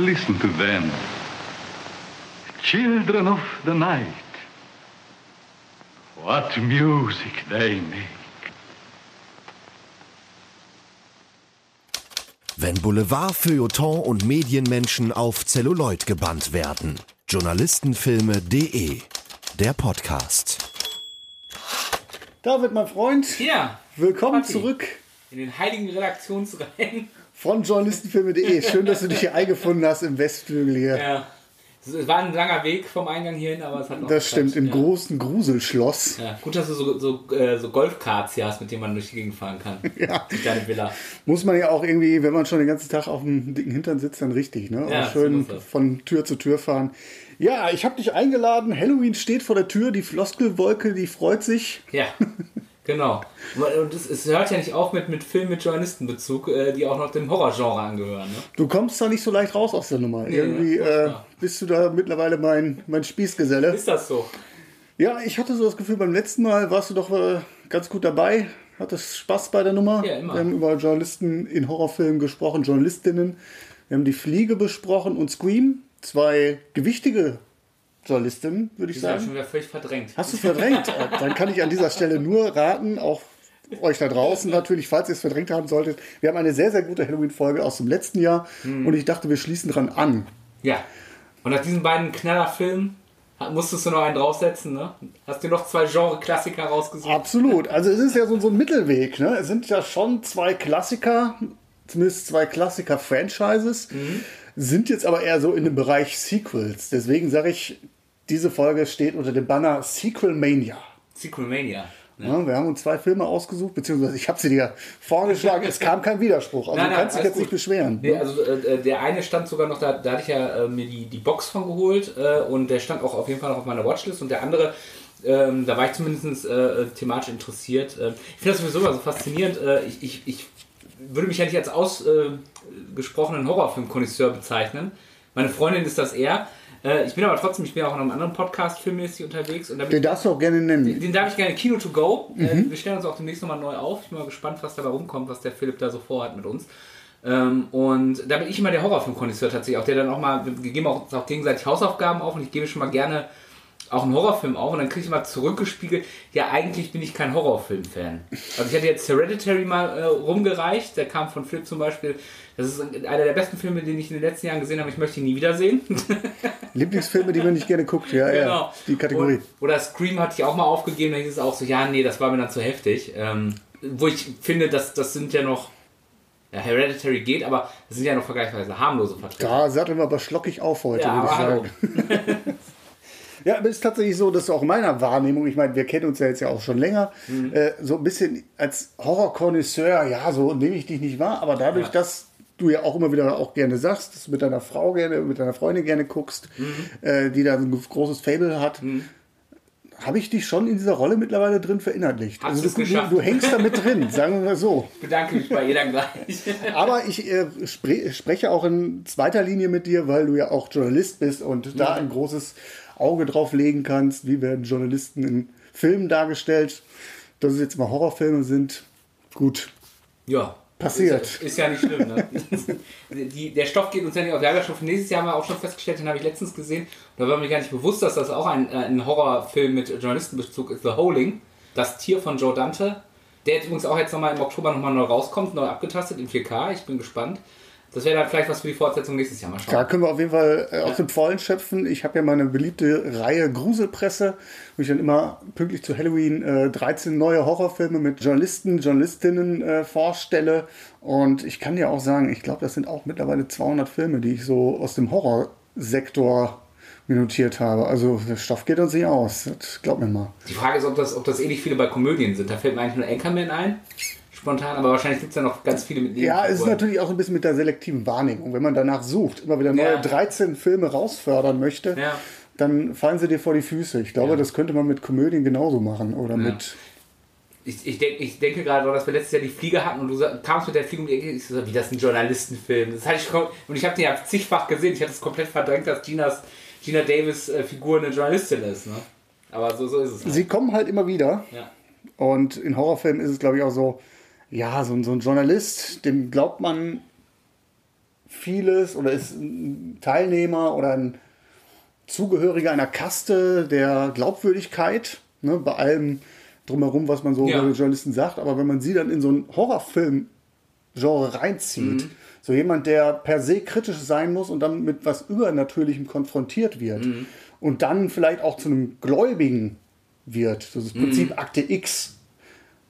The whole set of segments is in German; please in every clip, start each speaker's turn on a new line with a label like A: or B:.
A: Listen to them. Children of the night. What music they make.
B: Wenn Boulevard, Feuilleton und Medienmenschen auf Celluloid gebannt werden. Journalistenfilme.de Der Podcast.
C: David, mein Freund.
D: Ja.
C: Willkommen
D: Patti.
C: zurück
D: In den heiligen Redaktionsreihen.
C: Von journalistenfilme.de. Schön, dass du dich hier eingefunden hast im Westflügel hier.
D: Ja. Es war ein langer Weg vom Eingang hierhin, aber es hat noch
C: Das stimmt, im
D: ja.
C: großen Gruselschloss.
D: Ja. Gut, dass du so, so, äh, so Golfkarts hier hast, mit denen man durch die Gegend fahren kann.
C: Ja.
D: Durch deine Villa.
C: Muss man ja auch irgendwie, wenn man schon den ganzen Tag auf dem dicken Hintern sitzt, dann richtig, ne?
D: Ja,
C: auch schön von Tür zu Tür fahren. Ja, ich habe dich eingeladen. Halloween steht vor der Tür. Die Floskelwolke, die freut sich.
D: Ja. Genau. Und es, es hört ja nicht auf mit, mit Filmen mit Journalistenbezug, äh, die auch noch dem Horrorgenre angehören. Ne?
C: Du kommst da nicht so leicht raus aus der Nummer. irgendwie
D: ja,
C: äh, bist du da mittlerweile mein, mein Spießgeselle.
D: Ist das so?
C: Ja, ich hatte so das Gefühl, beim letzten Mal warst du doch äh, ganz gut dabei. Hattest Spaß bei der Nummer.
D: Ja, immer.
C: Wir haben über Journalisten in Horrorfilmen gesprochen, Journalistinnen. Wir haben die Fliege besprochen und Scream. Zwei gewichtige Journalistinnen, würde
D: Die
C: ich
D: ja
C: sagen.
D: schon wieder völlig verdrängt.
C: Hast du verdrängt? Äh, Dann kann ich an dieser Stelle nur raten, auch euch da draußen natürlich, falls ihr es verdrängt haben solltet. Wir haben eine sehr, sehr gute Halloween-Folge aus dem letzten Jahr
D: Hm.
C: und ich dachte, wir schließen dran an.
D: Ja. Und nach diesen beiden Knallerfilmen musstest du noch einen draufsetzen, ne? Hast dir noch zwei Genre-Klassiker rausgesucht?
C: Absolut. Also es ist ja so, so ein Mittelweg. Ne? Es sind ja schon zwei Klassiker, zumindest zwei Klassiker-Franchises, sind jetzt aber eher so in dem Bereich Sequels. Deswegen sage ich, diese Folge steht unter dem Banner Sequel Mania.
D: Sequel Mania. Ne?
C: Ja, wir haben uns zwei Filme ausgesucht, beziehungsweise ich habe sie dir vorgeschlagen. es kam kein Widerspruch. Also
D: Nein,
C: du
D: nein,
C: kannst dich jetzt nicht
D: gut.
C: beschweren.
D: Nee,
C: ne?
D: also äh, der eine stand sogar noch, da, da hatte ich ja äh, mir die, die Box von geholt äh, und der stand auch auf jeden Fall noch auf meiner Watchlist und der andere, ähm, da war ich zumindest äh, thematisch interessiert. Äh, ich finde das sowieso immer so faszinierend. Äh, ich, ich, ich würde mich ja nicht als ausgesprochenen Horrorfilm-Konnoisseur bezeichnen. Meine Freundin ist das eher. Äh, ich bin aber trotzdem, ich bin auch in einem anderen Podcast filmmäßig unterwegs und
C: Den darfst du auch gerne nennen.
D: den darf ich gerne Kino to go.
C: Mhm.
D: Äh, wir stellen uns auch demnächst nochmal neu auf. Ich bin mal gespannt, was dabei rumkommt, was der Philipp da so vorhat mit uns. Ähm, und da bin ich immer der Horrorfilm-Konnoisseur tatsächlich, auch der dann auch mal, wir geben auch, auch gegenseitig Hausaufgaben auf und ich gebe schon mal gerne auch einen Horrorfilm auf und dann kriege ich mal zurückgespiegelt, ja eigentlich bin ich kein Horrorfilm-Fan. Also ich hatte jetzt Hereditary mal äh, rumgereicht, der kam von Philipp zum Beispiel. Das ist einer der besten Filme, den ich in den letzten Jahren gesehen habe. Ich möchte ihn nie wiedersehen.
C: Lieblingsfilme, die man nicht gerne guckt. Ja, ja.
D: Genau.
C: Die Kategorie.
D: Und, oder Scream hatte ich auch mal aufgegeben, da hieß es auch so, ja, nee, das war mir dann zu heftig. Ähm, wo ich finde, dass das sind ja noch, ja, Hereditary geht, aber das sind ja noch vergleichsweise harmlose Vertreter.
C: Da satteln wir aber schlockig auf heute,
D: Ja,
C: würde ich sagen. Ja, aber es ist tatsächlich so, dass auch meiner Wahrnehmung, ich meine, wir kennen uns ja jetzt ja auch schon länger,
D: Mhm.
C: äh, so ein bisschen als Horrorkonnoisseur, ja, so nehme ich dich nicht wahr, aber dadurch,
D: Ja.
C: dass du ja auch immer wieder auch gerne sagst, dass du mit deiner Frau gerne, mit deiner Freundin gerne guckst,
D: Mhm.
C: äh, die da ein großes Fable hat, habe ich dich schon in dieser Rolle mittlerweile drin verinnerlicht.
D: Hast
C: Also du, du, du hängst da mit drin, sagen wir mal so.
D: Ich bedanke mich bei jeder gleich.
C: Aber ich äh, spre spreche auch in zweiter Linie mit dir, weil du ja auch Journalist bist und da ein großes Auge drauf legen kannst, wie werden Journalisten in Filmen dargestellt. Dass es jetzt mal Horrorfilme sind, gut.
D: ja.
C: Passiert.
D: Ist, ist ja nicht schlimm, ne? Die, der Stoff geht uns ja nicht auf. Wir haben ja schon für nächstes Jahr mal auch schon festgestellt, den habe ich letztens gesehen. Da war mir gar nicht bewusst, dass das auch ein, äh, ein Horrorfilm mit Journalistenbezug ist. The Holing. Das Tier von Joe Dante. Der jetzt übrigens auch jetzt nochmal im Oktober nochmal neu rauskommt, neu abgetastet in 4K. Ich bin gespannt. Das wäre dann vielleicht was für die Fortsetzung nächstes Jahr mal schauen.
C: Da können wir auf jeden Fall äh, aus dem Vollen schöpfen. Ich habe ja meine beliebte Reihe Gruselpresse, wo ich dann immer pünktlich zu Halloween äh, 13 neue Horrorfilme mit Journalisten, Journalistinnen äh, vorstelle. Und ich kann dir auch sagen, ich glaube, das sind auch mittlerweile 200 Filme, die ich so aus dem Horrorsektor notiert habe. Also der Stoff geht uns nicht aus. Das glaub mir mal.
D: Die Frage ist, ob das, ob das ähnlich viele bei Komödien sind. Da fällt mir eigentlich nur Anchorman ein. Spontan, aber wahrscheinlich gibt es ja noch ganz viele mit
C: Ja, es ist natürlich auch ein bisschen mit der selektiven Wahrnehmung. Wenn man danach sucht, immer wieder neue
D: Ja.
C: 13 Filme rausfördern möchte,
D: Ja.
C: dann fallen sie dir vor die Füße. Ich glaube,
D: Ja.
C: das könnte man mit Komödien genauso machen. Oder mit.
D: Ich, ich, denk, ich denke gerade, dass wir letztes Jahr die Fliege hatten und du kamst mit der Fliege um die Ecke. Ich so, wie das ist ein Journalistenfilm. Das hatte ich und ich habe den ja zigfach gesehen. Ich hatte es komplett verdrängt, dass Ginas, Gina Davis äh, Figur eine Journalistin ist. Ne? Aber so, so ist es. Halt.
C: Sie kommen halt immer wieder.
D: Ja.
C: Und in Horrorfilmen ist es, glaube ich, auch so, ja, so, ein- so ein Journalist, dem glaubt man vieles oder ist ein Teilnehmer oder ein Zugehöriger einer Kaste der Glaubwürdigkeit, ne, bei allem drumherum, was man so
D: Ja.
C: über Journalisten sagt. Aber wenn man sie dann in so einen Horrorfilm-Genre reinzieht,
D: Mhm.
C: so jemand, der per se kritisch sein muss und dann mit was Übernatürlichem konfrontiert wird
D: Mhm.
C: und dann vielleicht auch zu einem Gläubigen wird, ist das Prinzip Akte X.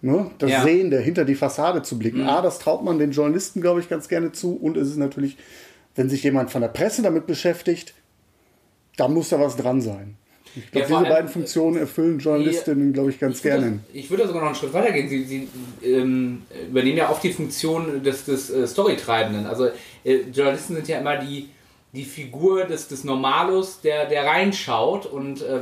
C: Ne? Das
D: Mhm. Ja. Mhm.
C: Sehen, der hinter die Fassade zu blicken. A, das traut man den Journalisten, glaube ich, ganz gerne zu. Und es ist natürlich, wenn sich jemand von der Presse damit beschäftigt, da muss da was dran sein. Ich glaube,
D: Ja,
C: diese beiden Funktionen erfüllen Journalistinnen, glaube ich, ganz
D: Ich würde,
C: gerne.
D: ich würde sogar noch einen Schritt weiter gehen. Sie, Sie ähm, übernehmen ja oft die Funktion des, des äh, Storytreibenden. Also äh, Journalisten sind ja immer die, die Figur des, des Normalos, der, der reinschaut und äh,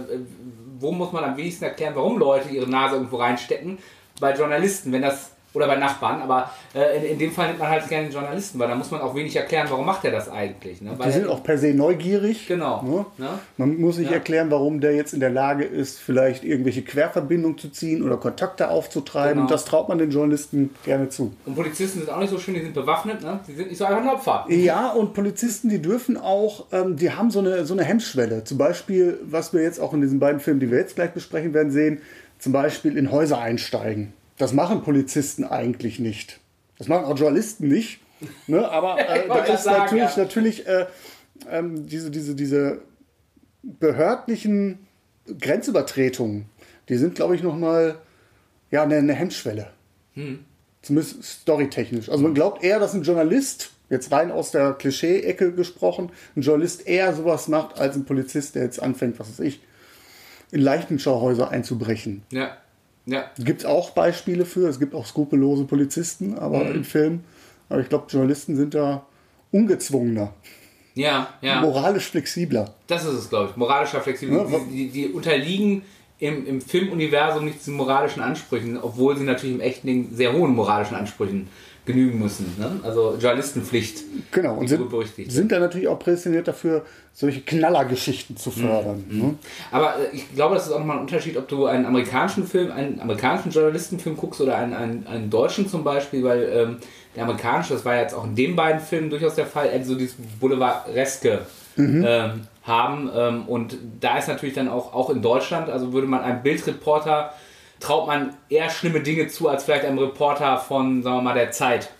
D: wo muss man am wenigsten erklären, warum Leute ihre Nase irgendwo reinstecken. Bei Journalisten, wenn das oder bei Nachbarn, aber äh, in, in dem Fall nimmt man halt gerne den Journalisten, weil da muss man auch wenig erklären, warum macht er das eigentlich. Ne?
C: Die sind auch per se neugierig.
D: Genau.
C: Ne?
D: Ne?
C: Man muss nicht
D: Ja.
C: erklären, warum der jetzt in der Lage ist, vielleicht irgendwelche Querverbindungen zu ziehen oder Kontakte aufzutreiben.
D: Genau.
C: Das traut man den Journalisten gerne zu.
D: und Polizisten sind auch nicht so schön, die sind bewaffnet, ne? die sind nicht so einfach ein Opfer.
C: Ja, und Polizisten, die dürfen auch, ähm, die haben so eine, so eine Hemmschwelle. Zum Beispiel, was wir jetzt auch in diesen beiden Filmen, die wir jetzt gleich besprechen werden, sehen, zum Beispiel in Häuser einsteigen. Das machen Polizisten eigentlich nicht. Das machen auch Journalisten nicht. Ne? Aber äh, da ist
D: sagen,
C: natürlich,
D: ja.
C: natürlich äh, ähm, diese, diese, diese behördlichen Grenzübertretungen, die sind, glaube ich, nochmal ja, eine, eine Hemmschwelle. Zumindest storytechnisch. Also man glaubt eher, dass ein Journalist, jetzt rein aus der Klischee-Ecke gesprochen, ein Journalist eher sowas macht als ein Polizist, der jetzt anfängt, was weiß ich, in Leichenschauhäuser einzubrechen.
D: Ja. Ja.
C: Gibt es auch Beispiele für, es gibt auch skrupellose Polizisten, aber
D: Mhm.
C: im Film, aber ich glaube, Journalisten sind da ungezwungener,
D: Ja, ja.
C: moralisch flexibler.
D: Das ist es, glaube ich. Moralischer Flexibilität.
C: Ja,
D: die, die, die unterliegen im, im Filmuniversum nicht diesen moralischen Ansprüchen, obwohl sie natürlich im echten Leben sehr hohen moralischen Ansprüchen genügen müssen. Ne? Also Journalistenpflicht.
C: Genau, und sind, sind da natürlich auch prädestiniert dafür, solche Knallergeschichten zu fördern.
D: Mhm.
C: Ne?
D: Aber äh, ich glaube, das ist auch nochmal ein Unterschied, ob du einen amerikanischen Film, einen amerikanischen Journalistenfilm guckst oder einen, einen, einen deutschen zum Beispiel, weil ähm, der amerikanische, das war jetzt auch in den beiden Filmen durchaus der Fall, so dieses Boulevardeske ähm, haben. Ähm, und da ist natürlich dann auch, auch in Deutschland, also würde man einem Bildreporter, traut man eher schlimme Dinge zu, als vielleicht einem Reporter von, sagen wir mal, der Zeit.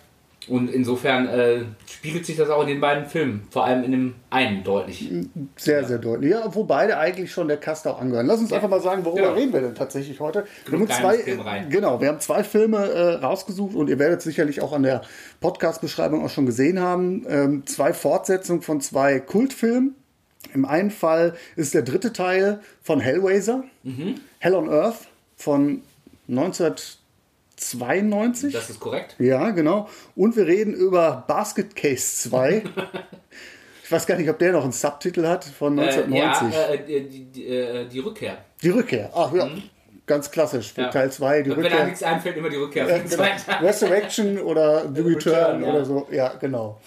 D: Und insofern äh, spiegelt sich das auch in den beiden Filmen, vor allem in dem einen deutlich.
C: Sehr, sehr deutlich. Ja, wo beide eigentlich schon der Kaste auch angehören. Lass uns einfach mal sagen, worüber
D: Genau.
C: reden wir denn tatsächlich heute? Wir haben zwei, genau, wir haben zwei Filme äh, rausgesucht und ihr werdet sicherlich auch an der Podcast-Beschreibung auch schon gesehen haben. Ähm, zwei Fortsetzungen von zwei Kultfilmen. Im einen Fall ist der dritte Teil von Hellraiser,
D: Mhm.
C: Hell on Earth von 1992.
D: Das ist korrekt.
C: Ja, genau. Und wir reden über Basket Case 2. ich weiß gar nicht, ob der noch einen Subtitel hat von
D: Äh,
C: 1990.
D: ja, äh, die, die, die, äh, die Rückkehr.
C: Die Rückkehr. Ach ja, ganz klassisch
D: Mhm. Ja.
C: Teil 2. Die
D: Und wenn da
C: Rückkehr.
D: nichts einfällt, immer die Rückkehr.
C: Ja, genau. Resurrection oder The Return,
D: Return, ja.
C: oder so. Ja, genau.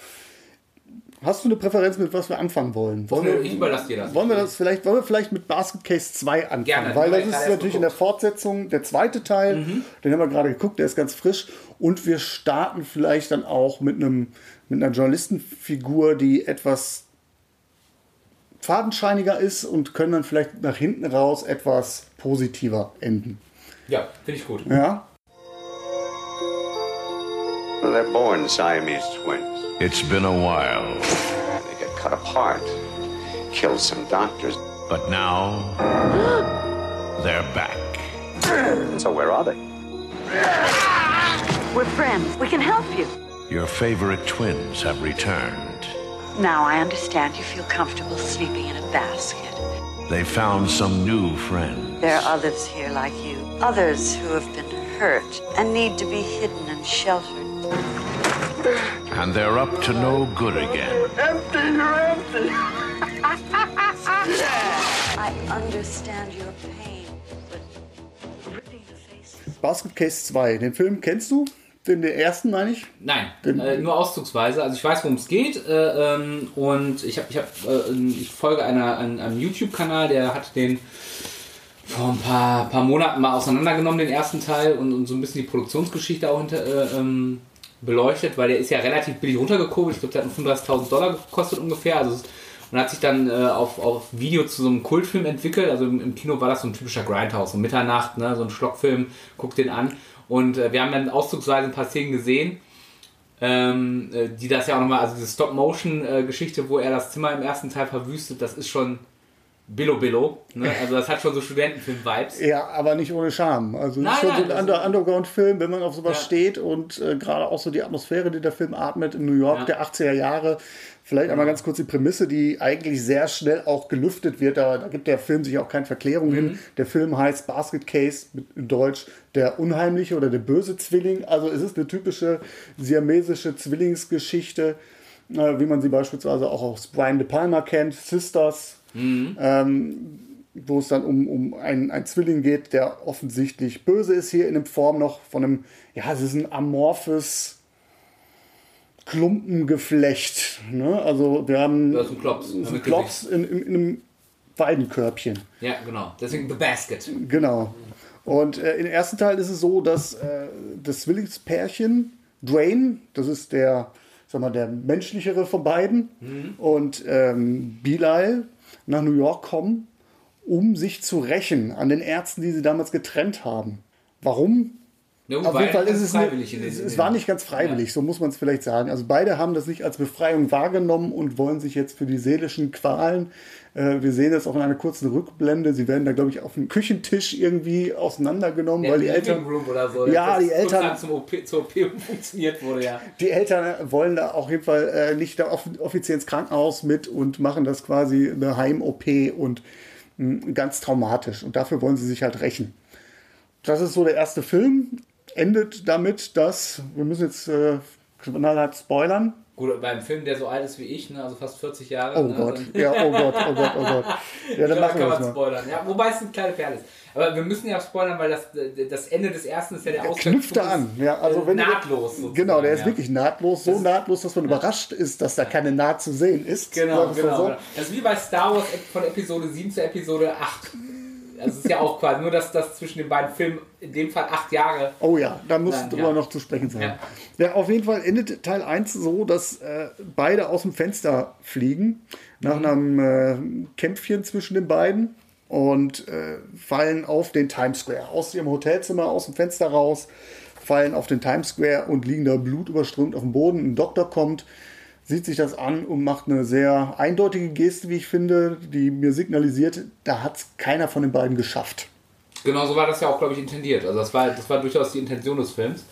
C: Hast du eine Präferenz, mit was wir anfangen wollen? Wollen wir,
D: ich überlasse dir das.
C: wollen wir das vielleicht, wollen wir vielleicht mit Basket Case 2 anfangen?
D: Gerne,
C: Weil das ist natürlich in der
D: geguckt. Mhm.
C: Fortsetzung der zweite Teil. Den haben wir gerade geguckt, der ist ganz frisch. Und wir starten vielleicht dann auch mit einem mit einer Journalistenfigur, die etwas fadenscheiniger ist und können dann vielleicht nach hinten raus etwas positiver enden.
D: Ja, finde ich gut.
C: Ja?
E: Well, they're born Siamese twins.
F: It's been a while,
E: They get cut apart, killed some doctors.
F: but now they're back.
E: So where are they?
G: We're friends. We can help you.
F: Your favorite twins have returned.
G: Now I understand you feel comfortable sleeping in a basket.
F: They found some new friends.
G: There are others here like you. Others who have been hurt and need to be hidden and sheltered.
F: And they're up to no good again.
G: I understand your pain, but ripping the faces.
C: Basket Case 2. Den Film kennst du? Den, den ersten, meine ich?
D: Nein, äh, nur auszugsweise. Also ich weiß, worum es geht. Äh, ähm, und ich, hab, ich, hab, äh, ich folge einer, einem, einem YouTube-Kanal, der hat den vor ein paar, paar Monaten mal auseinandergenommen, den ersten Teil, und, und so ein bisschen die Produktionsgeschichte auch hinter, äh, ähm, beleuchtet, weil der ist ja relativ billig runtergekurbelt. Ich glaube, der hat 35.000 Dollar gekostet ungefähr. Also und hat sich dann äh, auf, auf Video zu so einem Kultfilm entwickelt. Also im, im Kino war das so ein typischer Grindhouse, so Mitternacht, ne, so ein Schlockfilm, guckt den an. Und äh, wir haben dann auszugsweise ein paar Szenen gesehen, ähm, äh, die das ja auch nochmal, also diese Stop-Motion-Geschichte, wo er das Zimmer im ersten Teil verwüstet, das ist schon Billo Billo. Ne? Also das hat schon so Studentenfilm-Vibes.
C: Ja, aber nicht ohne Charme. Also
D: Nein,
C: schon so
D: nein,
C: ein
D: das
C: Under Underground-Film, wenn man auf sowas
D: Ja.
C: steht und äh, gerade auch so die Atmosphäre, die der Film atmet in New York
D: Ja.
C: der 80er Jahre. Vielleicht einmal ganz kurz die Prämisse, die eigentlich sehr schnell auch gelüftet wird. Da, da gibt der Film sich auch keine Verklärung
D: Mhm.
C: hin. Der Film heißt Basket Case in Deutsch der unheimliche oder der böse Zwilling. Also es ist eine typische siamesische Zwillingsgeschichte, äh, wie man sie beispielsweise auch aus Brian De Palma kennt, Sisters wo es dann um, um einen, einen Zwilling geht, der offensichtlich böse ist, hier in der Form noch von einem, ja, es ist ein amorphes Klumpengeflecht. Ne? Also wir haben
D: Das ist ein Klops,
C: so
D: mit
C: Klops in, in, in einem Weidenkörbchen.
D: Ja, genau. Deswegen The Basket.
C: Genau. Und äh, im ersten Teil ist es so, dass äh, das Zwillingspärchen Dwayne, das ist der, sag mal, der menschlichere von beiden, und ähm, Bilal nach New York kommen, um sich zu rächen an den Ärzten, die sie damals getrennt haben. Warum?
D: Ja,
C: Auf jeden
D: ja
C: Fall ist es, eine,
D: freiwillig in den-
C: es, es war nicht ganz freiwillig, so muss man es vielleicht sagen. Also beide haben das nicht als Befreiung wahrgenommen und wollen sich jetzt für die seelischen Qualen, wir sehen das auch in einer kurzen Rückblende, sie werden da glaube ich auf dem Küchentisch irgendwie auseinandergenommen, weil die Eltern,
D: so.
C: Ja, die Eltern-
D: Zum OP, zur OP funktioniert wurde, ja.
C: die Eltern wollen da auf jeden Fall äh, nicht da off offiziell ins Krankenhaus mit und machen das quasi eine Heim-OP und mh, ganz traumatisch und dafür wollen sie sich halt rächen. Das ist so der erste Film. Endet damit, dass, wir müssen jetzt äh, knallhart spoilern,
D: Gut, beim Film, der so alt ist wie ich, ne, also fast 40 Jahre.
C: Oh
D: ne,
C: Gott, ja, oh Gott, oh Gott, oh Gott. Ja, dann
D: Ja,
C: machen
D: kann
C: wir
D: man
C: mal.
D: spoilern. Ja, wobei es eine kleine Perle ist. Aber wir müssen ja auch spoilern, weil das, das Ende des ersten ist ja der Ausgang.
C: Knüpft da an. Ja, also wenn
D: nahtlos. sozusagen,
C: Genau, der ist
D: ja.
C: wirklich nahtlos, so nahtlos, dass man überrascht ist, dass da keine Naht zu sehen ist.
D: Genau, genau.
C: so.
D: genau. Das ist wie bei Star Wars von Episode 7 zu Episode 8. Also es ist ja auch quasi nur, dass das zwischen den beiden Filmen in dem Fall acht Jahre.
C: Oh ja, da muss
D: Nein,
C: drüber
D: ja.
C: noch zu sprechen sein.
D: Ja.
C: Ja. auf jeden Fall endet Teil 1 so, dass äh, beide aus dem Fenster fliegen, nach
D: Mhm.
C: einem äh, Kämpfchen zwischen den beiden und äh, fallen auf den Times Square. Aus ihrem Hotelzimmer, aus dem Fenster raus, fallen auf den Times Square und liegen da blutüberströmt auf dem Boden. Ein Doktor kommt, sieht sich das an und macht eine sehr eindeutige Geste, wie ich finde, die mir signalisiert, da hat es keiner von den beiden geschafft.
D: Genau so war das ja auch, glaube ich, intendiert. Also das war, das war durchaus die Intention des Films.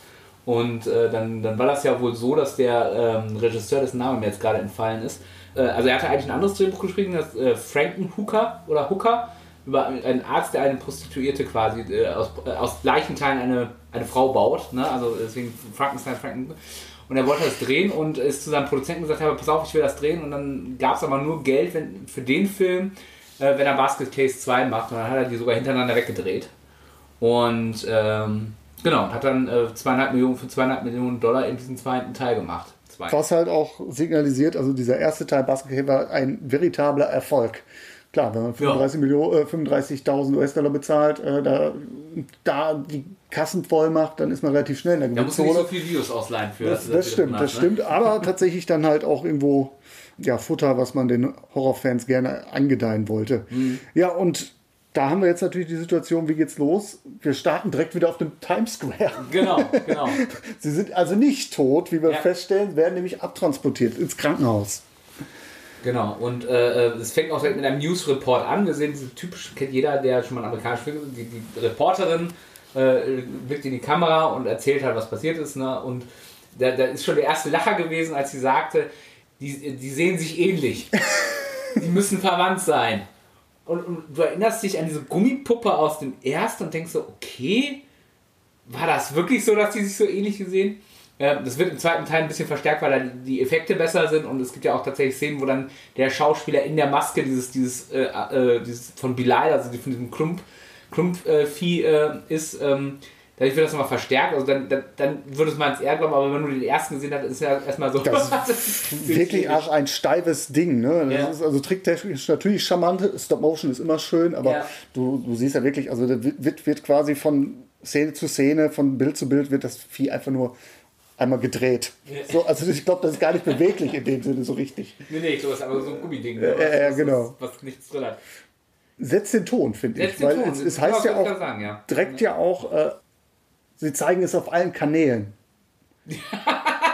D: Und äh, dann, dann war das ja wohl so, dass der ähm, Regisseur, dessen Name mir jetzt gerade entfallen ist, äh, also er hatte eigentlich ein anderes Drehbuch geschrieben, das äh, Frankenhooker oder Hooker, über einen Arzt, der eine Prostituierte quasi äh, aus, äh, aus Leichenteilen eine, eine Frau baut. Ne? Also deswegen Frankenstein, Franken. Und er wollte das drehen und ist zu seinem Produzenten gesagt, ja, pass auf, ich will das drehen. Und dann gab es aber nur Geld wenn, für den Film, äh, wenn er Basket Case 2 macht. Und dann hat er die sogar hintereinander weggedreht. Und ähm, genau, hat dann äh, zweieinhalb Millionen für zweieinhalb Millionen Dollar in diesen zweiten Teil gemacht. Zwei.
C: Was halt auch signalisiert, also dieser erste Teil Basket war ein veritabler Erfolg. Klar, wenn man 35 Millionen, äh, 35.000 US-Dollar bezahlt, äh, da, da die Kassen voll macht, dann ist man relativ schnell in der
D: Da musst du nicht so viel Videos ausleihen für.
C: Das, das
D: wieder
C: stimmt, das
D: ne?
C: stimmt. Aber tatsächlich dann halt auch irgendwo ja, Futter, was man den Horrorfans gerne angedeihen wollte.
D: Mhm.
C: Ja, und da haben wir jetzt natürlich die Situation, wie geht's los? Wir starten direkt wieder auf dem Times Square.
D: Genau, genau.
C: Sie sind also nicht tot, wie wir
D: Ja.
C: feststellen, werden nämlich abtransportiert ins Krankenhaus.
D: Genau, und äh, äh, es fängt auch direkt mit einem News-Report an. Wir sehen diese typischen, kennt jeder, der schon mal einen amerikanischen Film die, die Reporterin äh, blickt in die Kamera und erzählt halt, was passiert ist. Ne? Und da, da ist schon der erste Lacher gewesen, als sie sagte, die, die sehen sich ähnlich. die müssen verwandt sein. Und, und du erinnerst dich an diese Gummipuppe aus dem ersten und denkst so, okay, war das wirklich so, dass die sich so ähnlich gesehen? Das wird im zweiten Teil ein bisschen verstärkt, weil da die- Effekte besser sind und es gibt ja auch tatsächlich Szenen, wo dann der Schauspieler in der Maske dieses, dieses, äh, äh, dieses von Bilal, also von diesem Klump, Klumpvieh äh, ist, ähm, dadurch wird das nochmal verstärkt. Also dann, dann, dann würde es man ins eher glauben, aber wenn du den ersten gesehen hast, ist ja erstmal so.
C: Das
D: ist
C: Wirklich auch ein steifes Ding. Ne?
D: Ja.
C: ist also tricktechnisch natürlich charmant. Stop Motion ist immer schön, aber
D: Ja.
C: du, du siehst ja wirklich, also wird, wird quasi von Szene zu Szene, von Bild zu Bild, wird das Vieh einfach nur einmal gedreht. So, also ich glaube, das ist gar nicht beweglich in dem Sinne so richtig.
D: Nee, nee, ich glaube, das ist aber so ein Gummiding.
C: Ja, ja,
D: was,
C: genau.
D: Was, was nichts drin hat.
C: Setzt den Ton, finde ich.
D: den
C: Weil
D: Ton.
C: es, es heißt ja auch,
D: sagen, ja.
C: direkt ja auch, äh, sie zeigen es auf allen Kanälen.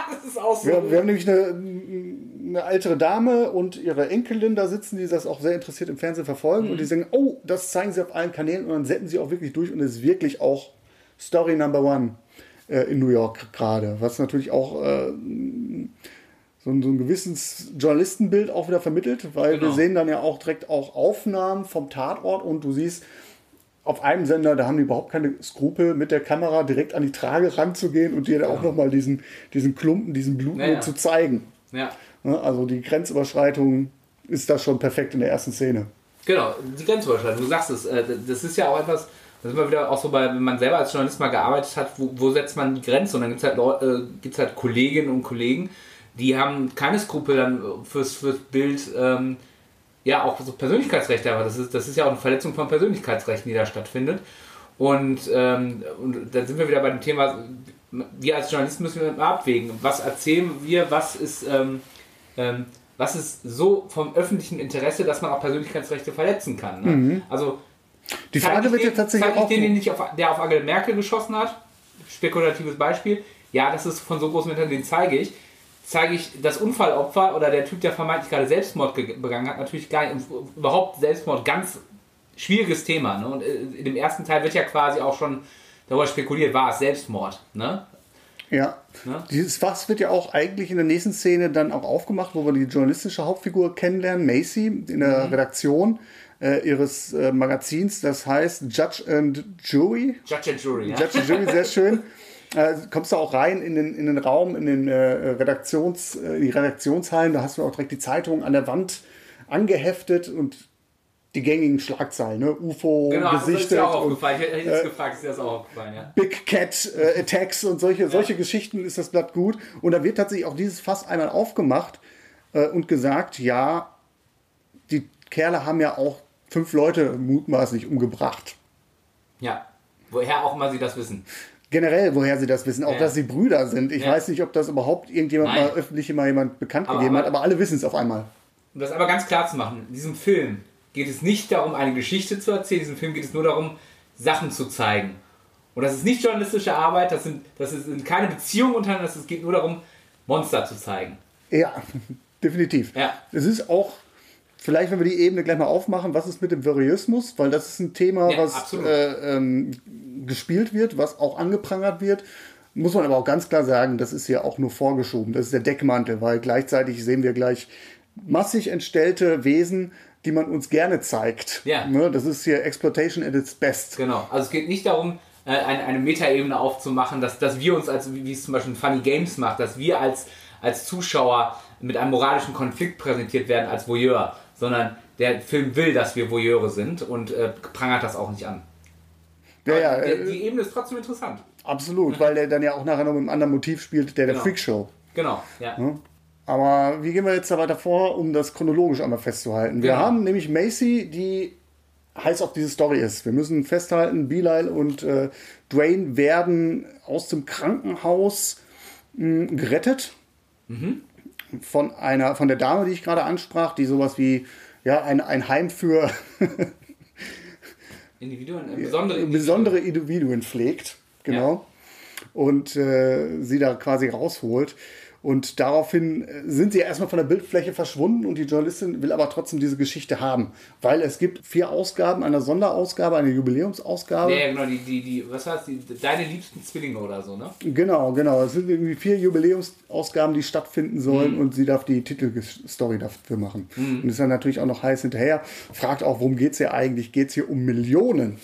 D: Das ist auch so.
C: Wir, wir haben nämlich eine, eine ältere Dame und ihre Enkelin da sitzen, die das auch sehr interessiert im Fernsehen verfolgen und die sagen, oh, das zeigen sie auf allen Kanälen und dann setzen sie auch wirklich durch und es ist wirklich auch Story Number One äh, in New York gerade, was natürlich auch äh, so, ein, so ein gewisses Journalistenbild auch wieder vermittelt, weil wir
D: Genau.
C: sehen dann ja auch direkt auch Aufnahmen vom Tatort und du siehst auf einem Sender, da haben die überhaupt keine Skrupel, mit der Kamera direkt an die Trage ranzugehen und dir da auch nochmal diesen, diesen Klumpen, diesen Blut
D: Ja, ja.
C: mit zu zeigen.
D: Ja.
C: Ne, Also die Grenzüberschreitung ist da schon perfekt in der ersten Szene.
D: Genau, die Grenzüberschreitung. Du sagst es, äh, das ist ja auch etwas, das ist immer wieder auch so bei, wenn man selber als Journalist mal gearbeitet hat, wo, wo setzt man die Grenze? Und dann gibt es halt, äh, gibt's halt Kolleginnen und Kollegen, die haben keine Skrupel dann fürs, fürs Bild, ähm, ja, auch so Persönlichkeitsrechte, aber das ist, das ist ja auch eine Verletzung von Persönlichkeitsrechten, die da stattfindet. Und, ähm, und da sind wir wieder bei dem Thema, wir als Journalisten müssen wir abwägen, was erzählen wir, was ist, ähm, ähm, was ist so vom öffentlichen Interesse, dass man auch Persönlichkeitsrechte verletzen kann. Ne? Also
C: Die
D: zeig
C: Frage
D: ich
C: wird ja tatsächlich
D: zeig ich
C: auch.
D: den, den nicht auf, der auf Angela Merkel geschossen hat, spekulatives Beispiel, ja, das ist von so großem Interesse, den zeige ich. Zeige ich das Unfallopfer oder der Typ, der vermeintlich gerade Selbstmord ge- begangen hat, natürlich gar nicht, überhaupt Selbstmord, ganz schwieriges Thema. Ne? Und äh, in dem ersten Teil wird ja quasi auch schon darüber spekuliert, war es Selbstmord. Ne?
C: Ja.
D: Ne?
C: Dieses Fass wird ja auch eigentlich in der nächsten Szene dann auch aufgemacht, wo wir die journalistische Hauptfigur kennenlernen, Macy, in der Redaktion äh, ihres äh, Magazins, das heißt Judge and Jury.
D: Judge and Jury. Ja?
C: Judge and Jury, sehr schön. Äh, kommst du auch rein in den, in den Raum, in den äh, Redaktions, äh, die Redaktionshallen, da hast du auch direkt die Zeitung an der Wand angeheftet und die gängigen Schlagzeilen, ne? UFO
D: Genau, das ist
C: gesichtet
D: dir auch aufgefallen. Ich hätte jetzt gefragt, ist dir das auch aufgefallen, ja?
C: Big Cat äh, Attacks und solche, solche Geschichten ist das Blatt gut. Und da wird tatsächlich auch dieses Fass einmal aufgemacht äh, und gesagt, ja, die Kerle haben ja auch fünf Leute mutmaßlich umgebracht.
D: Ja. Woher auch immer sie das wissen.
C: Generell, woher sie das wissen, auch
D: Ja.
C: dass sie Brüder sind. Ich
D: Ja.
C: weiß nicht, ob das überhaupt irgendjemand
D: Nein.
C: mal öffentlich mal jemand bekannt
D: Aber-
C: gegeben hat,
D: aber-
C: alle wissen es auf einmal.
D: Um das aber ganz klar zu machen, in diesem Film geht es nicht darum, eine Geschichte zu erzählen, in diesem Film geht es nur darum, Sachen zu zeigen. Und das ist nicht journalistische Arbeit, das sind, das sind keine Beziehungen untereinander, es geht nur darum, Monster zu zeigen.
C: Ja, definitiv.
D: Ja.
C: Es ist auch, vielleicht wenn wir die Ebene gleich mal aufmachen, was ist mit dem Voyeurismus, weil das ist ein Thema,
D: Ja,
C: was äh, ähm, gespielt wird, was auch angeprangert wird. Muss man aber auch ganz klar sagen, das ist ja auch nur vorgeschoben. Das ist der Deckmantel, weil gleichzeitig sehen wir gleich massig entstellte Wesen, die man uns gerne zeigt.
D: Ja.
C: Ne, das ist hier Exploitation at its best.
D: Genau. Also es geht nicht darum, äh, eine, eine Metaebene aufzumachen, dass, dass wir uns als, wie es zum Beispiel in Funny Games macht, dass wir als, als Zuschauer mit einem moralischen Konflikt präsentiert werden als Voyeur, sondern der Film will, dass wir Voyeure sind und äh, prangert das auch nicht an.
C: Ja, ja,
D: Die,
C: äh,
D: die Ebene ist trotzdem interessant.
C: absolut, weil der dann ja auch nachher noch mit einem anderen Motiv spielt, der der
D: Genau.
C: Freakshow.
D: Genau, ja.
C: Aber wie gehen wir jetzt da weiter vor, um das chronologisch einmal festzuhalten? Wir
D: Genau.
C: haben nämlich Macy, die heiß auf diese Story ist. Wir müssen festhalten, Belial und äh, Dwayne werden aus dem Krankenhaus mh, gerettet. Von einer, von der Dame, die ich gerade ansprach, die sowas wie ja, ein, ein Heim für
D: Individuen, äh, besondere,
C: besondere Individuen pflegt. Genau. Und äh, sie da quasi rausholt. Und daraufhin äh, sind sie erstmal von der Bildfläche verschwunden und die Journalistin will aber trotzdem diese Geschichte haben. Weil es gibt vier Ausgaben, eine Sonderausgabe, eine Jubiläumsausgabe.
D: Ja, ja, genau, die, die, die, was heißt die, deine liebsten Zwillinge oder so, ne?
C: Genau, genau. Es sind irgendwie vier Jubiläumsausgaben, die stattfinden sollen
D: Mhm.
C: und sie darf die Titelstory dafür machen. Und ist dann natürlich auch noch heiß hinterher. Fragt auch, worum geht es hier eigentlich? Geht es hier um Millionen?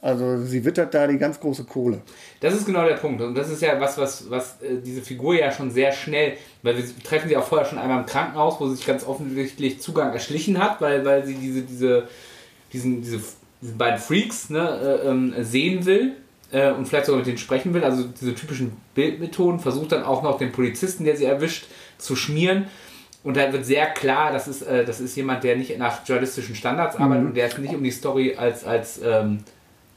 C: Also sie wittert da die ganz große Kohle.
D: Das ist genau der Punkt. Und das ist ja was, was, was äh, diese Figur ja schon sehr schnell, weil wir treffen sie auch vorher schon einmal im Krankenhaus, wo sie sich ganz offensichtlich Zugang erschlichen hat, weil, weil sie diese, diese, diesen, diese, diese beiden Freaks ne, äh, ähm, sehen will äh, und vielleicht sogar mit denen sprechen will. Also diese typischen Bildmethoden, versucht dann auch noch den Polizisten, der sie erwischt, zu schmieren. Und da wird sehr klar, das ist, äh, das ist jemand, der nicht nach journalistischen Standards arbeitet und der es nicht um die Story als, als, ähm,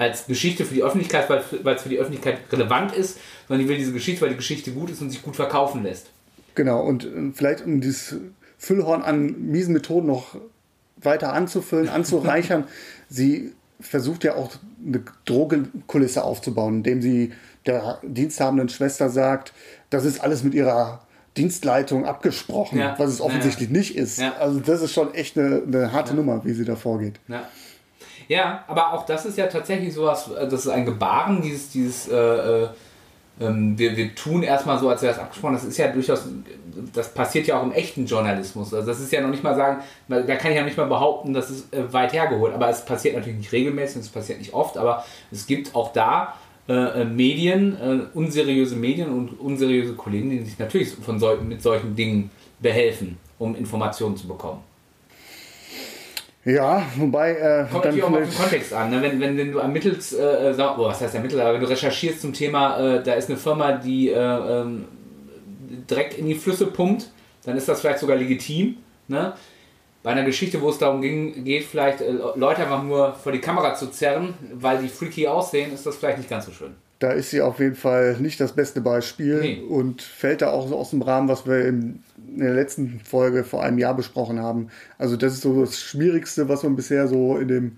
D: als Geschichte für die Öffentlichkeit, weil es für die Öffentlichkeit relevant ist, sondern die will diese Geschichte, weil die Geschichte gut ist und sich gut verkaufen lässt.
C: Genau, und äh, vielleicht um dieses Füllhorn an miesen Methoden noch weiter anzufüllen, anzureichern, sie versucht ja auch eine Drogenkulisse aufzubauen, indem sie der diensthabenden Schwester sagt, das ist alles mit ihrer Dienstleitung abgesprochen,
D: Ja.
C: was es offensichtlich
D: ja.
C: nicht ist.
D: Ja.
C: Also das ist schon echt eine, eine harte Nummer, wie sie da vorgeht.
D: Ja. Ja, aber auch das ist ja tatsächlich sowas, äh, das ist ein Gebaren, dieses, dieses äh, äh, ähm, wir, wir tun erstmal so, als wäre es abgesprochen. Das ist ja durchaus, das passiert ja auch im echten Journalismus. Also das ist ja noch nicht mal sagen, da kann ich ja nicht mal behaupten, das ist äh, weit hergeholt. Aber es passiert natürlich nicht regelmäßig, es passiert nicht oft, aber es gibt auch da äh, äh, Medien, äh, unseriöse Medien und unseriöse Kollegen, die sich natürlich von sol mit solchen Dingen behelfen, um Informationen zu bekommen.
C: Ja, wobei äh,
D: Kommt
C: dann
D: natürlich auch mal auf den Kontext an. Ne? Wenn, wenn, wenn du ermittelst, äh, sag, oh, was heißt ermittelt, aber wenn du recherchierst zum Thema, äh, da ist eine Firma, die äh, ähm, Dreck in die Flüsse pumpt, dann ist das vielleicht sogar legitim. Ne? Bei einer Geschichte, wo es darum ging, geht, vielleicht äh, Leute einfach nur vor die Kamera zu zerren, weil die freaky aussehen, ist das vielleicht nicht ganz so schön.
C: da ist sie auf jeden Fall nicht das beste Beispiel
D: Nee.
C: und fällt da auch so aus dem Rahmen, was wir in, in der letzten Folge vor einem Jahr besprochen haben. Also das ist so das Schwierigste, was man bisher so in dem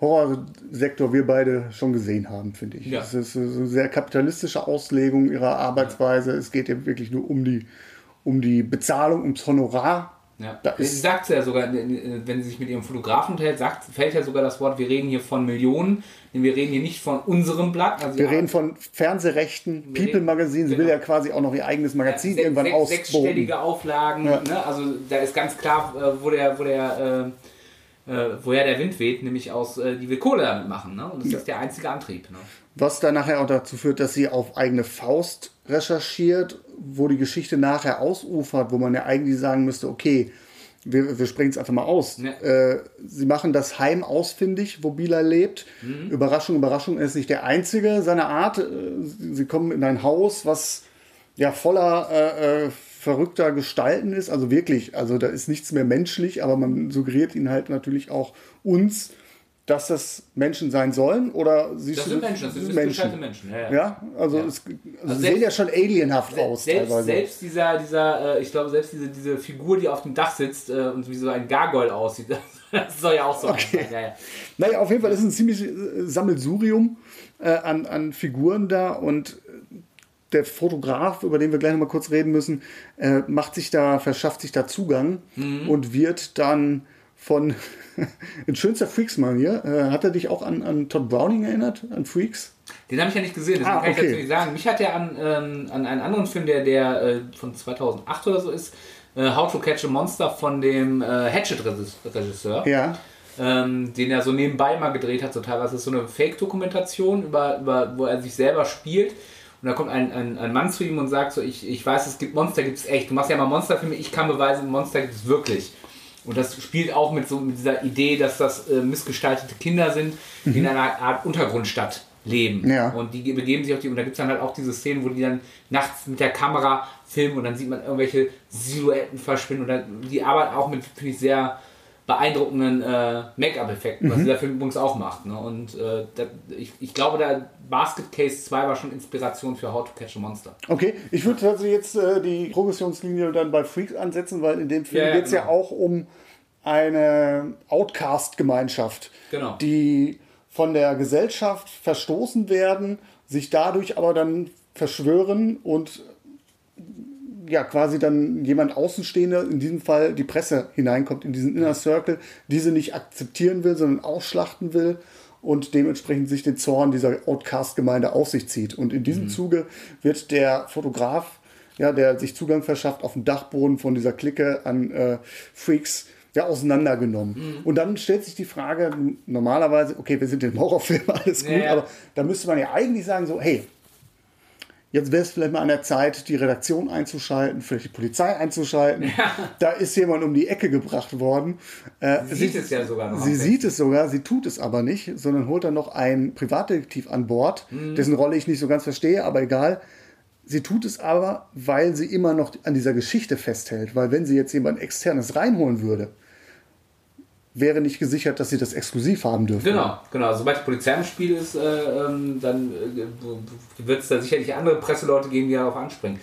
C: Horrorsektor wir beide schon gesehen haben, finde ich.
D: Ja.
C: Es ist so eine sehr kapitalistische Auslegung ihrer Arbeitsweise. Es geht eben wirklich nur um die, um die Bezahlung, ums Honorar.
D: Ja. Sie sagt ja sogar, äh, wenn sie sich mit ihrem Fotografen unterhält, sagt, fällt ja sogar das Wort, wir reden hier von Millionen, denn wir reden hier nicht von unserem Blatt. Also
C: Wir
D: ja,
C: reden von Fernsehrechten, People Magazine. Sie will
D: genau.
C: ja quasi auch noch ihr eigenes Magazin
D: sech-
C: irgendwann
D: sech-
C: ausbauen.
D: Sechsstellige Auflagen,
C: Ja.
D: ne? also da ist ganz klar, äh, wo der, wo der, äh, äh, woher der Wind weht, nämlich aus, äh, die will Kohle damit machen, ne? und das ist der einzige Antrieb. Ne?
C: Was dann nachher auch dazu führt, dass sie auf eigene Faust recherchiert, wo die Geschichte nachher ausufert, wo man ja eigentlich sagen müsste, okay, wir, wir sprechen es einfach mal aus.
D: Ja.
C: Äh, sie machen das Heim ausfindig, wo Bila lebt.
D: Mhm.
C: Überraschung, Überraschung, er ist nicht der Einzige seiner Art. Äh, Sie kommen in ein Haus, was ja voller äh, äh, verrückter Gestalten ist. Also wirklich, also da ist nichts mehr menschlich, aber man suggeriert ihnen halt natürlich auch uns, dass das Menschen sein sollen. Oder siehst
D: Das
C: du
D: sind Menschen, das sind missgestaltete Menschen. Ja, ja.
C: ja, also,
D: Ja.
C: Es, also,
D: Also selbst-
C: sehen ja schon alienhaft aus
D: Selbst,
C: teilweise.
D: selbst dieser, dieser äh, ich glaube, selbst diese, diese Figur, die auf dem Dach sitzt äh, und wie so ein Gargoyle aussieht, das soll ja auch so
C: Okay.
D: sein. Ja, ja.
C: Naja, auf jeden Fall ist es ein ziemlich äh, Sammelsurium an, an Figuren da und der Fotograf, über den wir gleich noch mal kurz reden müssen, macht sich da, verschafft sich da Zugang
D: Mhm.
C: und wird dann von in schönster Freaks-Manier, äh, hat er dich auch an, an Todd Browning erinnert, an Freaks?
D: Den habe ich ja nicht gesehen, deswegen
C: Ah,
D: kann ich
C: okay.
D: dazu nicht sagen. Mich hat er an, ähm, an einen anderen Film, der, der äh, von 2008 oder so ist, äh, How to Catch a Monster von dem äh, Hatchet-Regisseur,
C: Ja.
D: ähm, den er so nebenbei mal gedreht hat, so teilweise. Das ist so eine Fake-Dokumentation, über, über, wo er sich selber spielt. Und da kommt ein, ein, ein Mann zu ihm und sagt so, ich, ich weiß, es gibt Monster, gibt es echt. Du machst ja mal Monsterfilme, ich kann beweisen, Monster gibt es wirklich. Und das spielt auch mit so mit dieser Idee, dass das äh, missgestaltete Kinder sind, die in einer Art Untergrundstadt leben.
C: Ja.
D: Und die begeben sich auf die, und da gibt es dann halt auch diese Szenen, wo die dann nachts mit der Kamera filmen und dann sieht man irgendwelche Silhouetten verschwinden. Und dann, die arbeiten auch mit, finde ich, sehr beeindruckenden äh, Make-up-Effekten, was dieser Film übrigens auch macht. Ne? Und äh, da, ich, ich glaube, der Basket Case 2 war schon Inspiration für How to Catch a Monster.
C: Okay, ich würde also jetzt äh, die Progressionslinie dann bei Freaks ansetzen, weil in dem Film
D: Ja, ja,
C: geht es ja
D: genau.
C: auch um eine Outcast-Gemeinschaft,
D: Genau.
C: die von der Gesellschaft verstoßen werden, sich dadurch aber dann verschwören und ja quasi dann jemand Außenstehender, in diesem Fall die Presse hineinkommt in diesen Inner Circle, diese nicht akzeptieren will, sondern ausschlachten will und dementsprechend sich den Zorn dieser Outcast-Gemeinde auf sich zieht. Und in diesem Zuge wird der Fotograf, ja, der sich Zugang verschafft, auf dem Dachboden von dieser Clique an äh, Freaks ja, auseinandergenommen. Und dann stellt sich die Frage, normalerweise, okay, wir sind im Horrorfilm, alles gut,
D: Ja, ja.
C: aber da müsste man ja eigentlich sagen, so, hey, Jetzt wäre es vielleicht mal an der Zeit, die Redaktion einzuschalten, vielleicht die Polizei einzuschalten. Da ist jemand um die Ecke gebracht worden. Äh,
D: Sie sieht es ja sogar noch
C: Sie sieht es sogar, sie tut es aber nicht, sondern holt dann noch einen Privatdetektiv an Bord,
D: Mhm.
C: dessen Rolle ich nicht so ganz verstehe, aber egal. Sie tut es aber, weil sie immer noch an dieser Geschichte festhält. Weil wenn sie jetzt jemand externes reinholen würde, wäre nicht gesichert, dass sie das exklusiv haben dürfen.
D: Genau, genau. Sobald die Polizei im Spiel ist, äh, ähm, dann äh, wird es da sicherlich andere Presseleute geben, die darauf anspringen.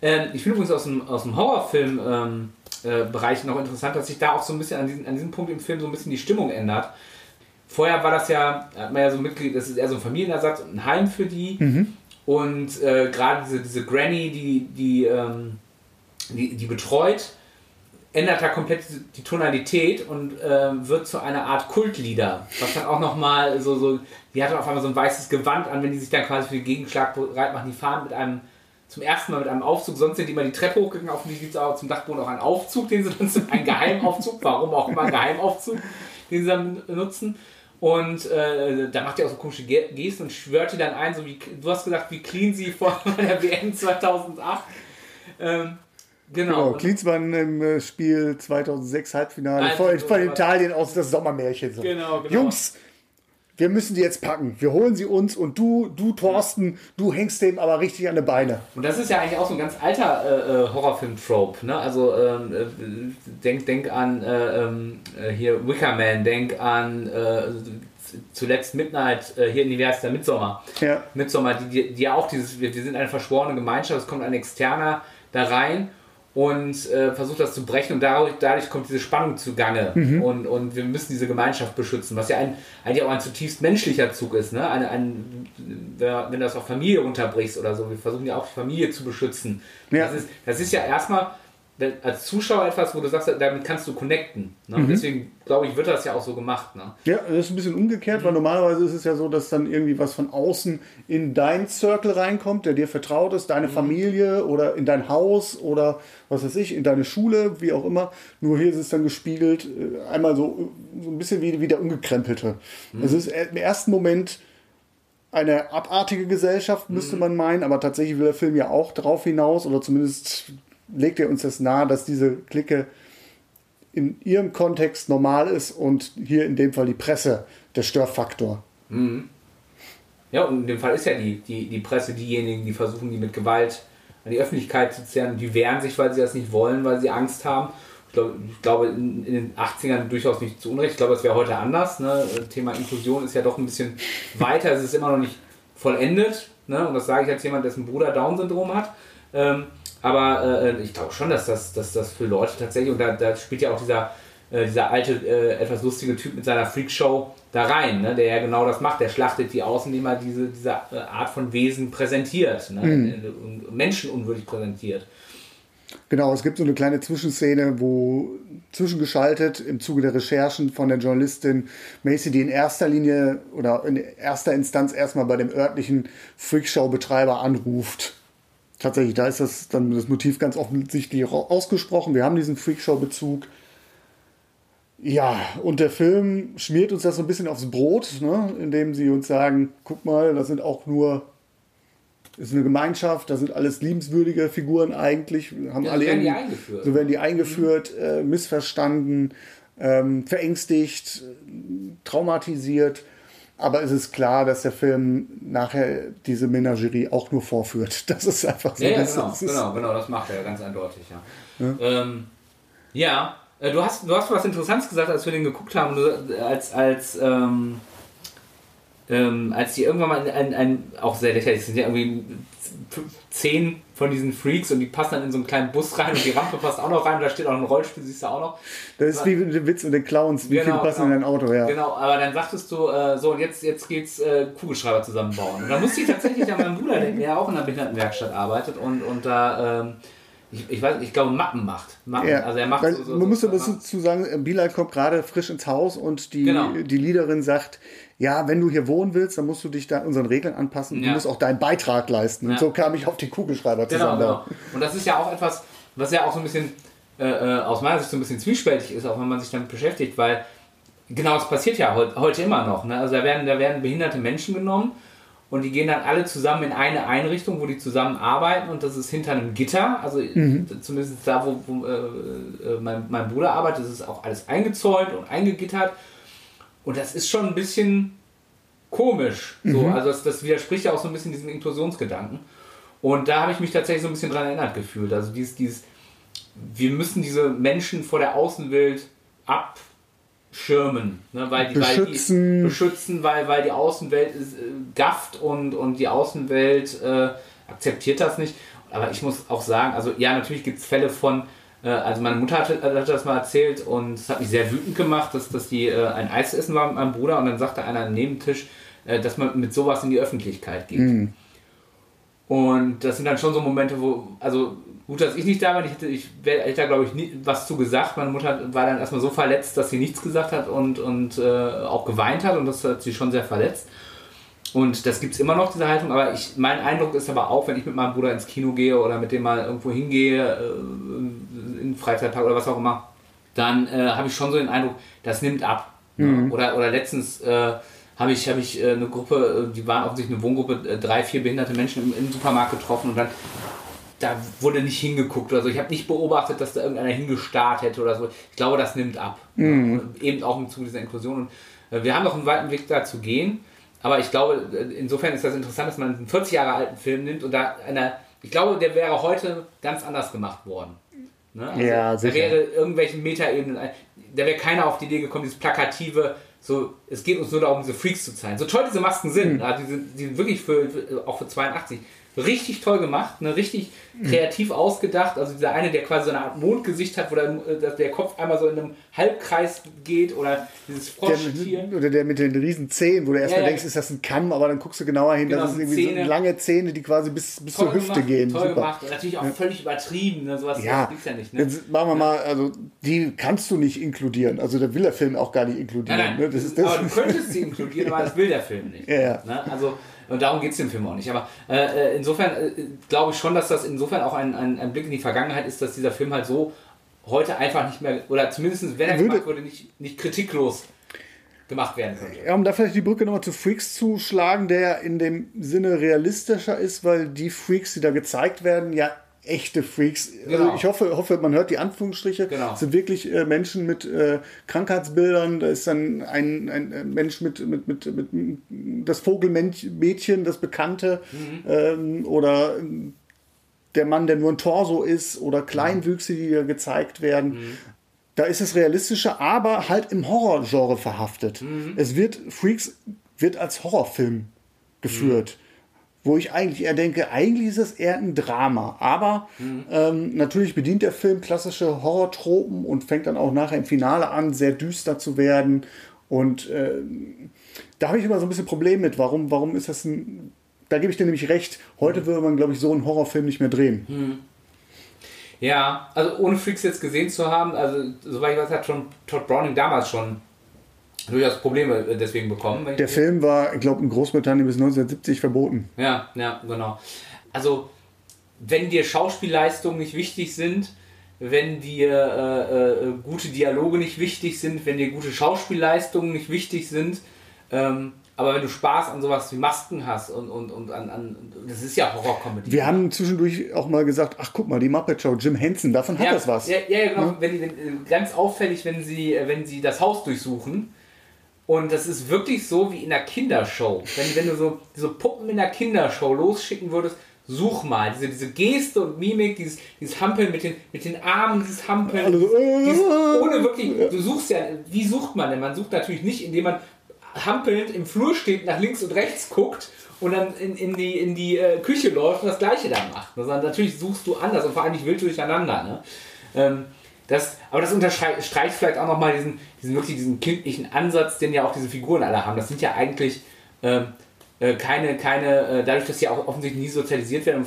D: Ähm, ich finde übrigens aus dem, aus dem Horrorfilm ähm, äh, Bereich noch interessant, dass sich da auch so ein bisschen an, diesen, an diesem Punkt im Film so ein bisschen die Stimmung ändert. Vorher war das ja, hat man ja so mitgekriegt, das ist eher so ein Familienersatz und ein Heim für die. Und äh, gerade diese, diese Granny, die, die, ähm, die, die betreut, ändert da komplett die- Tonalität und ähm, wird zu einer Art Kultlieder. Was dann auch nochmal so, so, die hat dann auf einmal so ein weißes Gewand an, wenn die sich dann quasi für den Gegenschlag bereit machen. Die fahren mit einem, zum ersten Mal mit einem Aufzug, sonst sind die immer die Treppe hochgegangen, auf die gibt es auch zum Dachboden auch einen Aufzug, den sie zum, einen Geheimaufzug, warum auch immer ein Geheimaufzug, den sie dann benutzen. Und äh, da macht er auch so komische Ge- Gesten und schwört die dann ein, so wie du hast gesagt, wie clean sie vor der WM 2008. Ähm, genau.
C: Genau, Klinsmann im äh, Spiel 2006 Halbfinale
D: Nein,
C: von
D: was.
C: Italien aus das Sommermärchen. So.
D: Genau, genau.
C: Jungs, wir müssen die jetzt packen. Wir holen sie uns und du, du Thorsten, du hängst dem aber richtig an die Beine.
D: Und das ist ja eigentlich auch so ein ganz alter äh, äh, Horrorfilm-Trope. Ne? Also ähm, äh, denk, denk an äh, ähm, äh, hier Wicker Man, denk an äh, zuletzt Midnight, äh, hier in die der Midsommar.
C: Ja.
D: Midsommar, die, die, die ja auch dieses, wir, wir sind eine verschworene Gemeinschaft, es kommt ein Externer da rein und äh, versucht das zu brechen und dadurch, dadurch kommt diese Spannung zugange und, und wir müssen diese Gemeinschaft beschützen, was ja ein, eigentlich auch ein zutiefst menschlicher Zug ist. Ne? Eine, ein, wenn du das auf Familie runterbrichst oder so, wir versuchen ja auch die Familie zu beschützen.
C: Ja.
D: Das, ist, das ist ja erstmal als Zuschauer etwas, wo du sagst, damit kannst du connecten. Ne? Und deswegen, glaube ich, wird das ja auch so gemacht. Ne?
C: Ja, das ist ein bisschen umgekehrt, weil normalerweise ist es ja so, dass dann irgendwie was von außen in dein Circle reinkommt, der dir vertraut ist, deine Familie oder in dein Haus oder was weiß ich, in deine Schule, wie auch immer. Nur hier ist es dann gespiegelt, äh, einmal so, so ein bisschen wie, wie der Ungekrempelte. Es ist im ersten Moment eine abartige Gesellschaft, müsste man meinen, aber tatsächlich will der Film ja auch darauf hinaus, oder zumindest legt er uns das nahe, dass diese Clique in ihrem Kontext normal ist und hier in dem Fall die Presse der Störfaktor.
D: Ja, und in dem Fall ist ja die, die, die Presse diejenigen, die versuchen, die mit Gewalt an die Öffentlichkeit zu zerren. Die wehren sich, weil sie das nicht wollen, weil sie Angst haben. Ich glaube, ich glaube in, in den 80ern durchaus nicht zu Unrecht. Ich glaube, es wäre heute anders. Ne? Thema Inklusion ist ja doch ein bisschen weiter. Es ist immer noch nicht vollendet. Ne? Und das sage ich als jemand, dessen Bruder Down-Syndrom hat. Ähm, aber äh, ich glaube schon, dass das, dass das für Leute tatsächlich, und da, da spielt ja auch dieser, äh, dieser alte, äh, etwas lustige Typ mit seiner Freakshow da rein, ne? der ja genau das macht. Der schlachtet die aus, indem er diese, diese äh, Art von Wesen präsentiert, ne? äh, menschenunwürdig präsentiert.
C: Genau, es gibt so eine kleine Zwischenszene, wo zwischengeschaltet im Zuge der Recherchen von der Journalistin Macy, die in erster Linie oder in erster Instanz erstmal bei dem örtlichen Freakshow-Betreiber anruft. Tatsächlich, da ist das dann das Motiv ganz offensichtlich ausgesprochen. Wir haben diesen Freakshow-Bezug. Ja, und der Film schmiert uns das so ein bisschen aufs Brot, ne? indem sie uns sagen, guck mal, das sind auch nur, ist eine Gemeinschaft, da sind alles liebenswürdige Figuren eigentlich, haben
D: Ja, so
C: alle
D: werden die eingeführt.
C: So werden die eingeführt, äh, missverstanden, ähm, verängstigt, traumatisiert. Aber es ist klar, dass der Film nachher diese Menagerie auch nur vorführt. Das ist einfach so.
D: Ja, ja genau, genau, genau, das macht er ganz eindeutig, ja. Ja, ähm, ja äh, du, hast, du hast was Interessantes gesagt, als wir den geguckt haben, du, als, als, ähm, ähm, als die irgendwann mal ein, ein, auch sehr lächerlich, sind ja irgendwie zehn von diesen Freaks und die passen dann in so einen kleinen Bus rein und die Rampe passt auch noch rein und da steht auch ein Rollstuhl, siehst du auch noch.
C: das ist wie mit dem Witz mit den Clowns. Wie
D: Genau,
C: viele passen
D: genau.
C: in dein Auto? Ja.
D: Genau, aber dann sagtest du, äh, so und jetzt, jetzt geht's äh, Kugelschreiber zusammenbauen. Und da musste ich tatsächlich an meinen Bruder denken, der auch in einer Behindertenwerkstatt arbeitet und, und da, ähm, ich, ich weiß, ich glaube, Mappen macht. Mappen.
C: Ja,
D: Also er macht
C: weil
D: so, so,
C: man
D: so,
C: muss
D: so,
C: aber dazu sagen, Bilal kommt gerade frisch ins Haus und die,
D: Genau.
C: die Leaderin sagt, ja, wenn du hier wohnen willst, dann musst du dich da unseren Regeln anpassen. Du
D: Ja.
C: musst auch deinen Beitrag leisten. Und
D: Ja.
C: so kam ich auf den Kugelschreiber
D: Genau,
C: zusammen.
D: genau. Und das ist ja auch etwas, was ja auch so ein bisschen äh, äh, aus meiner Sicht so ein bisschen zwiespältig ist, auch wenn man sich damit beschäftigt, weil genau das passiert ja heu- heute immer noch. Ne? Also da werden, da werden behinderte Menschen genommen und die gehen dann alle zusammen in eine Einrichtung, wo die zusammen arbeiten und das ist hinter einem Gitter. Also zumindest da, wo, wo äh, äh, mein, mein Bruder arbeitet, ist es auch alles eingezäunt und eingegittert. Und das ist schon ein bisschen komisch. So. Also das, das widerspricht ja auch so ein bisschen diesem Inklusionsgedanken. Und da habe ich mich tatsächlich so ein bisschen dran erinnert gefühlt. Also dieses, dieses wir müssen diese Menschen vor der Außenwelt schirmen, ne? weil, die,
C: Beschützen.
D: weil die beschützen, weil, weil die Außenwelt ist, äh, gafft und, und die Außenwelt äh, akzeptiert das nicht. Aber ich muss auch sagen, also ja, natürlich gibt es Fälle von, also meine Mutter hatte, hatte das mal erzählt und es hat mich sehr wütend gemacht, dass, dass die äh, ein Eis essen war mit meinem Bruder und dann sagte einer am Nebentisch, äh, dass man mit sowas in die Öffentlichkeit geht. Und das sind dann schon so Momente, wo, also gut, dass ich nicht da war, ich hätte, ich hätte da glaube ich nie was zu gesagt. Meine Mutter war dann erstmal so verletzt, dass sie nichts gesagt hat und, und äh, auch geweint hat und das hat sie schon sehr verletzt. Und das gibt es immer noch, diese Haltung, aber ich, mein Eindruck ist aber auch, wenn ich mit meinem Bruder ins Kino gehe oder mit dem mal irgendwo hingehe, äh, in Freizeitpark oder was auch immer, dann äh, habe ich schon so den Eindruck, das nimmt ab. Ne? Oder, oder letztens äh, habe ich, hab ich äh, eine Gruppe, äh, die waren offensichtlich eine Wohngruppe, äh, drei, vier behinderte Menschen im, im Supermarkt getroffen und dann da wurde nicht hingeguckt oder so. Ich habe nicht beobachtet, dass da irgendeiner hingestarrt hätte oder so. Ich glaube, das nimmt ab.
C: Mhm.
D: Eben auch im Zuge dieser Inklusion. Und wir haben noch einen weiten Weg da zu gehen. Aber ich glaube, insofern ist das interessant, dass man einen 40 Jahre alten Film nimmt und da einer, ich glaube, der wäre heute ganz anders gemacht worden. Ne? Also,
C: Ja,
D: Da
C: sicher.
D: wäre irgendwelchen Metaebenen, da wäre keiner auf die Idee gekommen, dieses plakative, so, es geht uns nur darum, diese Freaks zu zeigen. So toll diese Masken sind,
C: Hm.
D: ja, die, sind die sind wirklich für, auch für 82, richtig toll gemacht, ne, richtig kreativ ausgedacht. Also dieser eine, der quasi so eine Art Mondgesicht hat, wo der, äh, der Kopf einmal so in einem Halbkreis geht oder dieses Froschtier.
C: Der, oder der mit den riesen Zähnen, wo du erstmal
D: Ja, ja.
C: denkst, ist das ein Kamm, aber dann guckst du genauer hin,
D: Genau,
C: das ist irgendwie
D: Zähne.
C: so lange Zähne, die quasi bis, bis zur Hüfte
D: gemacht,
C: gehen.
D: Toll
C: Super.
D: gemacht und natürlich auch völlig übertrieben. Ne? Sowas
C: Ja,
D: ja nicht. Ne?
C: jetzt machen wir mal, also die kannst du nicht inkludieren. Also da will der Film auch gar nicht inkludieren.
D: Nein, nein,
C: ne? Das ist das.
D: aber du könntest sie inkludieren, aber das will der Film nicht.
C: Ja, ja.
D: Ne? Also, und darum geht es dem Film auch nicht. Aber äh, äh, insofern äh, glaube ich schon, dass das insofern auch ein, ein, ein Blick in die Vergangenheit ist, dass dieser Film halt so heute einfach nicht mehr, oder zumindest wenn er
C: Würde-
D: gemacht wurde, nicht, nicht kritiklos gemacht werden könnte.
C: Ja, um da vielleicht die Brücke nochmal zu Freaks zu schlagen, der in dem Sinne realistischer ist, weil die Freaks, die da gezeigt werden, ja echte Freaks. Also
D: Genau.
C: ich hoffe, hoffe, man hört die Anführungsstriche.
D: Genau.
C: Sind wirklich äh, Menschen mit äh, Krankheitsbildern. Da ist dann ein, ein, ein Mensch mit, mit, mit, mit das Vogelmädchen, das Bekannte, ähm, oder ähm, der Mann, der nur ein Torso ist, oder Kleinwüchse, die da gezeigt werden. Da ist es realistischer, aber halt im Horrorgenre verhaftet. Es wird, Freaks wird als Horrorfilm geführt. Wo ich eigentlich eher denke, eigentlich ist es eher ein Drama. Aber ähm, natürlich bedient der Film klassische Horrortropen und fängt dann auch nachher im Finale an, sehr düster zu werden. Und ähm, da habe ich immer so ein bisschen Problem mit. Warum, warum ist das ein. Da gebe ich dir nämlich recht. Heute würde man, glaube ich, so einen Horrorfilm nicht mehr drehen.
D: Ja, also ohne Freaks jetzt gesehen zu haben, also soweit ich weiß, hat schon Todd Browning damals schon durchaus Probleme äh, deswegen bekommen. wenn
C: Der Film war, ich glaube, in Großbritannien bis 1970 verboten.
D: Ja, ja, genau. Also, wenn dir Schauspielleistungen nicht wichtig sind, wenn dir äh, äh, gute Dialoge nicht wichtig sind, wenn dir gute Schauspielleistungen nicht wichtig sind, ähm, aber wenn du Spaß an sowas wie Masken hast und, und, und an, an das ist ja Horrorcomedy.
C: Wir haben zwischendurch auch mal gesagt, ach guck mal, die Muppet Show, Jim Henson, davon hat
D: ja,
C: das was.
D: Ja, ja, ja, genau. Wenn, die- wenn, äh, ganz auffällig, wenn sie, äh, wenn sie das Haus durchsuchen. Und das ist wirklich so wie in der Kindershow. Wenn, wenn du so diese Puppen in der Kindershow losschicken würdest, such mal. Diese, diese Geste und Mimik, dieses, dieses Hampeln mit den, mit den Armen, dieses Hampeln.
C: Alle so, äh,
D: dieses, ohne wirklich, du suchst ja, wie sucht man denn? Man sucht natürlich nicht, indem man hampelnd im Flur steht, nach links und rechts guckt und dann in, in die, in die äh, Küche läuft und das Gleiche dann macht. Sondern natürlich suchst du anders und vor allem nicht wild durcheinander. Ne? Ähm, das, aber das unterstreicht vielleicht auch nochmal diesen, diesen wirklich diesen kindlichen Ansatz, den ja auch diese Figuren alle haben. Das sind ja eigentlich ähm, äh, keine, keine, äh, dadurch, dass sie auch offensichtlich nie sozialisiert werden,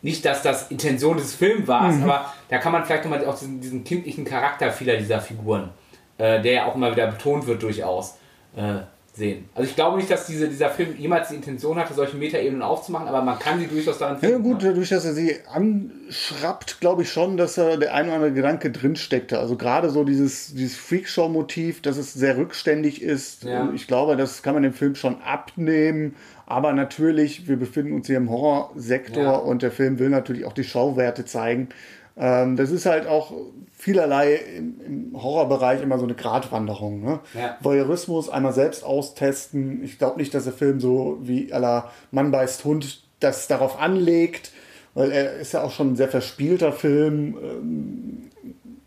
D: nicht, dass das Intention des Films war, aber da kann man vielleicht nochmal auch diesen, diesen kindlichen Charakter vieler dieser Figuren, äh, der ja auch immer wieder betont wird durchaus, äh, sehen. Also ich glaube nicht, dass diese, dieser Film jemals die Intention hatte, solche Metaebenen aufzumachen, aber man kann sie durchaus daran
C: Ja
D: finden.
C: gut, dadurch, dass er sie anschrappt, glaube ich schon, dass da der ein oder andere Gedanke drin steckte. Also gerade so dieses, dieses Freakshow-Motiv, dass es sehr rückständig ist.
D: Ja.
C: Ich glaube, das kann man dem Film schon abnehmen. Aber natürlich, wir befinden uns hier im Horrorsektor
D: Ja.
C: und der Film will natürlich auch die Schauwerte zeigen. Ähm, das ist halt auch vielerlei im, im Horrorbereich immer so eine Gratwanderung. Ne?
D: Ja.
C: Voyeurismus einmal selbst austesten. Ich glaube nicht, dass der Film so wie la Mann beißt Hund das darauf anlegt, weil er ist ja auch schon ein sehr verspielter Film. Ähm,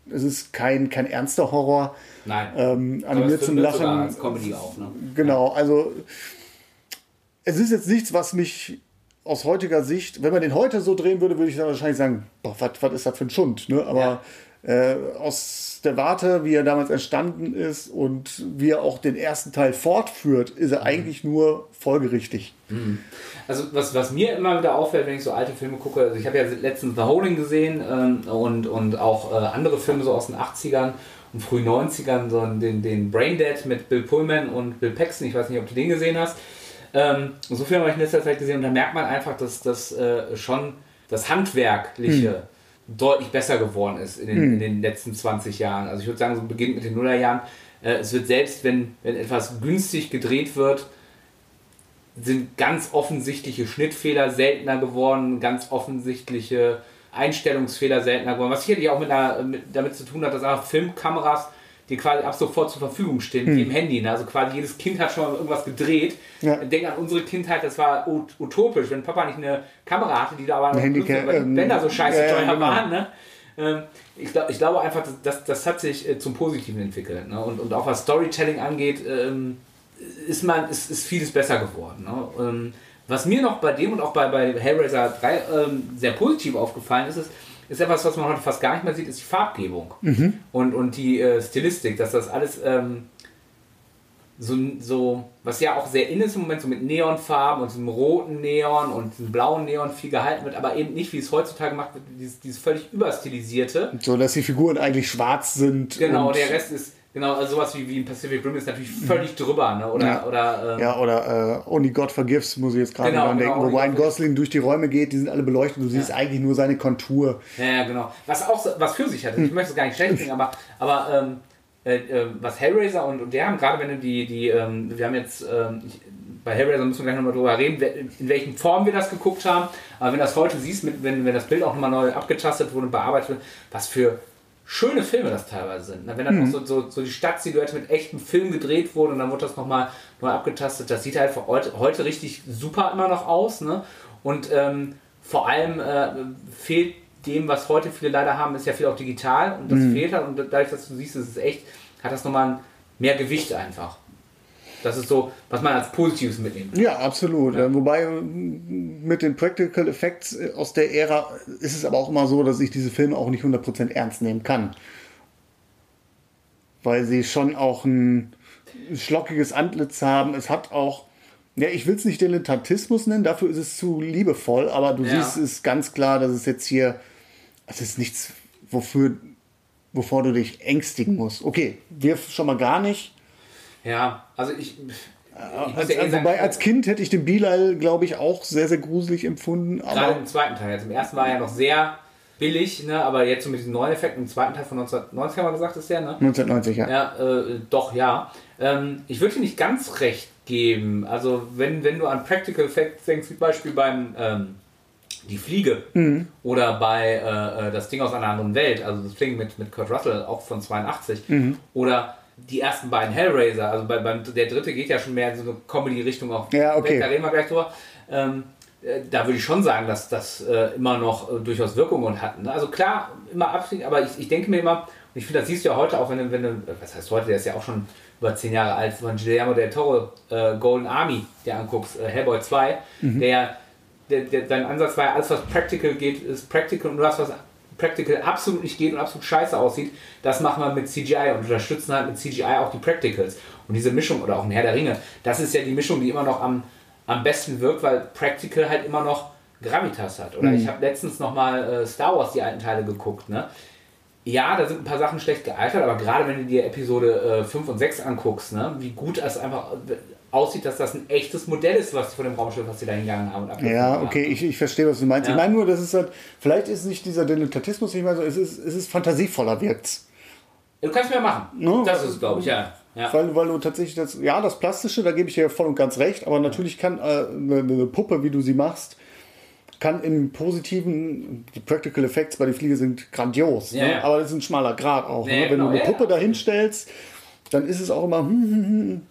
C: Es ist kein, kein ernster Horror.
D: Nein.
C: Ähm, animiert zum Lachen.
D: als Comedy auf, ne?
C: Genau, also es ist jetzt nichts, was mich aus heutiger Sicht, wenn man den heute so drehen würde, würde ich dann wahrscheinlich sagen, boah, was ist das für ein Schund? Ne? Aber äh, aus der Warte, wie er damals entstanden ist und wie er auch den ersten Teil fortführt, ist
D: Mhm.
C: er eigentlich nur folgerichtig.
D: Also was, was mir immer wieder auffällt, wenn ich so alte Filme gucke, also ich habe ja letztens The Holding gesehen ähm, und, und auch äh, andere Filme so aus den 80ern und frühen 90ern, so den, den Braindead mit Bill Pullman und Bill Paxton, ich weiß nicht, ob du den gesehen hast. Ähm, so Filme habe ich in letzter Zeit gesehen und da merkt man einfach, dass das äh, schon das Handwerkliche deutlich besser geworden ist in den, in den letzten 20 Jahren. Also ich würde sagen, so beginnt mit den Nullerjahren. Äh, es wird selbst, wenn, wenn etwas günstig gedreht wird, sind ganz offensichtliche Schnittfehler seltener geworden, ganz offensichtliche Einstellungsfehler seltener geworden. Was sicherlich auch mit einer, mit, damit zu tun hat, dass einfach Filmkameras, die quasi ab sofort zur Verfügung stehen, wie im Handy. Ne? Also quasi jedes Kind hat schon mal irgendwas gedreht.
C: Ja.
D: Denk an unsere Kindheit, das war ut utopisch, wenn Papa nicht eine Kamera hatte, die da aber noch
C: Handycam,
D: benutzt, weil die
C: ähm,
D: Bänder so scheiße
C: ja,
D: teuer
C: genau.
D: waren. Ne? Ähm, ich, glaub, ich glaube einfach, dass, das, das hat sich äh, zum Positiven entwickelt. Ne? Und, und auch was Storytelling angeht, ähm, ist, man, ist, ist vieles besser geworden. Ne? Was mir noch bei dem und auch bei, bei Hellraiser 3 ähm, sehr positiv aufgefallen ist, ist, ist etwas, was man heute fast gar nicht mehr sieht, ist die Farbgebung und, und die äh, Stilistik, dass das alles ähm, so, so, was ja auch sehr in ist im Moment, so mit Neonfarben und diesem roten Neon und diesem blauen Neon viel gehalten wird, aber eben nicht, wie es heutzutage gemacht wird, dieses, dieses völlig überstilisierte.
C: So, dass die Figuren eigentlich schwarz sind.
D: Genau, der Rest ist, genau, also sowas wie, wie in Pacific Rim ist natürlich völlig drüber, ne? Oder,
C: Ja.
D: oder ähm,
C: Ja, oder äh, Only God Forgives, muss ich jetzt gerade
D: Genau,
C: dran denken,
D: genau,
C: wo Ryan Gosling durch die Räume geht, die sind alle beleuchtet, du siehst eigentlich nur seine Kontur.
D: Ja, ja, genau. Was auch was für sich hat. Ich möchte es gar nicht schlecht klingen, aber, aber ähm, äh, äh, was Hellraiser und, und der haben, gerade wenn du die, die ähm, wir haben jetzt, ähm, ich, bei Hellraiser müssen wir gleich nochmal drüber reden, in welchen Form wir das geguckt haben. Aber wenn du das heute siehst, mit, wenn, wenn das Bild auch nochmal neu abgetastet wurde und bearbeitet wird, was für schöne Filme das teilweise sind. Na, Wenn dann auch so, so, so die Stadtsilhouette mit echtem Film gedreht wurde und dann wurde das nochmal neu abgetastet, das sieht halt heute, heute richtig super immer noch aus. Ne? Und ähm, vor allem äh, fehlt dem, was heute viele leider haben, ist ja viel auch digital und das fehlt halt und dadurch, dass du siehst, es ist echt, hat das nochmal mehr Gewicht einfach. Das ist so, was man als Positives mitnehmen kann.
C: Ja, absolut. Äh, Wobei äh, mit den Practical Effects äh, aus der Ära ist es aber auch immer so, dass ich diese Filme auch nicht 100% ernst nehmen kann. Weil sie schon auch ein schlockiges Antlitz haben. Es hat auch, ja, ich will es nicht Dilettantismus nennen, dafür ist es zu liebevoll, aber du
D: Ja.
C: siehst es ganz klar, dass es jetzt hier, es ist nichts, wofür, wovor du dich ängstigen musst. Okay, wir schon mal gar nicht.
D: Ja, also ich. ich
C: Als,
D: ja sagen,
C: wobei als Kind hätte ich den Bilal, glaube ich, auch sehr, sehr gruselig empfunden.
D: Gerade im zweiten Teil. Jetzt im ersten war er ja noch sehr billig, ne? aber jetzt so mit diesen neuen Effekten, im zweiten Teil von 1990 haben wir gesagt, ist der, ne?
C: 1990, ja.
D: Ja, äh, doch, ja. Ähm, ich würde dir nicht ganz recht geben. Also, wenn, wenn du an Practical Effects denkst, zum Beispiel beim ähm, Die Fliege oder bei äh, äh, Das Ding aus einer anderen Welt, also das Ding mit, mit Kurt Russell, auch von 82, oder die ersten beiden Hellraiser, also bei, beim, der dritte geht ja schon mehr in so eine Comedy-Richtung auch.
C: Ja, okay.
D: Da reden wir gleich drüber. Ähm, äh, da würde ich schon sagen, dass das äh, immer noch äh, durchaus Wirkungen hat. Ne? Also klar, immer abfliegen, aber ich, ich denke mir immer, und ich finde, das siehst du ja heute auch, wenn du, wenn du, was heißt heute, der ist ja auch schon über zehn Jahre alt, von Guillermo del Toro, äh, Golden Army, der anguckst, äh, Hellboy 2, der, der, der, dein Ansatz war ja, alles was Practical geht, ist Practical und das, was Practical absolut nicht geht und absolut scheiße aussieht, das machen wir mit CGI und unterstützen halt mit CGI auch die Practicals. Und diese Mischung, oder auch ein Herr der Ringe, das ist ja die Mischung, die immer noch am, am besten wirkt, weil Practical halt immer noch Gravitas hat. Oder ich habe letztens nochmal äh, Star Wars, die alten Teile geguckt, ne? Ja, da sind ein paar Sachen schlecht gealtert, aber gerade wenn du dir Episode äh, 5 und 6 anguckst, ne, wie gut es einfach aussieht, dass das ein echtes Modell ist, was von dem Raumschiff, was sie da hingegangen haben.
C: Ja,
D: haben.
C: okay, ich, ich verstehe, was du meinst.
D: Ja.
C: Ich meine nur, das ist halt, vielleicht ist nicht dieser Dilettantismus nicht mal so, es ist, es ist fantasievoller wirkt's.
D: Du kannst mir machen.
C: Ne?
D: Das ist, glaube ich, ja. ja.
C: Weil, weil du tatsächlich das, ja, das Plastische, da gebe ich dir voll und ganz recht, aber natürlich kann äh, eine, eine Puppe, wie du sie machst, kann im Positiven, die Practical Effects bei der Fliege sind grandios,
D: Ja,
C: ne?
D: ja.
C: aber das ist ein schmaler Grad auch.
D: Ja,
C: ne? Wenn
D: genau,
C: du eine Puppe
D: ja.
C: dahin stellst, dann ist es auch immer, hm, hm, hm,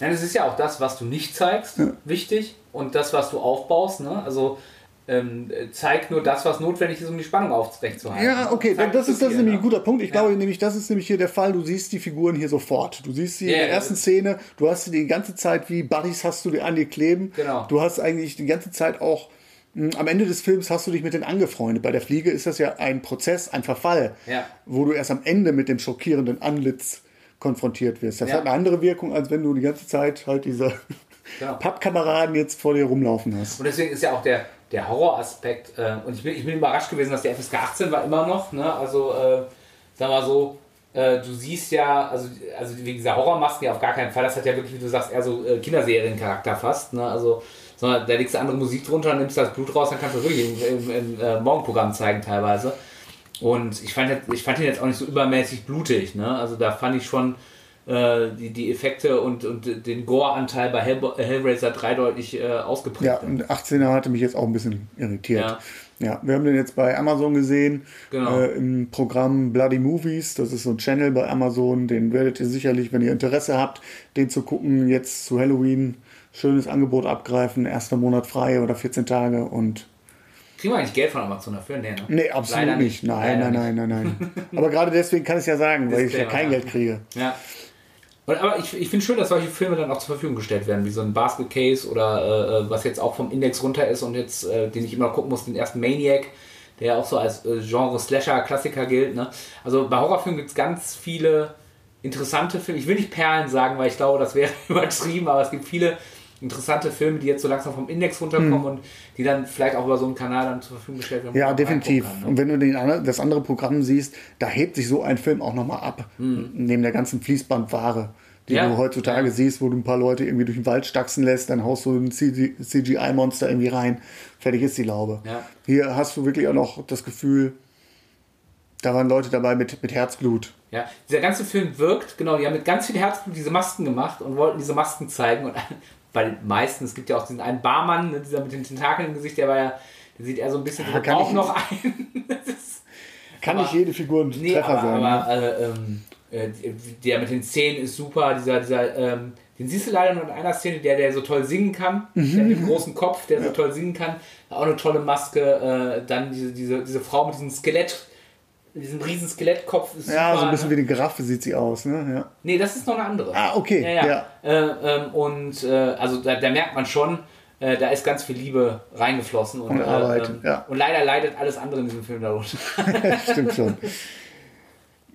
D: Nein, es ist ja auch das, was du nicht zeigst, wichtig. Und das, was du aufbaust. Ne? Also ähm, zeigt nur das, was notwendig ist, um die Spannung aufrechtzuerhalten.
C: Ja, okay,
D: Zeigt
C: das ist, das ist nämlich ein
D: ne?
C: guter Punkt. Ich
D: Ja.
C: glaube nämlich, das ist nämlich hier der Fall. Du siehst die Figuren hier sofort. Du siehst sie
D: Ja,
C: in der
D: ja,
C: ersten Szene. Du hast sie die ganze Zeit wie Buddies hast du die an dir kleben.
D: Genau.
C: Du hast eigentlich die ganze Zeit auch mh, am Ende des Films hast du dich mit denen angefreundet. Bei der Fliege ist das ja ein Prozess, ein Verfall,
D: Ja.
C: wo du erst am Ende mit dem schockierenden Antlitz konfrontiert wirst. Das
D: Ja.
C: hat eine andere Wirkung, als wenn du die ganze Zeit halt diese
D: Genau.
C: Pappkameraden jetzt vor dir rumlaufen hast.
D: Und deswegen ist ja auch der, der Horroraspekt, äh, und ich bin, ich bin überrascht gewesen, dass der FSK 18 war immer noch, ne? also äh, sag mal so, äh, du siehst ja, also, also wegen dieser Horrormasken ja auf gar keinen Fall, das hat ja wirklich, wie du sagst, eher so äh, Kinderseriencharakter fast, ne? also sondern da legst du andere Musik drunter, nimmst das Blut raus, dann kannst du wirklich im, im, im äh, Morgenprogramm zeigen teilweise. Und ich fand, jetzt- ich fand ihn jetzt auch nicht so übermäßig blutig, ne? also da fand ich schon äh, die, die Effekte und, und den Gore-Anteil bei Hell, Hellraiser 3 deutlich äh, ausgeprägt.
C: Ja, und 18er hatte mich jetzt auch ein bisschen irritiert.
D: Ja.
C: Ja, wir haben den jetzt bei Amazon gesehen,
D: Genau.
C: äh, im Programm Bloody Movies. Das ist so ein Channel bei Amazon. Den werdet ihr sicherlich, wenn ihr Interesse habt, den zu gucken, jetzt zu Halloween. Schönes Angebot abgreifen, erster Monat frei oder 14 Tage und
D: Kriegen wir eigentlich Geld von Amazon dafür? Nee, ne?
C: nee, absolut
D: Leider
C: nicht. Nein, nein, nein, nein, nein. Aber gerade deswegen kann ich es ja sagen, weil ich ja kein. Geld kriege.
D: Ja. Aber ich, ich finde schön, dass solche Filme dann auch zur Verfügung gestellt werden, wie so ein Basket Case oder äh, was jetzt auch vom Index runter ist und jetzt, äh, den ich immer noch gucken muss, den ersten Maniac, der ja auch so als äh, Genre-Slasher-Klassiker gilt. Ne? Also bei Horrorfilmen gibt es ganz viele interessante Filme. Ich will nicht Perlen sagen, weil ich glaube, das wäre übertrieben, aber es gibt viele interessante Filme, die jetzt so langsam vom Index runterkommen und die dann vielleicht auch über so einen Kanal dann zur Verfügung gestellt werden.
C: Ja, definitiv.
D: kann, ne?
C: Und wenn du den, das andere Programm siehst, da hebt sich so ein Film auch nochmal ab. Neben der ganzen Fließbandware, die
D: Mhm. Ja.
C: du heutzutage
D: Ja.
C: siehst, wo du ein paar Leute irgendwie durch den Wald stachsen lässt, dann haust du ein CGI-Monster irgendwie rein. Fertig ist die Laube.
D: Ja.
C: Hier hast du wirklich auch noch das Gefühl, da waren Leute dabei mit, mit Herzblut.
D: Ja, dieser ganze Film wirkt, genau, die haben mit ganz viel Herzblut diese Masken gemacht und wollten diese Masken zeigen. Und weil meistens, es gibt ja auch diesen einen Barmann, ne, dieser mit den Tentakeln im Gesicht, der war ja, der sieht eher so ein bisschen
C: Ja, kann
D: auch noch ein. Ist,
C: Kann
D: Aber-
C: nicht jede Figur ein
D: nee,
C: Treffer
D: aber,
C: sein.
D: aber äh, ähm, äh, der mit den Zähnen ist super, dieser, dieser, ähm, den siehst du leider nur in einer Szene, der, der so toll singen kann,
C: Mhm.
D: der mit dem großen Kopf, der so toll singen kann, auch eine tolle Maske, äh, dann diese, diese, diese Frau mit diesem Skelett, diesem riesen Skelettkopf ist
C: ja,
D: super.
C: so ein bisschen
D: ne?
C: wie eine Giraffe sieht sie aus. Ne? Ja.
D: Nee, das ist noch eine andere.
C: Ah, okay,
D: Ja, ja.
C: ja.
D: Äh, ähm, und äh, also da, da merkt man schon, äh, da ist ganz viel Liebe reingeflossen. Und,
C: Und Arbeit,
D: äh, ähm,
C: ja.
D: und leider leidet alles andere in diesem Film darunter.
C: Stimmt schon.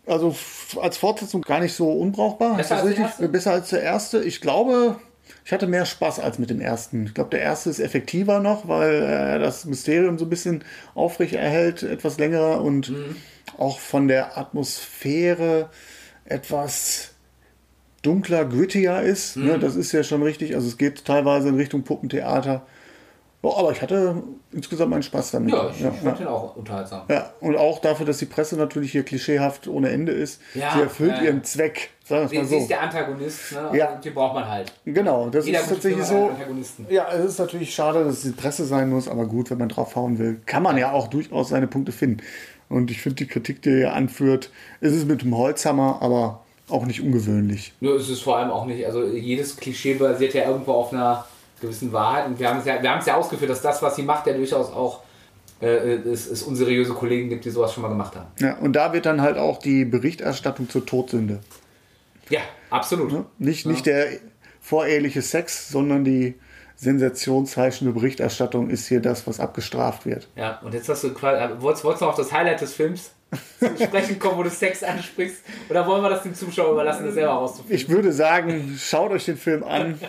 C: Also als Fortsetzung gar nicht so unbrauchbar.
D: Besser
C: Ist das
D: als
C: richtig?
D: erste?
C: Besser als der erste. Ich glaube, ich hatte mehr Spaß als mit dem ersten. Ich glaube, der erste ist effektiver noch, weil er das Mysterium so ein bisschen aufrecht erhält, etwas länger und
D: Mhm.
C: Auch von der Atmosphäre etwas dunkler, grittier ist.
D: Mhm.
C: Ne? Das ist ja schon richtig. Also es geht teilweise in Richtung Puppentheater. Ja, aber ich hatte insgesamt meinen Spaß damit.
D: ja, ich,
C: ja,
D: ich
C: ja.
D: fand den auch unterhaltsam.
C: Ja, und auch dafür, dass die Presse natürlich hier klischeehaft ohne Ende ist.
D: Ja,
C: sie erfüllt
D: ja, ja.
C: ihren Zweck. Sagen wir mal
D: sie ist
C: so.
D: der Antagonist, ne?
C: Ja.
D: Den braucht man halt.
C: Genau, das
D: Jeder
C: ist tatsächlich so. Ja, es ist natürlich schade, dass es die Presse sein muss, aber gut, wenn man drauf hauen will, kann man ja auch durchaus seine Punkte finden. Und ich finde die Kritik, die er anführt, ist es mit dem Holzhammer, aber auch nicht ungewöhnlich.
D: Nur ist es vor allem auch nicht, also jedes Klischee basiert ja irgendwo auf einer gewissen Wahrheit. Und wir haben es ja, wir haben es ja ausgeführt, dass das, was sie macht, ja durchaus auch äh, es, es unseriöse Kollegen gibt, die sowas schon mal gemacht haben.
C: Ja, und da wird dann halt auch die Berichterstattung zur Todsünde.
D: Ja, absolut.
C: Ne? Nicht, nicht der voreheliche Sex, sondern die sensationsheischende Berichterstattung ist hier das, was abgestraft wird.
D: Ja, und jetzt hast du quasi, äh, wolltest, wolltest du noch auf das Highlight des Films zu sprechen kommen, wo du Sex ansprichst? Oder wollen wir das dem Zuschauer überlassen, das selber rauszufinden?
C: Ich würde sagen, schaut euch den Film an.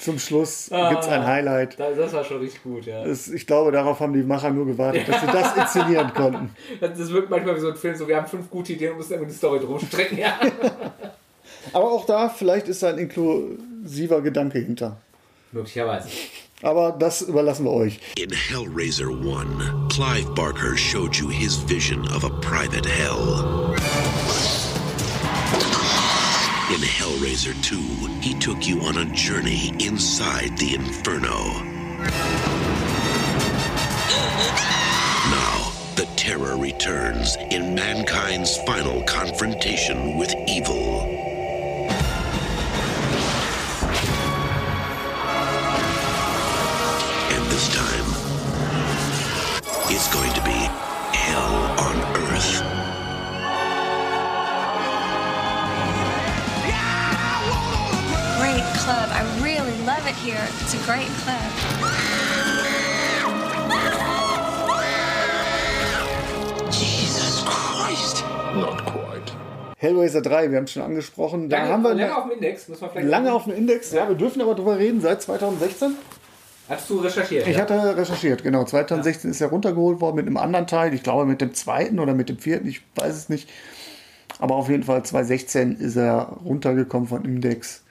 C: Zum Schluss gibt es ein Highlight.
D: Das, das war schon richtig gut, ja.
C: Das, ich glaube, darauf haben die Macher nur gewartet, dass sie das inszenieren konnten.
D: Das, das wirkt manchmal wie so ein Film, so wir haben fünf gute Ideen und müssen irgendwie die Story drum strecken. Ja.
C: Aber auch da, vielleicht ist da ein inklusiver Gedanke hinter.
D: Möglicherweise.
C: Aber das überlassen wir euch.
H: In Hellraiser 1, Clive Barker showed you his vision of a private hell. In Hellraiser 2, he took you on a journey inside the inferno. Now, the terror returns in mankind's final confrontation with evil. Is going to be hell on earth.
I: Great club. I really love it here. It's a great club.
H: Jesus Christ.
F: Not quite.
C: Hellraiser 3, wir haben es schon angesprochen. Da
D: Lange,
C: haben wir
D: lange auf dem Index, muss man vielleicht
C: lange auf dem Index. Ja, wir dürfen aber drüber reden, seit 2016.
D: Hast du recherchiert?
C: Ich
D: ja?
C: hatte recherchiert, genau. 2016 ist er runtergeholt worden mit einem anderen Teil. Ich glaube mit dem zweiten oder mit dem vierten, ich weiß es nicht. Aber auf jeden Fall 2016 ist er runtergekommen von Index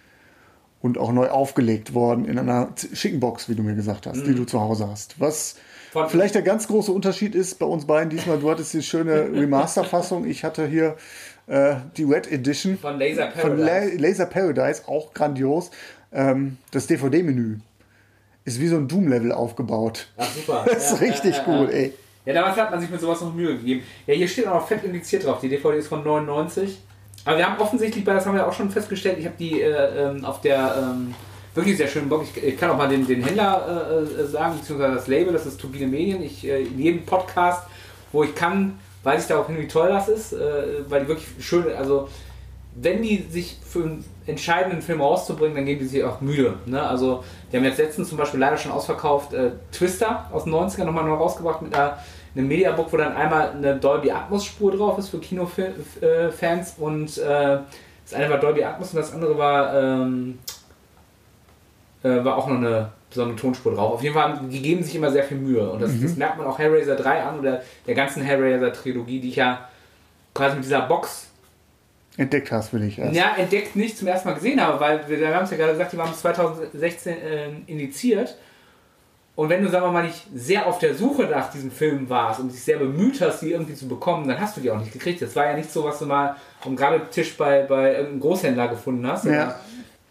C: und auch neu aufgelegt worden in einer schicken Box, wie du mir gesagt hast, die du zu Hause hast. Was
D: Mhm. Von-
C: vielleicht der ganz große Unterschied ist bei uns beiden diesmal, du hattest die schöne Remaster-Fassung, ich hatte hier äh, die Red Edition
D: Von Laser
C: von
D: Paradise.
C: La Laser Paradise, auch grandios. Ähm, das DVD-Menü ist wie so ein Doom-Level aufgebaut.
D: Ach, super.
C: Das ist
D: Ja,
C: richtig
D: ja, ja.
C: ey.
D: Ja, damals hat man sich mit sowas noch Mühe gegeben. Ja, hier steht auch noch fett indiziert drauf. Die DVD ist von 99. Aber wir haben offensichtlich, bei das haben wir auch schon festgestellt, ich habe die äh, ähm, auf der ähm, wirklich sehr schönen Box. Ich, ich kann auch mal den, den Händler äh, äh, sagen, beziehungsweise das Label, das ist Turbine Medien. Ich, äh, in jedem Podcast, wo ich kann, weise ich darauf hin, wie toll das ist, äh, weil die wirklich schön, also wenn die sich für einen entscheidenden Film rauszubringen, dann geben die sich auch müde. Ne? Also, die haben jetzt letztens zum Beispiel leider schon ausverkauft äh, Twister aus den 90ern nochmal neu rausgebracht mit einer, einem Mediabook, wo dann einmal eine Dolby Atmos Spur drauf ist für Kinofans und äh, das eine war Dolby Atmos und das andere war, ähm, äh, war auch noch eine besondere Tonspur drauf. Auf jeden Fall, haben- die geben sich immer sehr viel Mühe und das, das merkt man auch Hellraiser 3 an oder der ganzen Hellraiser Trilogie, die ich ja quasi mit dieser Box
C: Entdeckt hast, will ich erst.
D: ja, entdeckt nicht zum ersten Mal gesehen habe, weil wir, wir haben es ja gerade gesagt, die waren 2016 äh, indiziert. Und wenn du, sagen wir mal, nicht sehr auf der Suche nach diesem Film warst und dich sehr bemüht hast, die irgendwie zu bekommen, dann hast du die auch nicht gekriegt. Das war ja nicht so, was du mal am Tisch bei, bei irgendeinem Großhändler gefunden hast.
C: Ja.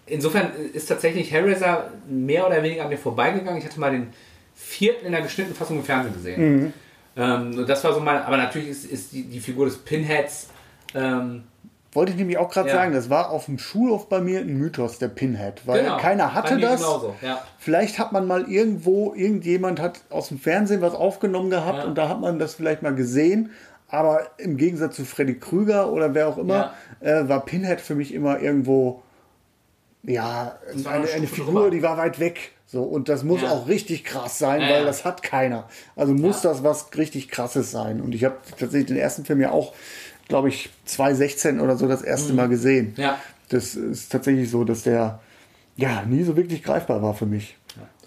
D: Insofern ist tatsächlich Hellraiser mehr oder weniger an mir vorbeigegangen. Ich hatte mal den vierten in der geschnittenen Fassung im Fernsehen gesehen. Ähm, und das war so mal, aber natürlich ist, ist die, die Figur des Pinheads ähm,
C: Wollte ich nämlich auch gerade
D: Ja.
C: sagen, das war auf dem Schulhof bei mir ein Mythos, der Pinhead. Weil
D: Genau.
C: keiner hatte das.
D: genauso, ja.
C: Vielleicht hat man mal irgendwo, irgendjemand hat aus dem Fernsehen was aufgenommen gehabt
D: Ja.
C: und da hat man das vielleicht mal gesehen. Aber im Gegensatz zu Freddy Krüger oder wer auch immer, äh, war Pinhead für mich immer irgendwo, ja, eine,
D: eine
C: eine Figur, die war weit weg. So, und das muss
D: Ja.
C: auch richtig krass sein,
D: Ja,
C: weil
D: ja.
C: das hat keiner. Also muss das was richtig krasses sein. Und ich habe tatsächlich den ersten Film ja auch, glaube ich, 2016 oder so das erste Mal gesehen.
D: Mhm. Ja.
C: Das ist tatsächlich so, dass der ja nie so wirklich greifbar war für mich.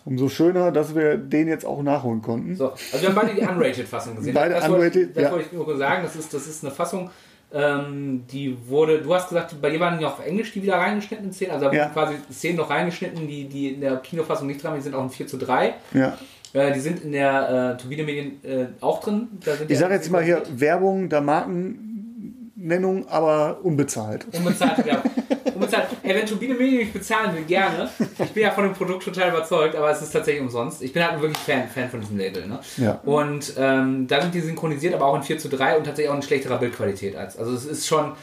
C: Umso schöner, dass wir den jetzt auch nachholen konnten.
D: So, also wir haben beide die Unrated-Fassung gesehen.
C: Beide
D: das wollte,
C: unrated,
D: ich- das
C: ja.
D: wollte ich nur sagen. Das ist, das ist eine Fassung, ähm, die wurde, du hast gesagt, bei dir waren die auf Englisch die wieder reingeschnittenen Szenen, also da
C: Ja.
D: wurden quasi Szenen noch reingeschnitten, die, die in der Kinofassung nicht dran waren, die sind auch in 4 zu 3.
C: Ja.
D: Äh, die sind in der äh, Turbine Medien äh, auch drin. Da sind
C: Ich sage jetzt mal hier. Werbung der Markennennung, aber unbezahlt.
D: Unbezahlte Werbung. Unbezahlt. Hey, wenn Turbine Medien mich bezahlen will, gerne. Ich bin ja von dem Produkt total überzeugt, aber es ist tatsächlich umsonst. Ich bin halt wirklich Fan, Fan von diesem Label. Ne?
C: Ja.
D: Und ähm, da sind die synchronisiert, aber auch in 4 zu 3 und tatsächlich auch in schlechterer Bildqualität als. Also es ist schon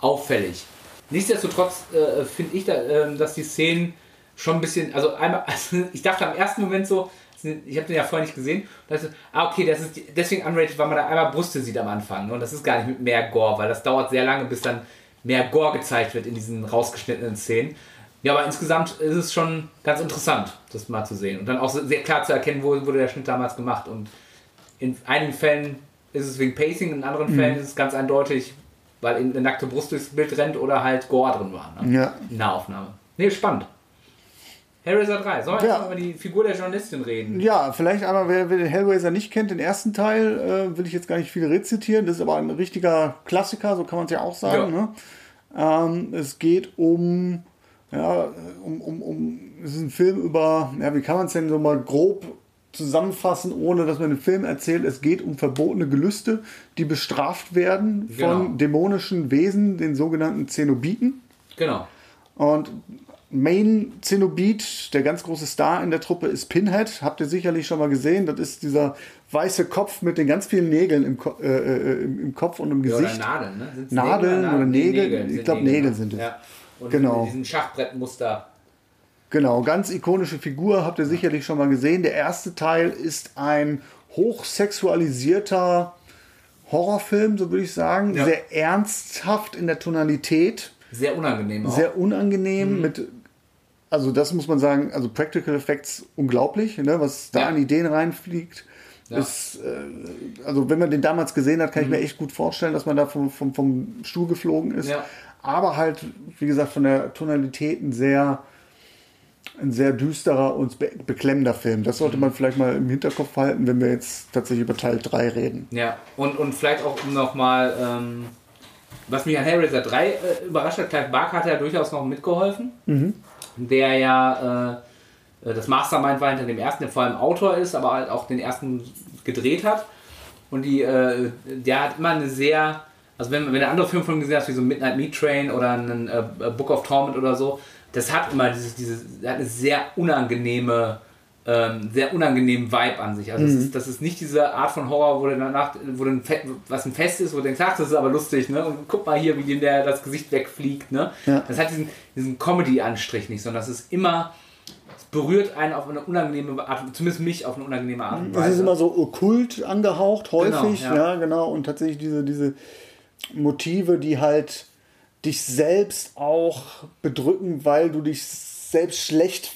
D: auffällig. Nichtsdestotrotz äh, finde ich, da, ähm, dass die Szenen schon ein bisschen, also einmal, also ich dachte am ersten Moment so, ich habe den ja vorher nicht gesehen, und dachte, ah okay, das ist deswegen unrated, weil man da einmal Brüste sieht am Anfang. Ne? Und das ist gar nicht mit mehr Gore, weil das dauert sehr lange, bis dann mehr Gore gezeigt wird in diesen rausgeschnittenen Szenen. Ja, aber insgesamt ist es schon ganz interessant, das mal zu sehen. Und dann auch sehr klar zu erkennen, wo wurde der Schnitt damals gemacht. Und in einigen Fällen ist es wegen Pacing, in anderen Fällen ist es ganz eindeutig, weil in eine nackte Brust durchs Bild rennt oder halt Gore drin war. Ne?
C: Ja.
D: Nahaufnahme. Nee, spannend. Hellraiser 3. Sollen wir
C: Ja.
D: über die Figur der Journalistin reden?
C: Ja, vielleicht einmal, wer, wer den Hellraiser nicht kennt, den ersten Teil, äh, will ich jetzt gar nicht viel rezitieren. Das ist aber ein richtiger Klassiker, so kann man es ja auch sagen. Ne? Ähm, es geht um, ja, um, um, um, es ist ein Film über, ja, wie kann man es denn so mal grob zusammenfassen, ohne dass man den Film erzählt. Es geht um verbotene Gelüste, die bestraft werden von
D: Genau.
C: dämonischen Wesen, den sogenannten Zenobiten.
D: Genau.
C: Und Main Zenobit, der ganz große Star in der Truppe, ist Pinhead. Habt ihr sicherlich schon mal gesehen. Das ist dieser weiße Kopf mit den ganz vielen Nägeln im, Ko äh, äh, im, im Kopf und im
D: Ja,
C: Gesicht.
D: oder Nadeln, ne? Sind's
C: Nadeln
D: Nägel
C: oder
D: Nee,
C: Nägel? Ich
D: sind
C: glaub, Nägel
D: ne?
C: sind es.
D: Ja. Und
C: Genau.
D: mit diesen Schachbrettmuster.
C: Genau, ganz ikonische Figur, habt ihr sicherlich schon mal gesehen. Der erste Teil ist ein hochsexualisierter Horrorfilm, so würde ich sagen.
D: Ja.
C: Sehr ernsthaft in der Tonalität.
D: Sehr unangenehm auch.
C: Sehr unangenehm mit, also das muss man sagen, also Practical Effects unglaublich, ne, was da
D: Ja.
C: an Ideen reinfliegt.
D: Ja.
C: Ist, äh, also wenn man den damals gesehen hat, kann ich mir echt gut vorstellen, dass man da vom, vom, vom Stuhl geflogen ist.
D: Ja.
C: Aber halt, wie gesagt, von der Tonalität ein sehr, ein sehr düsterer und be beklemmender Film. Das sollte man vielleicht mal im Hinterkopf halten, wenn wir jetzt tatsächlich über Teil 3 reden.
D: Ja, und, und vielleicht auch nochmal, ähm, was mich an Hellraiser 3 äh, überrascht hat, Clive Barker hat ja durchaus noch mitgeholfen, der ja äh, das Mastermind war hinter dem ersten, der vor allem Autor ist, aber halt auch den ersten gedreht hat. Und die, äh, der hat immer eine sehr, also wenn, wenn du andere Filme von ihm gesehen hast, wie so Midnight Meat Train oder einen äh, Book of Torment oder so, das hat immer dieses, dieses, hat eine sehr unangenehme, ähm, sehr unangenehmen Vibe an sich. Also das, ist, das ist nicht diese Art von Horror, wo du danach, wo du ein was ein Fest ist, wo du denkst, ach, das ist aber lustig, ne? Und guck mal hier, wie dem der das Gesicht wegfliegt, ne?
C: Ja.
D: Das hat diesen, diesen Comedy-Anstrich nicht, sondern das ist immer, es berührt einen auf eine unangenehme Art, zumindest mich auf eine unangenehme Art und
C: Das
D: Weise.
C: ist immer so okkult angehaucht, häufig,
D: Genau,
C: ja.
D: ja.
C: genau. Und tatsächlich diese, diese Motive, die halt dich selbst auch bedrücken, weil du dich selbst schlecht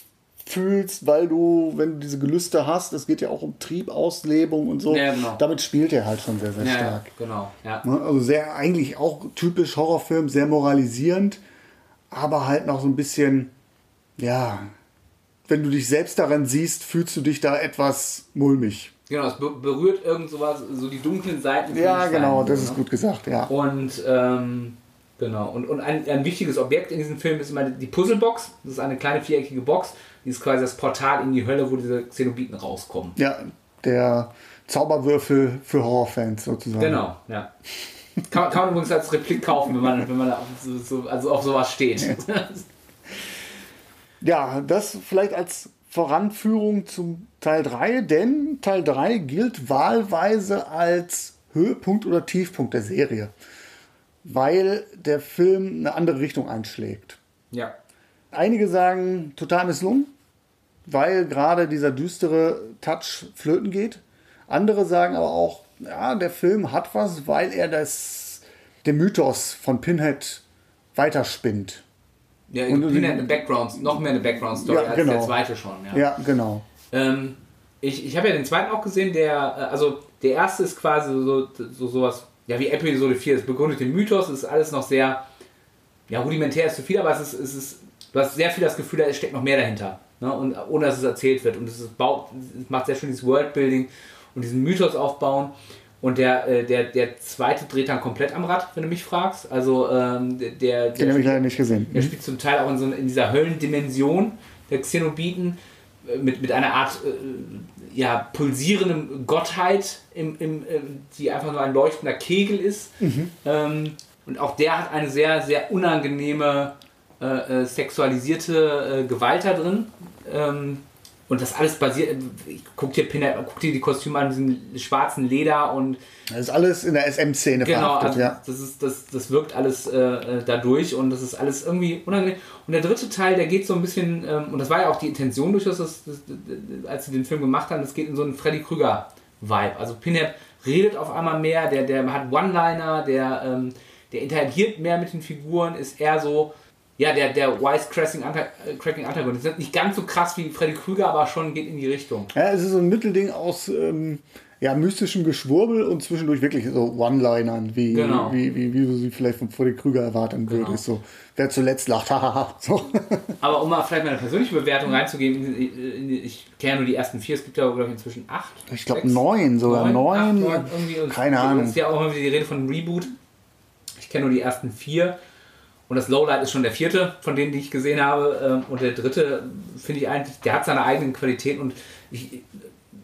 C: fühlst, weil du, wenn du diese Gelüste hast, es geht ja auch um Triebauslebung und so,
D: Ja, genau.
C: damit spielt er halt schon sehr, sehr
D: ja, ja,
C: stark.
D: genau, ja.
C: Ne? Also sehr, eigentlich auch typisch Horrorfilm, sehr moralisierend, aber halt noch so ein bisschen, ja, wenn du dich selbst daran siehst, fühlst du dich da etwas mulmig.
D: Genau, es be berührt irgend sowas, so die dunklen Seiten.
C: Ja, genau,
D: Stein,
C: das
D: ne?
C: ist gut gesagt, ja.
D: Und ähm, genau, und, und ein, ein wichtiges Objekt in diesem Film ist immer die Puzzlebox. Das ist eine kleine viereckige Box, ist quasi das Portal in die Hölle, wo diese Xenobiten rauskommen.
C: Ja, der Zauberwürfel für Horrorfans sozusagen.
D: Genau, ja. Kann, man- kann man übrigens als Replik kaufen, wenn man, wenn man auf, so, so, also auf sowas steht.
C: Ja, das vielleicht als Voranführung zum Teil 3, denn Teil 3 gilt wahlweise als Höhepunkt oder Tiefpunkt der Serie, weil der Film eine andere Richtung einschlägt.
D: ja.
C: Einige sagen total misslungen, weil gerade dieser düstere Touch flöten geht. Andere sagen aber auch, ja, der Film hat was, weil er das, den Mythos von Pinhead weiterspinnt.
D: Ja,
C: Und-
D: und eine Background, noch mehr eine Background-Story
C: Ja,
D: als
C: genau.
D: der zweite schon. Ja.
C: Ja, genau.
D: Ähm, ich ich habe ja den zweiten auch gesehen, der, äh, also der erste ist quasi so, so sowas, ja wie Episode 4, es begründet den Mythos, es ist alles noch sehr, ja rudimentär ist zu viel, aber es ist, es ist, du hast sehr viel das Gefühl, da steckt noch mehr dahinter, ne? und, ohne dass es erzählt wird und es, macht sehr schön dieses Worldbuilding und diesen Mythos aufbauen und der, äh, der, der zweite dreht dann komplett am Rad, wenn du mich fragst, also ähm, der, der,
C: Den habe ich leider nicht gesehen.
D: er spielt zum Teil auch in, so, in dieser Höllendimension der Xenobiten äh, mit, mit einer Art äh, ja, pulsierendem Gottheit, im, im, äh, die einfach nur ein leuchtender Kegel ist. Ähm, und auch der hat eine sehr, sehr unangenehme äh, äh, sexualisierte äh, Gewalt da drin. Ähm, und das alles basiert, ich guck dir, guck dir die Kostüme an, diesen schwarzen Leder und
C: Das ist alles in der SM-Szene
D: Genau,
C: verhaftet,
D: also
C: ja.
D: das, ist, das, das wirkt alles äh, äh, dadurch und das ist alles irgendwie unangenehm. Und der dritte Teil, der geht so ein bisschen, ähm, und das war ja auch die Intention durchaus, das, das, das, als sie den Film gemacht haben, das geht in so einen Freddy Krüger-Vibe. Also Pinhead redet auf einmal mehr, der, der hat One-Liner, der, ähm, der interagiert mehr mit den Figuren, ist eher so, ja, der, der Wisecracking Anta- äh, Cracking Antagonist. Ist nicht ganz so krass wie Freddy Krüger, aber schon geht in die Richtung.
C: Ja, es ist so ein Mittelding aus ähm, ja, mystischem Geschwurbel und zwischendurch wirklich so One-Linern, wie,
D: Genau.
C: wie, wie, wie du sie vielleicht von Freddy Krüger erwarten würdest. So, wer zuletzt lacht, hahaha. so.
D: Aber um mal vielleicht meine persönliche Bewertung reinzugeben, in, in, in, ich kenne nur die ersten vier, es gibt ja, glaube ich, inzwischen acht.
C: Ich glaube neun, sogar neun.
D: acht, irgendwie.
C: Keine
D: es
C: Ahnung.
D: ist ja auch immer wieder die Rede von Reboot. Ich kenne nur die ersten vier. Und das Lowlight ist schon der vierte von denen, die ich gesehen habe. Ähm, Und der dritte, finde ich eigentlich, der hat seine eigenen Qualitäten. Und ich,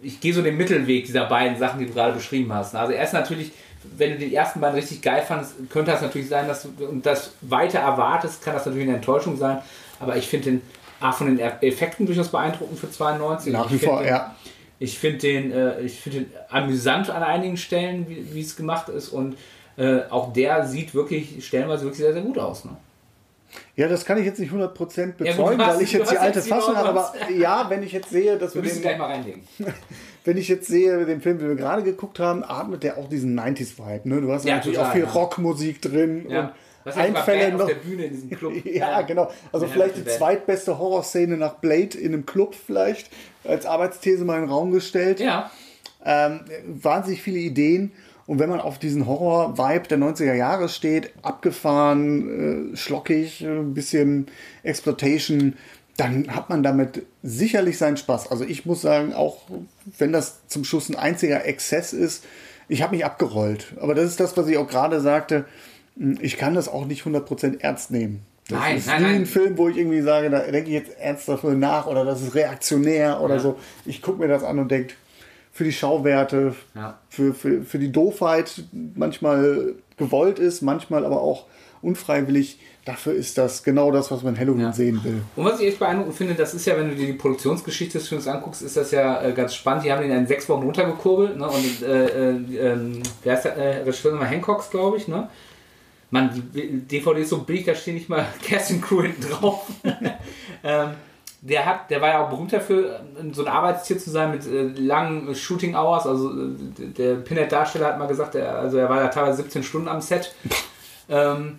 D: ich gehe so den Mittelweg dieser beiden Sachen, die du gerade beschrieben hast. Also erst natürlich, wenn du die ersten beiden richtig geil fandest, könnte das natürlich sein, dass du das weiter erwartest, kann das natürlich eine Enttäuschung sein. Aber ich finde den A von den Effekten durchaus beeindruckend für 92.
C: Nach wie
D: finde
C: vor,
D: den-
C: ja.
D: ich finde den, äh, ich find den amüsant an einigen Stellen, wie wie es gemacht ist. Und äh, auch der sieht wirklich stellenweise wirklich sehr, sehr gut aus. Ne?
C: Ja, das kann ich jetzt nicht 100%
D: Ja, gut,
C: bezeugen,
D: hast-
C: weil ich jetzt die alte Fassung habe. Aber ja, wenn ich jetzt sehe, dass
D: Wir
C: wir den,
D: gleich mal reinlegen.
C: wenn ich jetzt sehe, den Film, den wir gerade geguckt haben, atmet der auch diesen 90s-Vibe. Ne? Du hast
D: Ja,
C: natürlich
D: total,
C: auch viel
D: ja.
C: Rockmusik drin
D: Ja.
C: und
D: Was
C: Einfälle
D: Band auf
C: noch.
D: der Bühne in diesem Club?
C: Ja, genau. Also
D: Ja,
C: vielleicht die zweitbeste Horrorszene nach Blade in einem Club vielleicht als Arbeitsthese mal in den Raum gestellt.
D: Ja.
C: Ähm, wahnsinnig viele Ideen. Und wenn man auf diesen Horror-Vibe der 90er Jahre steht, abgefahren, äh, schlockig, äh, ein bisschen Exploitation, dann hat man damit sicherlich seinen Spaß. Also ich muss sagen, auch wenn das zum Schluss ein einziger Exzess ist, ich habe mich abgerollt. Aber das ist das, was ich auch gerade sagte. Ich kann das auch nicht 100% ernst nehmen. Das
D: Nein,
C: ist
D: nein,
C: nie ein Film, wo ich irgendwie sage, da denke ich jetzt ernst dafür nach oder das ist reaktionär oder
D: Ja.
C: so. Ich gucke mir das an und denke, für die Schauwerte,
D: Ja.
C: für, für, für die Doofheit manchmal gewollt ist, manchmal aber auch unfreiwillig. Dafür ist das genau das, was man in Halloween
D: Ja.
C: sehen will.
D: Und was ich echt beeindruckend finde, das ist ja, wenn du dir die Produktionsgeschichte des Films anguckst, ist das ja äh, ganz spannend. Die haben den in sechs Wochen runtergekurbelt. Ne? Und äh, äh, ähm, wer ist der äh, Regisseur nochmal? Hancocks, glaube ich. Ne? Mann, die DVD ist so billig, da steht nicht mal Kerstin Crew hinten drauf. ähm, der, hat, der war ja auch berühmt dafür, so ein Arbeitstier zu sein mit äh, langen Shooting Hours. Also äh, der Pinhead-Darsteller hat mal gesagt, er, also er war ja teilweise 17 Stunden am Set. ähm,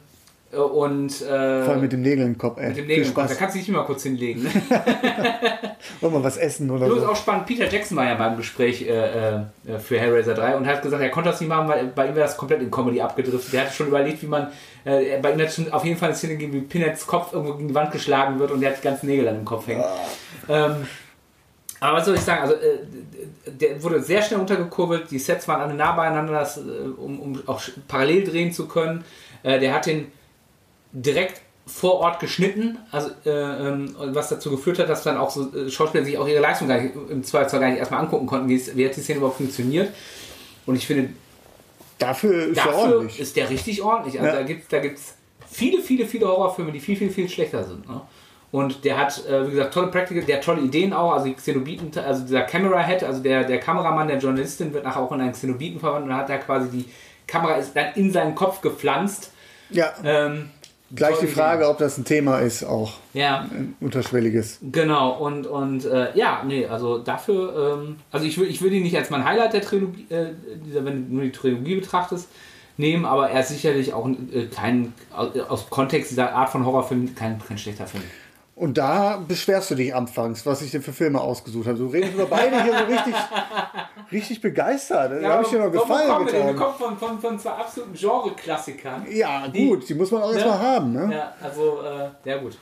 D: und äh,
C: Vor allem mit dem Nägel im Kopf, ey.
D: mit dem Nägel. Da
C: Spaß.
D: kannst du dich nicht mal kurz hinlegen. Ne?
C: Wollen wir was essen oder
D: ist
C: so?
D: auch spannend, Peter Jackson war ja beim Gespräch äh, äh, für Hellraiser 3 und hat gesagt, er konnte das nicht machen, weil bei ihm wäre das komplett in Comedy abgedriftet. Der hatte schon überlegt, wie man, äh, bei ihm hat schon auf jeden Fall eine Szene gegeben, wie Pinheads Kopf irgendwo gegen die Wand geschlagen wird und der hat die ganzen Nägel dann im Kopf hängen. Ähm, aber was soll ich sagen, also äh, der wurde sehr schnell untergekurbelt, die Sets waren alle nah beieinander, das, äh, um, um auch parallel drehen zu können. Äh, der hat den direkt vor Ort geschnitten, also äh, ähm, was dazu geführt hat, dass dann auch so äh, Schauspieler sich auch ihre Leistung gar nicht, im Zweifelsfall gar nicht erstmal angucken konnten, wie, es, wie hat die Szene überhaupt funktioniert. Und ich finde,
C: Dafür ist
D: dafür
C: ordentlich.
D: ist der richtig ordentlich. Also
C: Ja.
D: da gibt es da gibt's viele, viele, viele Horrorfilme, die viel, viel, viel schlechter sind. Ne? Und der hat, äh, wie gesagt, tolle Practical, der hat tolle Ideen auch. Also die Xenobiten, also dieser Camera Head, also der, der Kameramann der Journalistin wird nachher auch in einen Xenobiten verwandelt und hat da quasi die Kamera ist dann in seinen Kopf gepflanzt.
C: Ja,
D: Ähm,
C: gleich die Frage, ob das ein Thema ist, auch
D: Ja,
C: ein unterschwelliges.
D: Genau, und, und äh, ja, nee, also dafür, ähm, also ich, will, ich würde ihn nicht als mein Highlight der Trilogie, äh, dieser, wenn du nur die Trilogie betrachtest, nehmen, aber er ist sicherlich auch äh, kein, aus, aus Kontext dieser Art von Horrorfilm kein, kein schlechter Film.
C: Und da beschwerst du dich anfangs, was ich dir für Filme ausgesucht habe. Du redest über beide hier so richtig, richtig begeistert. Da habe ich dir noch Gefallen
D: denn?
C: Getan.
D: kommen von, von, von zwei absoluten Genre-Klassikern.
C: Ja,
D: Die-
C: gut, die muss man auch erstmal haben. Ne?
D: Ja, also, äh, ja gut.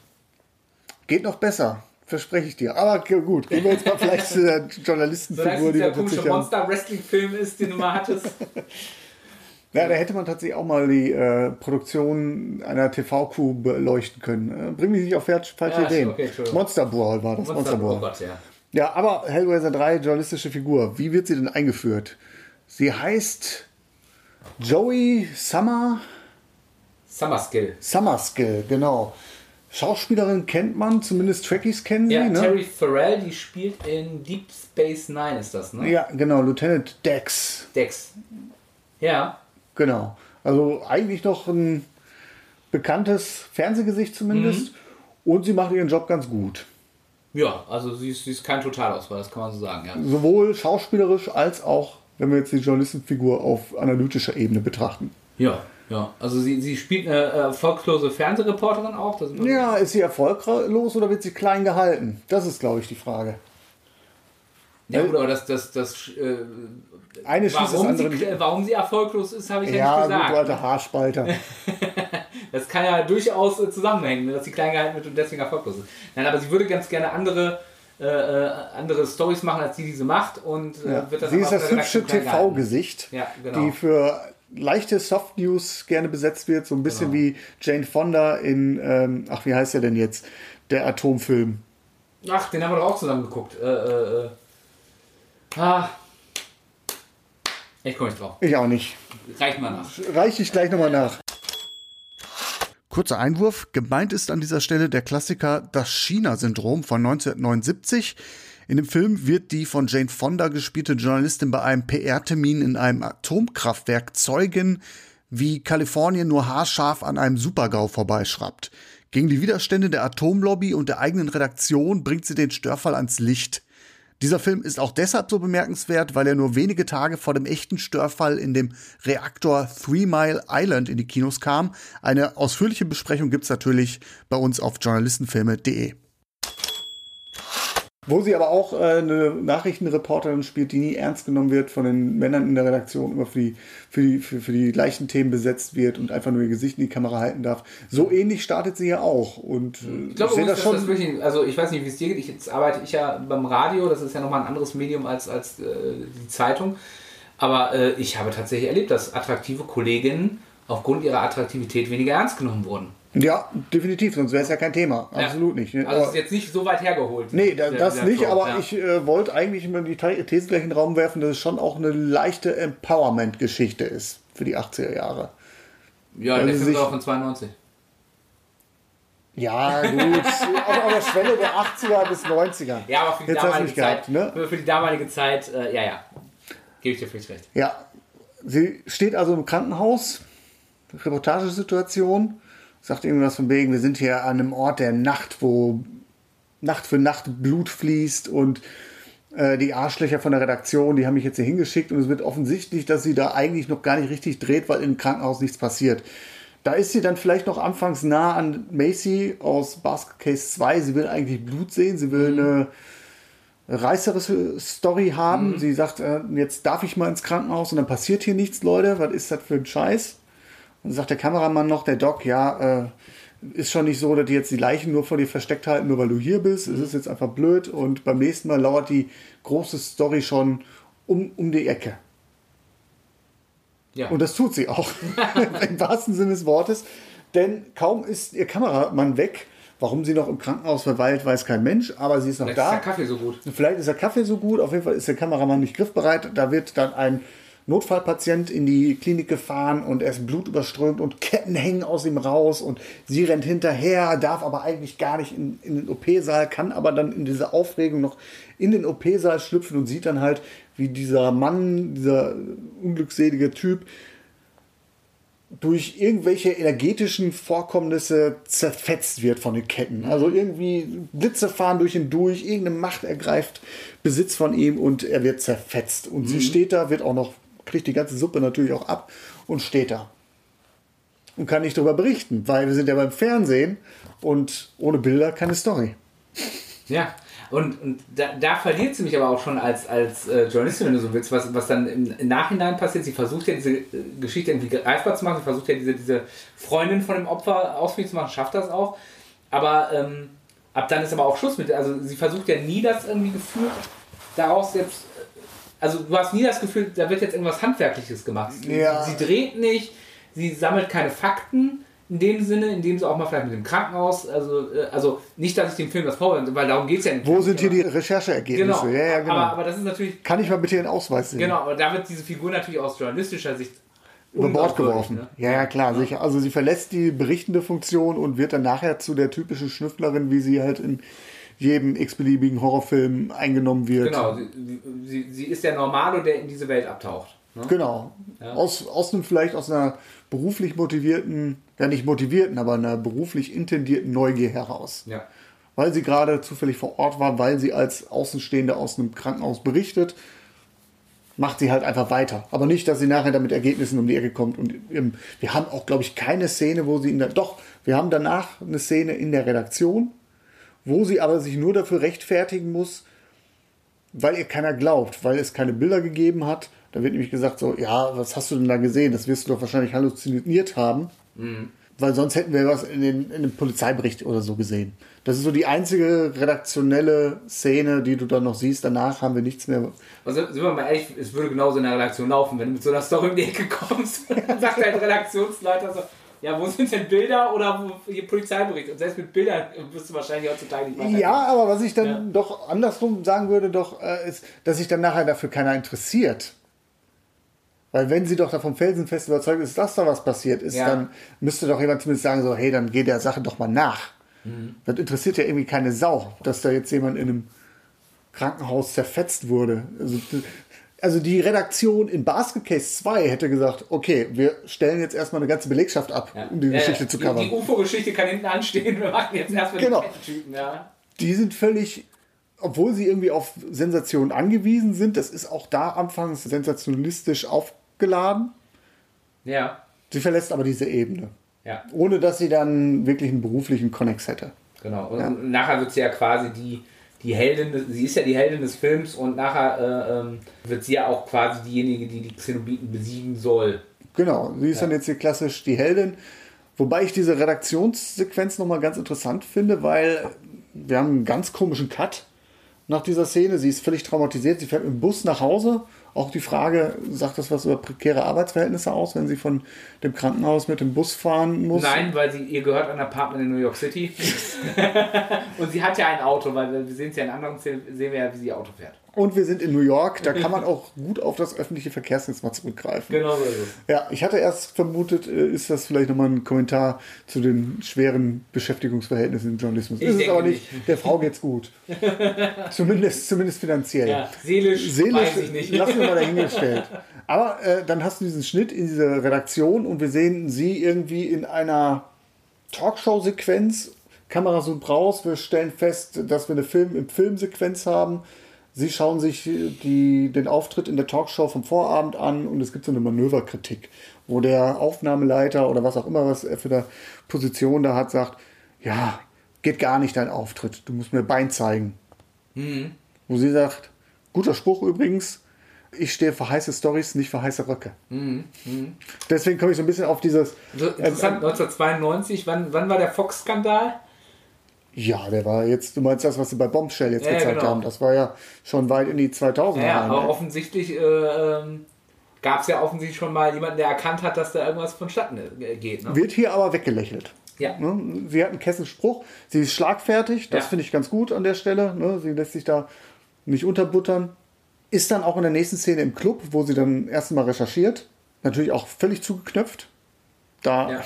C: Geht noch besser, verspreche ich dir. Aber gut, gehen wir jetzt mal vielleicht zu der Journalistenfigur,
D: es
C: die wir
D: komische. Monster-Wrestling-Film ist, den du mal hattest.
C: Ja, da hätte man tatsächlich auch mal die äh, Produktion einer TV-Crew beleuchten können. Äh, bring mich nicht auf falsche
D: Ja,
C: Ideen.
D: okay, Entschuldigung.
C: Monster Brawl war das. Monster,
D: Monster, oh Gott, ja.
C: Ja, aber Hellraiser 3, journalistische Figur. Wie wird sie denn eingeführt? Sie heißt Joey Summer
D: Summerskill.
C: Summerskill, genau. Schauspielerin kennt man, zumindest Trekkies kennen sie.
D: Ja,
C: ne?
D: Terry Farrell, die spielt in Deep Space Nine, ist das, ne?
C: ja, genau, Lieutenant Dex.
D: Dex. Ja,
C: Genau. Also eigentlich noch ein bekanntes Fernsehgesicht zumindest.
D: Mhm.
C: Und sie macht ihren Job ganz gut.
D: ja, also sie ist, sie ist kein Totalausfall, das kann man so sagen, ja.
C: Sowohl schauspielerisch als auch, wenn wir jetzt die Journalistenfigur auf analytischer Ebene betrachten.
D: Ja, ja. Also sie, sie spielt eine äh, erfolglose Fernsehreporterin auch.
C: Ja, ist sie erfolglos oder wird sie klein gehalten? Das ist, glaube ich, die Frage.
D: Ja gut, aber das, das, das, äh,
C: Eine schließt das
D: warum,
C: andere
D: sie,
C: nicht.
D: warum sie erfolglos ist, habe ich ja,
C: Ja,
D: nicht
C: gut,
D: gesagt.
C: du alter Haarspalter.
D: Das kann ja durchaus äh, zusammenhängen, ne, dass sie klein gehalten wird und deswegen erfolglos ist. Nein, aber sie würde ganz gerne andere, äh, äh, andere Stories machen, als die, sie macht. Und äh,
C: Ja.
D: wird dann
C: Sie ist das hübsche. TV-Gesicht,
D: Ja, genau.
C: die für leichte Soft News gerne besetzt wird. So ein bisschen
D: Genau.
C: wie Jane Fonda in, ähm, ach, wie heißt der denn jetzt? Der Atomfilm.
D: Ach, den haben wir doch auch zusammen geguckt. Äh, äh, äh. Ah. Ich komme nicht drauf.
C: Ich auch nicht.
D: Reicht mal nach.
C: Reiche ich gleich nochmal nach. Kurzer Einwurf. Gemeint ist an dieser Stelle der Klassiker Das China-Syndrom von 1979. In dem Film wird die von Jane Fonda gespielte Journalistin bei einem PR-Termin in einem Atomkraftwerk zeugen, wie Kalifornien nur haarscharf an einem Supergau vorbeischraubt. Gegen die Widerstände der Atomlobby und der eigenen Redaktion bringt sie den Störfall ans Licht. Dieser Film ist auch deshalb so bemerkenswert, weil er nur wenige Tage vor dem echten Störfall in dem Reaktor Three Mile Island in die Kinos kam. Eine ausführliche Besprechung gibt's natürlich bei uns auf journalistenfilme.de. Wo sie aber auch äh, eine Nachrichtenreporterin spielt, die nie ernst genommen wird von den Männern in der Redaktion, immer für die, für die, für, für die gleichen Themen besetzt wird und einfach nur ihr Gesicht in die Kamera halten darf. So ähnlich startet sie ja auch. Und äh,
D: Ich glaube,
C: sehe
D: übrigens, dass das wirklich, also ich weiß nicht, wie es dir geht. Ich, jetzt arbeite ich ja beim Radio, das ist ja nochmal ein anderes Medium als, als äh, die Zeitung. Aber äh, ich habe tatsächlich erlebt, dass attraktive Kolleginnen aufgrund ihrer Attraktivität weniger ernst genommen wurden.
C: Ja, definitiv, sonst wäre es ja kein Thema.
D: Ja.
C: Absolut nicht.
D: Also
C: Aber-
D: ist jetzt nicht so weit hergeholt.
C: Nee, da,
D: der-
C: das
D: der
C: nicht,
D: Talk,
C: aber
D: ja.
C: ich äh, wollte eigentlich immer die These gleich in den Raum werfen, dass es schon auch eine leichte Empowerment-Geschichte ist für die 80er Jahre.
D: Ja,
C: weil
D: der Film
C: sich-
D: auch von 92.
C: Ja, gut. auf, auf der Schwelle der 80er bis 90er.
D: Ja, aber für die
C: Jetzt
D: damalige Zeit,
C: gehabt, ne?
D: für, für die damalige Zeit, äh, ja, ja. Gebe ich dir völlig recht.
C: Ja, sie steht also im Krankenhaus, Reportagesituation, sagt irgendwas von wegen, wir sind hier an einem Ort der Nacht, wo Nacht für Nacht Blut fließt und äh, die Arschlöcher von der Redaktion, die haben mich jetzt hier hingeschickt und es wird offensichtlich, dass sie da eigentlich noch gar nicht richtig dreht, weil im Krankenhaus nichts passiert. Da ist sie dann vielleicht noch anfangs nah an Macy aus Basket Case 2. Sie will eigentlich Blut sehen, sie will eine reißerische Story haben. Sie sagt, äh, jetzt darf ich mal ins Krankenhaus und dann passiert hier nichts, Leute. Was ist das für ein Scheiß? Dann sagt der Kameramann noch, der Doc, ja, äh, ist schon nicht so, dass die jetzt die Leichen nur vor dir versteckt halten, nur weil du hier bist. Es ist jetzt einfach blöd und beim nächsten Mal lauert die große Story schon um, um die Ecke.
D: Ja.
C: Und das tut sie auch. Im wahrsten Sinne des Wortes. Denn kaum ist ihr Kameramann weg. Warum sie noch im Krankenhaus verweilt, weiß kein Mensch, aber sie ist noch
D: Vielleicht
C: da.
D: ist der Kaffee so gut.
C: Vielleicht ist der Kaffee so gut, auf jeden Fall ist der Kameramann nicht griffbereit. Da wird dann ein Notfallpatient in die Klinik gefahren und er ist blutüberströmt und Ketten hängen aus ihm raus und sie rennt hinterher, darf aber eigentlich gar nicht in, in den OP-Saal, kann aber dann in dieser Aufregung noch in den OP-Saal schlüpfen und sieht dann halt, wie dieser Mann, dieser unglückselige Typ, durch irgendwelche energetischen Vorkommnisse zerfetzt wird von den Ketten. Also irgendwie Blitze fahren durch ihn durch, irgendeine Macht ergreift Besitz von ihm und er wird zerfetzt. Und sie steht da, wird auch noch, kriegt die ganze Suppe natürlich auch ab und steht da. Und kann nicht darüber berichten, weil wir sind ja beim Fernsehen und ohne Bilder keine Story.
D: Ja, und, und da, da verliert sie mich aber auch schon als, als äh, Journalistin, wenn du so willst, was, was dann im, Nachhinein passiert. Sie versucht ja diese äh, Geschichte irgendwie greifbar zu machen, sie versucht ja diese, diese Freundin von dem Opfer ausfindig zu machen, schafft das auch. Aber ähm, ab dann ist aber auch Schluss mit. Also sie versucht ja nie das irgendwie gefühlt daraus jetzt. Also du hast nie das Gefühl, da wird jetzt irgendwas Handwerkliches gemacht. Sie,
C: Ja.
D: sie dreht nicht, sie sammelt keine Fakten in dem Sinne, indem sie auch mal vielleicht mit dem Krankenhaus, also, äh, also nicht, dass ich dem Film das vorwende, weil darum geht es ja nicht.
C: Wo sind hier die Rechercheergebnisse?
D: Genau,
C: Ja, ja, genau.
D: aber, aber das ist natürlich,
C: Kann ich mal bitte den Ausweis sehen?
D: genau, aber da wird diese Figur natürlich aus journalistischer Sicht
C: über Bord geworfen.
D: ne?
C: Ja, ja, klar, sicher. Also sie verlässt die berichtende Funktion und wird dann nachher zu der typischen Schnüfflerin, wie sie halt in jedem x-beliebigen Horrorfilm eingenommen wird.
D: Genau, sie, sie, sie ist der Normalo, der in diese Welt abtaucht. Ne?
C: Genau. Aus, aus einem vielleicht aus einer beruflich motivierten, ja nicht motivierten, aber einer beruflich intendierten Neugier heraus.
D: Ja.
C: Weil sie gerade zufällig vor Ort war, weil sie als Außenstehende aus einem Krankenhaus berichtet, macht sie halt einfach weiter. Aber nicht, dass sie nachher damit Ergebnissen um die Ecke kommt. Und wir haben auch, glaube ich, keine Szene, wo sie in der. Doch, wir haben danach eine Szene in der Redaktion, wo sie aber sich nur dafür rechtfertigen muss, weil ihr keiner glaubt, weil es keine Bilder gegeben hat. Da wird nämlich gesagt, so, ja, was hast du denn da gesehen? Das wirst du doch wahrscheinlich halluziniert haben. Weil sonst hätten wir was in, den, in einem Polizeibericht oder so gesehen. Das ist so die einzige redaktionelle Szene, die du dann noch siehst. Danach haben wir nichts mehr.
D: Also sind wir mal ehrlich, es würde genauso in der Redaktion laufen, wenn du mit so einer Story um die Ecke kommst sagt dein Redaktionsleiter so, ja, wo sind denn Bilder oder wo hier Polizeibericht? Und selbst mit Bildern wirst du wahrscheinlich heutzutage nicht weiter.
C: Ja, aber was ich dann
D: Ja.
C: doch andersrum sagen würde, doch, äh, ist, dass sich dann nachher dafür keiner interessiert. Weil wenn sie doch da vom Felsenfest überzeugt ist, dass da was passiert ist,
D: Ja.
C: dann müsste doch jemand zumindest sagen, so, hey, dann geh der Sache doch mal nach.
D: Mhm.
C: Das interessiert ja irgendwie keine Sau, dass da jetzt jemand in einem Krankenhaus zerfetzt wurde. Also, Also die Redaktion in Basket Case 2 hätte gesagt, okay, wir stellen jetzt erstmal eine ganze Belegschaft ab, um die Geschichte zu covern.
D: Die, die UFO-Geschichte kann hinten anstehen. Wir machen jetzt erstmal
C: Genau.
D: die Typen, ja.
C: die sind völlig, obwohl sie irgendwie auf Sensationen angewiesen sind, das ist auch da anfangs sensationalistisch aufgeladen.
D: Ja,
C: Sie verlässt aber diese Ebene,
D: ja,
C: ohne dass sie dann wirklich einen beruflichen Konnex hätte.
D: genau. Und nachher wird sie ja quasi die, die Heldin, sie ist ja die Heldin des Films und nachher äh, ähm, wird sie ja auch quasi diejenige, die die Xenobiten besiegen soll.
C: Genau, sie ist dann jetzt hier klassisch die Heldin. Wobei ich diese Redaktionssequenz nochmal ganz interessant finde, weil wir haben einen ganz komischen Cut nach dieser Szene. Sie ist völlig traumatisiert, sie fährt mit dem Bus nach Hause. Auch die Frage, sagt das was über prekäre Arbeitsverhältnisse aus, wenn sie von dem Krankenhaus mit dem Bus fahren muss?
D: Nein, weil sie ihr gehört ein Apartment in New York City. und sie hat ja ein Auto, weil wir sehen es ja in anderen Szenen, sehen wir ja, wie sie Auto fährt.
C: Und wir sind in New York, da kann man auch gut auf das öffentliche Verkehrsnetz mal zurückgreifen.
D: Genau so ist es.
C: Ja, ich hatte erst vermutet, äh, ist das vielleicht nochmal ein Kommentar zu den schweren Beschäftigungsverhältnissen im Journalismus.
D: Ich
C: ist es aber nicht. Der Frau geht's gut. zumindest, zumindest finanziell.
D: Ja, seelisch,
C: Seelisch
D: weiß ich nicht.
C: lassen wir mal dahingestellt. Aber äh, dann hast du diesen Schnitt in diese Redaktion und wir sehen sie irgendwie in einer Talkshow-Sequenz. Kamera zoomt raus, wir stellen fest, dass wir eine Film im Filmsequenz haben. Sie schauen sich die, den Auftritt in der Talkshow vom Vorabend an und es gibt so eine Manöverkritik, wo der Aufnahmeleiter oder was auch immer, was er für eine Position da hat, sagt, ja, geht gar nicht dein Auftritt, du musst mir Bein zeigen. Wo sie sagt, guter Spruch übrigens, ich stehe für heiße Stories, nicht für heiße Röcke. Deswegen komme ich so ein bisschen auf dieses.
D: So, interessant, 1992, wann, wann war der Fox-Skandal?
C: Ja, der war jetzt, du meinst das, was sie bei Bombshell jetzt
D: Ja,
C: gezeigt
D: genau.
C: haben. Das war ja schon weit in die 2000er.
D: Ja,
C: rein,
D: aber
C: ne?
D: offensichtlich äh, ähm, gab es ja offensichtlich schon mal jemanden, der erkannt hat, dass da irgendwas vonstatten äh, geht. Ne?
C: Wird hier aber weggelächelt.
D: Ja.
C: Ne? Sie hat einen Kesselspruch, sie ist schlagfertig, das
D: Ja.
C: finde ich ganz gut an der Stelle. Ne? Sie lässt sich da nicht unterbuttern. Ist dann auch in der nächsten Szene im Club, wo sie dann erst mal recherchiert. Natürlich auch völlig zugeknöpft. Da
D: Ja.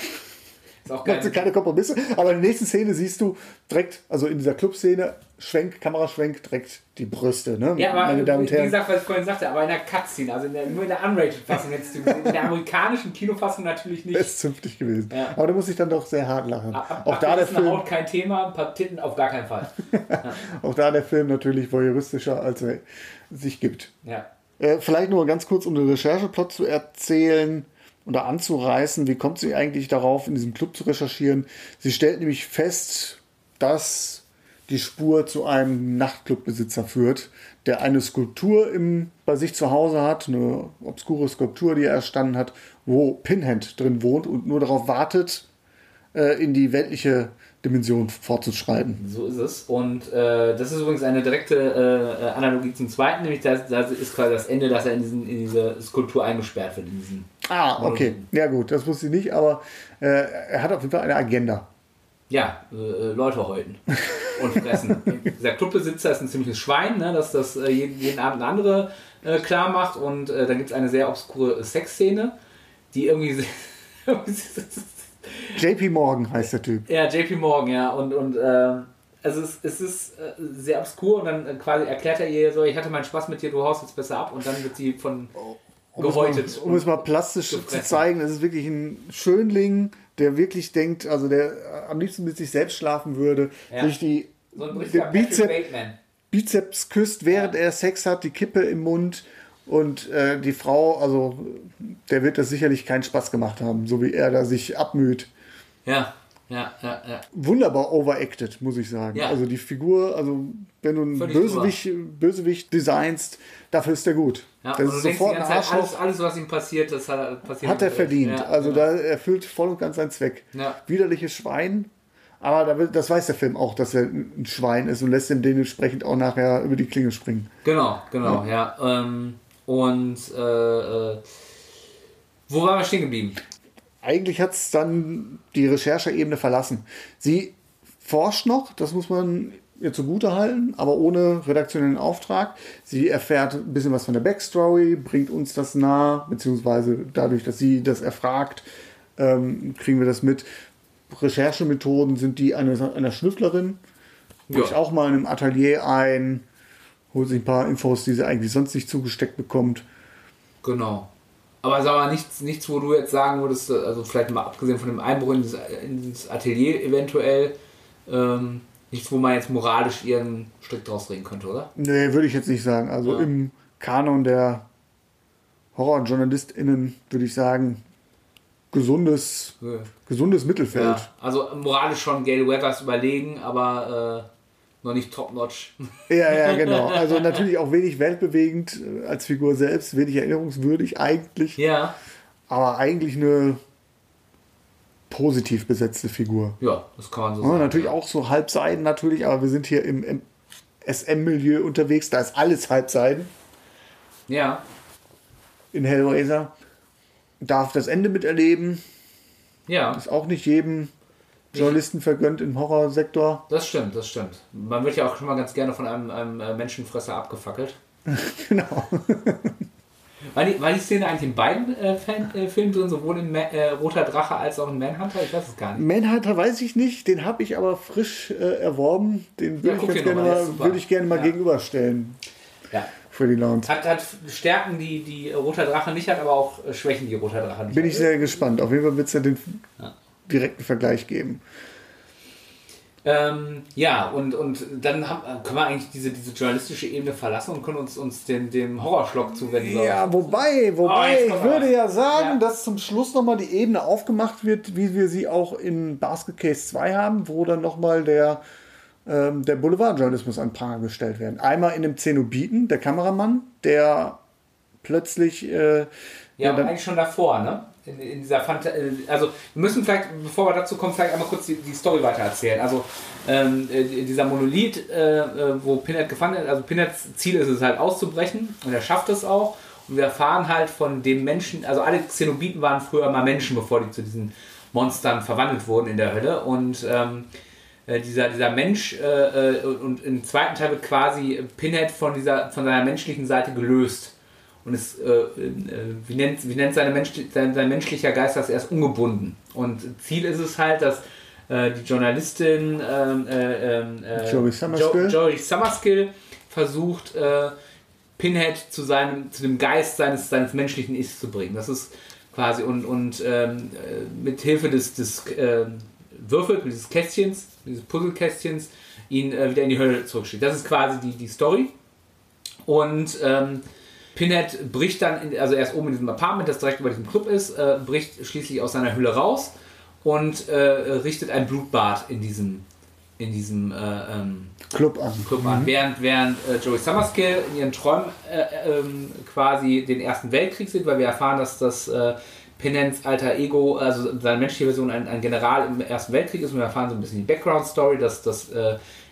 D: Ist auch geil.
C: keine Kompromisse. Aber in der nächsten Szene siehst du direkt, also in dieser Clubszene, Schwenk, Kameraschwenk, direkt die Brüste. Ne?
D: Ja, aber
C: Meine Damen und
D: wie
C: Herren.
D: gesagt, was ich vorhin sagte, aber in der Cutscene, also in der, nur in der Unrated-Fassung jetzt in der amerikanischen Kinofassung natürlich nicht.
C: Das ist zünftig gewesen.
D: Ja.
C: Aber da muss ich dann doch sehr hart lachen.
D: Ab-
C: auch, da der Film,
D: Haut kein Thema, ein paar Titten auf gar keinen Fall.
C: auch da der Film natürlich voyeuristischer, als er sich gibt.
D: Ja.
C: Äh, vielleicht nur ganz kurz, um den Rechercheplot zu erzählen oder anzureißen. Wie kommt sie eigentlich darauf, in diesem Club zu recherchieren? Sie stellt nämlich fest, dass die Spur zu einem Nachtclubbesitzer führt, der eine Skulptur im, bei sich zu Hause hat, eine obskure Skulptur, die er erstanden hat, wo Pinhead drin wohnt und nur darauf wartet, äh, in die weltliche Dimension fortzuschreiten.
D: So ist es. Und äh, das ist übrigens eine direkte äh, Analogie zum zweiten, nämlich da das ist quasi das Ende, dass er in, diesen, in diese Skulptur eingesperrt wird. In diesen
C: Ah, okay. Ja gut, das wusste ich nicht, aber äh, er hat auf jeden Fall eine Agenda.
D: ja, äh, äh, Leute häuten und fressen. Dieser Clubbesitzer ist ein ziemliches Schwein, ne, dass das äh, jeden, jeden Abend eine andere äh, klar macht. Und äh, dann gibt es eine sehr obskure Sexszene, die irgendwie.
C: JP Morgan heißt der Typ.
D: Ja, JP Morgan, ja. Und, und äh, also es, es ist äh, sehr obskur und dann äh, quasi erklärt er ihr so, ich hatte meinen Spaß mit dir, du haust jetzt besser ab und dann wird sie von
C: Um es
D: gehäutet.
C: mal, um es mal plastisch zu
D: gefressen.
C: zeigen, es ist wirklich ein Schönling, der wirklich denkt, also der am liebsten mit sich selbst schlafen würde,
D: Ja.
C: sich die
D: so
C: Bizep. Bizeps küsst, während er Sex hat, die Kippe im Mund und äh, die Frau, also der wird das sicherlich keinen Spaß gemacht haben, so wie er da sich abmüht.
D: Ja, ja, ja, ja.
C: Wunderbar overacted, muss ich sagen.
D: Ja.
C: Also die Figur, also wenn du einen Bösewicht, Bösewicht designst, dafür ist der gut.
D: Ja
C: das
D: und
C: ist sofort ein Arschloch.
D: alles, alles, was ihm passiert, das hat, passiert
C: Hat er
D: ihm
C: verdient.
D: Ja,
C: also
D: genau.
C: da erfüllt voll und ganz seinen Zweck.
D: Ja.
C: Widerliches Schwein. Aber das weiß der Film auch, dass er ein Schwein ist und lässt ihn dementsprechend auch nachher über die Klinge springen.
D: Genau, genau, ja. Ähm, und äh, äh, wo waren wir stehen geblieben?
C: Eigentlich hat es dann die Rechercheebene verlassen. Sie forscht noch, das muss man ihr zugute halten, aber ohne redaktionellen Auftrag. Sie erfährt ein bisschen was von der Backstory, bringt uns das nah, beziehungsweise dadurch, dass sie das erfragt, ähm, kriegen wir das mit. Recherchemethoden sind die einer, einer Schnüfflerin.
D: Ja.
C: Bricht auch mal in einem Atelier ein, holt sich ein paar Infos, die sie eigentlich sonst nicht zugesteckt bekommt.
D: Genau. Aber sag mal, nichts, nichts, wo du jetzt sagen würdest, also vielleicht mal abgesehen von dem Einbruch in dieses, in dieses Atelier eventuell, ähm, nichts, wo man jetzt moralisch ihren Strick draus drehen könnte, oder?
C: Nee, würde ich jetzt nicht sagen. Also
D: Ja.
C: im Kanon der HorrorjournalistInnen würde ich sagen, gesundes,
D: Ja.
C: gesundes Mittelfeld.
D: Ja, also moralisch schon Gail Weathers überlegen, aber äh, noch nicht top-notch.
C: Ja, ja, genau. Also natürlich auch wenig weltbewegend äh, als Figur selbst, wenig erinnerungswürdig eigentlich,
D: ja.
C: aber eigentlich eine positiv besetzte Figur.
D: Ja, das kann man so
C: Ja,
D: sagen.
C: natürlich auch so Halbseiden natürlich, aber wir sind hier im, im SM-Milieu unterwegs, da ist alles Halbseiden
D: Ja,
C: in Hellraiser. Darf das Ende miterleben,
D: ja,
C: ist auch nicht jedem Journalisten vergönnt im Horrorsektor.
D: das stimmt, das stimmt. Man wird ja auch schon mal ganz gerne von einem, einem äh, Menschenfresser abgefackelt.
C: Genau.
D: War die, war die Szene eigentlich in beiden äh, äh, Filmen drin, sowohl in Ma äh, Roter Drache als auch in Manhunter? Ich weiß es gar nicht.
C: Manhunter weiß ich nicht, den habe ich aber frisch äh, erworben. Den würde
D: Ja,
C: ich, gerne
D: mal,
C: würde ich gerne mal
D: Ja.
C: gegenüberstellen
D: Ja.
C: für die Lounge.
D: Hat, hat Stärken, die, die Roter Drache nicht hat, aber auch Schwächen, die Roter Drache nicht
C: Bin
D: hat.
C: ich sehr gespannt. Auf jeden Fall wird es ja den direkten Vergleich geben.
D: Ähm, ja, und, und dann haben, können wir eigentlich diese, diese journalistische Ebene verlassen und können uns, uns den, dem Horrorschlock zuwenden.
C: Ja, wobei,
D: Oh,
C: wobei,
D: jetzt
C: ich würde ja sagen,
D: Ja.
C: dass zum Schluss nochmal die Ebene aufgemacht wird, wie wir sie auch in Basket Case 2 haben, wo dann nochmal der, ähm, der Boulevardjournalismus an Pranger gestellt werden. Einmal in dem Zenobiten, der Kameramann, der plötzlich äh,
D: Ja,
C: ja, dann,
D: eigentlich schon davor, ne? In, in dieser Fanta äh, also wir müssen vielleicht, bevor wir dazu kommen, vielleicht einmal kurz die, die Story weiter erzählen. Also ähm, äh, dieser Monolith, äh, äh, wo Pinhead gefangen ist, also Pinheads Ziel ist es halt auszubrechen und er schafft es auch. Und wir erfahren halt von dem Menschen, also alle Xenobiten waren früher mal Menschen, bevor die zu diesen Monstern verwandelt wurden in der Hölle. Und ähm, äh, dieser, dieser Mensch, äh, und im zweiten Teil wird quasi Pinhead von, dieser, von seiner menschlichen Seite gelöst. Und es, äh, äh, wie, nennt, wie nennt seine Mensch, sein, sein menschlicher Geist das erst ungebunden. Und Ziel ist es halt, dass äh, die Journalistin ähm, äh, ähm, äh,
C: Joey Summerskill.
D: Jo, Joey Summerskill versucht, äh, Pinhead zu seinem, zu dem Geist seines, seines menschlichen Ichs zu bringen. Das ist quasi und, und ähm, äh, mit Hilfe des, des ähm, Würfels, dieses Kästchens, dieses Puzzlekästchens, ihn äh, wieder in die Hölle zurückschickt. Das ist quasi die, die Story. Und ähm, Pinhead bricht dann, in, also er ist oben in diesem Apartment, das direkt über diesem Club ist, äh, bricht schließlich aus seiner Hülle raus und äh, richtet ein Blutbad in diesem, in diesem äh, ähm,
C: Club an.
D: Club an. Während, während äh, Joey Summerskill in ihren Träumen äh, ähm, quasi den Ersten Weltkrieg sieht, weil wir erfahren, dass das äh, Pinheads alter Ego, also seine menschliche Version, ein, ein General im Ersten Weltkrieg ist. Und wir erfahren so ein bisschen die Background-Story, dass, dass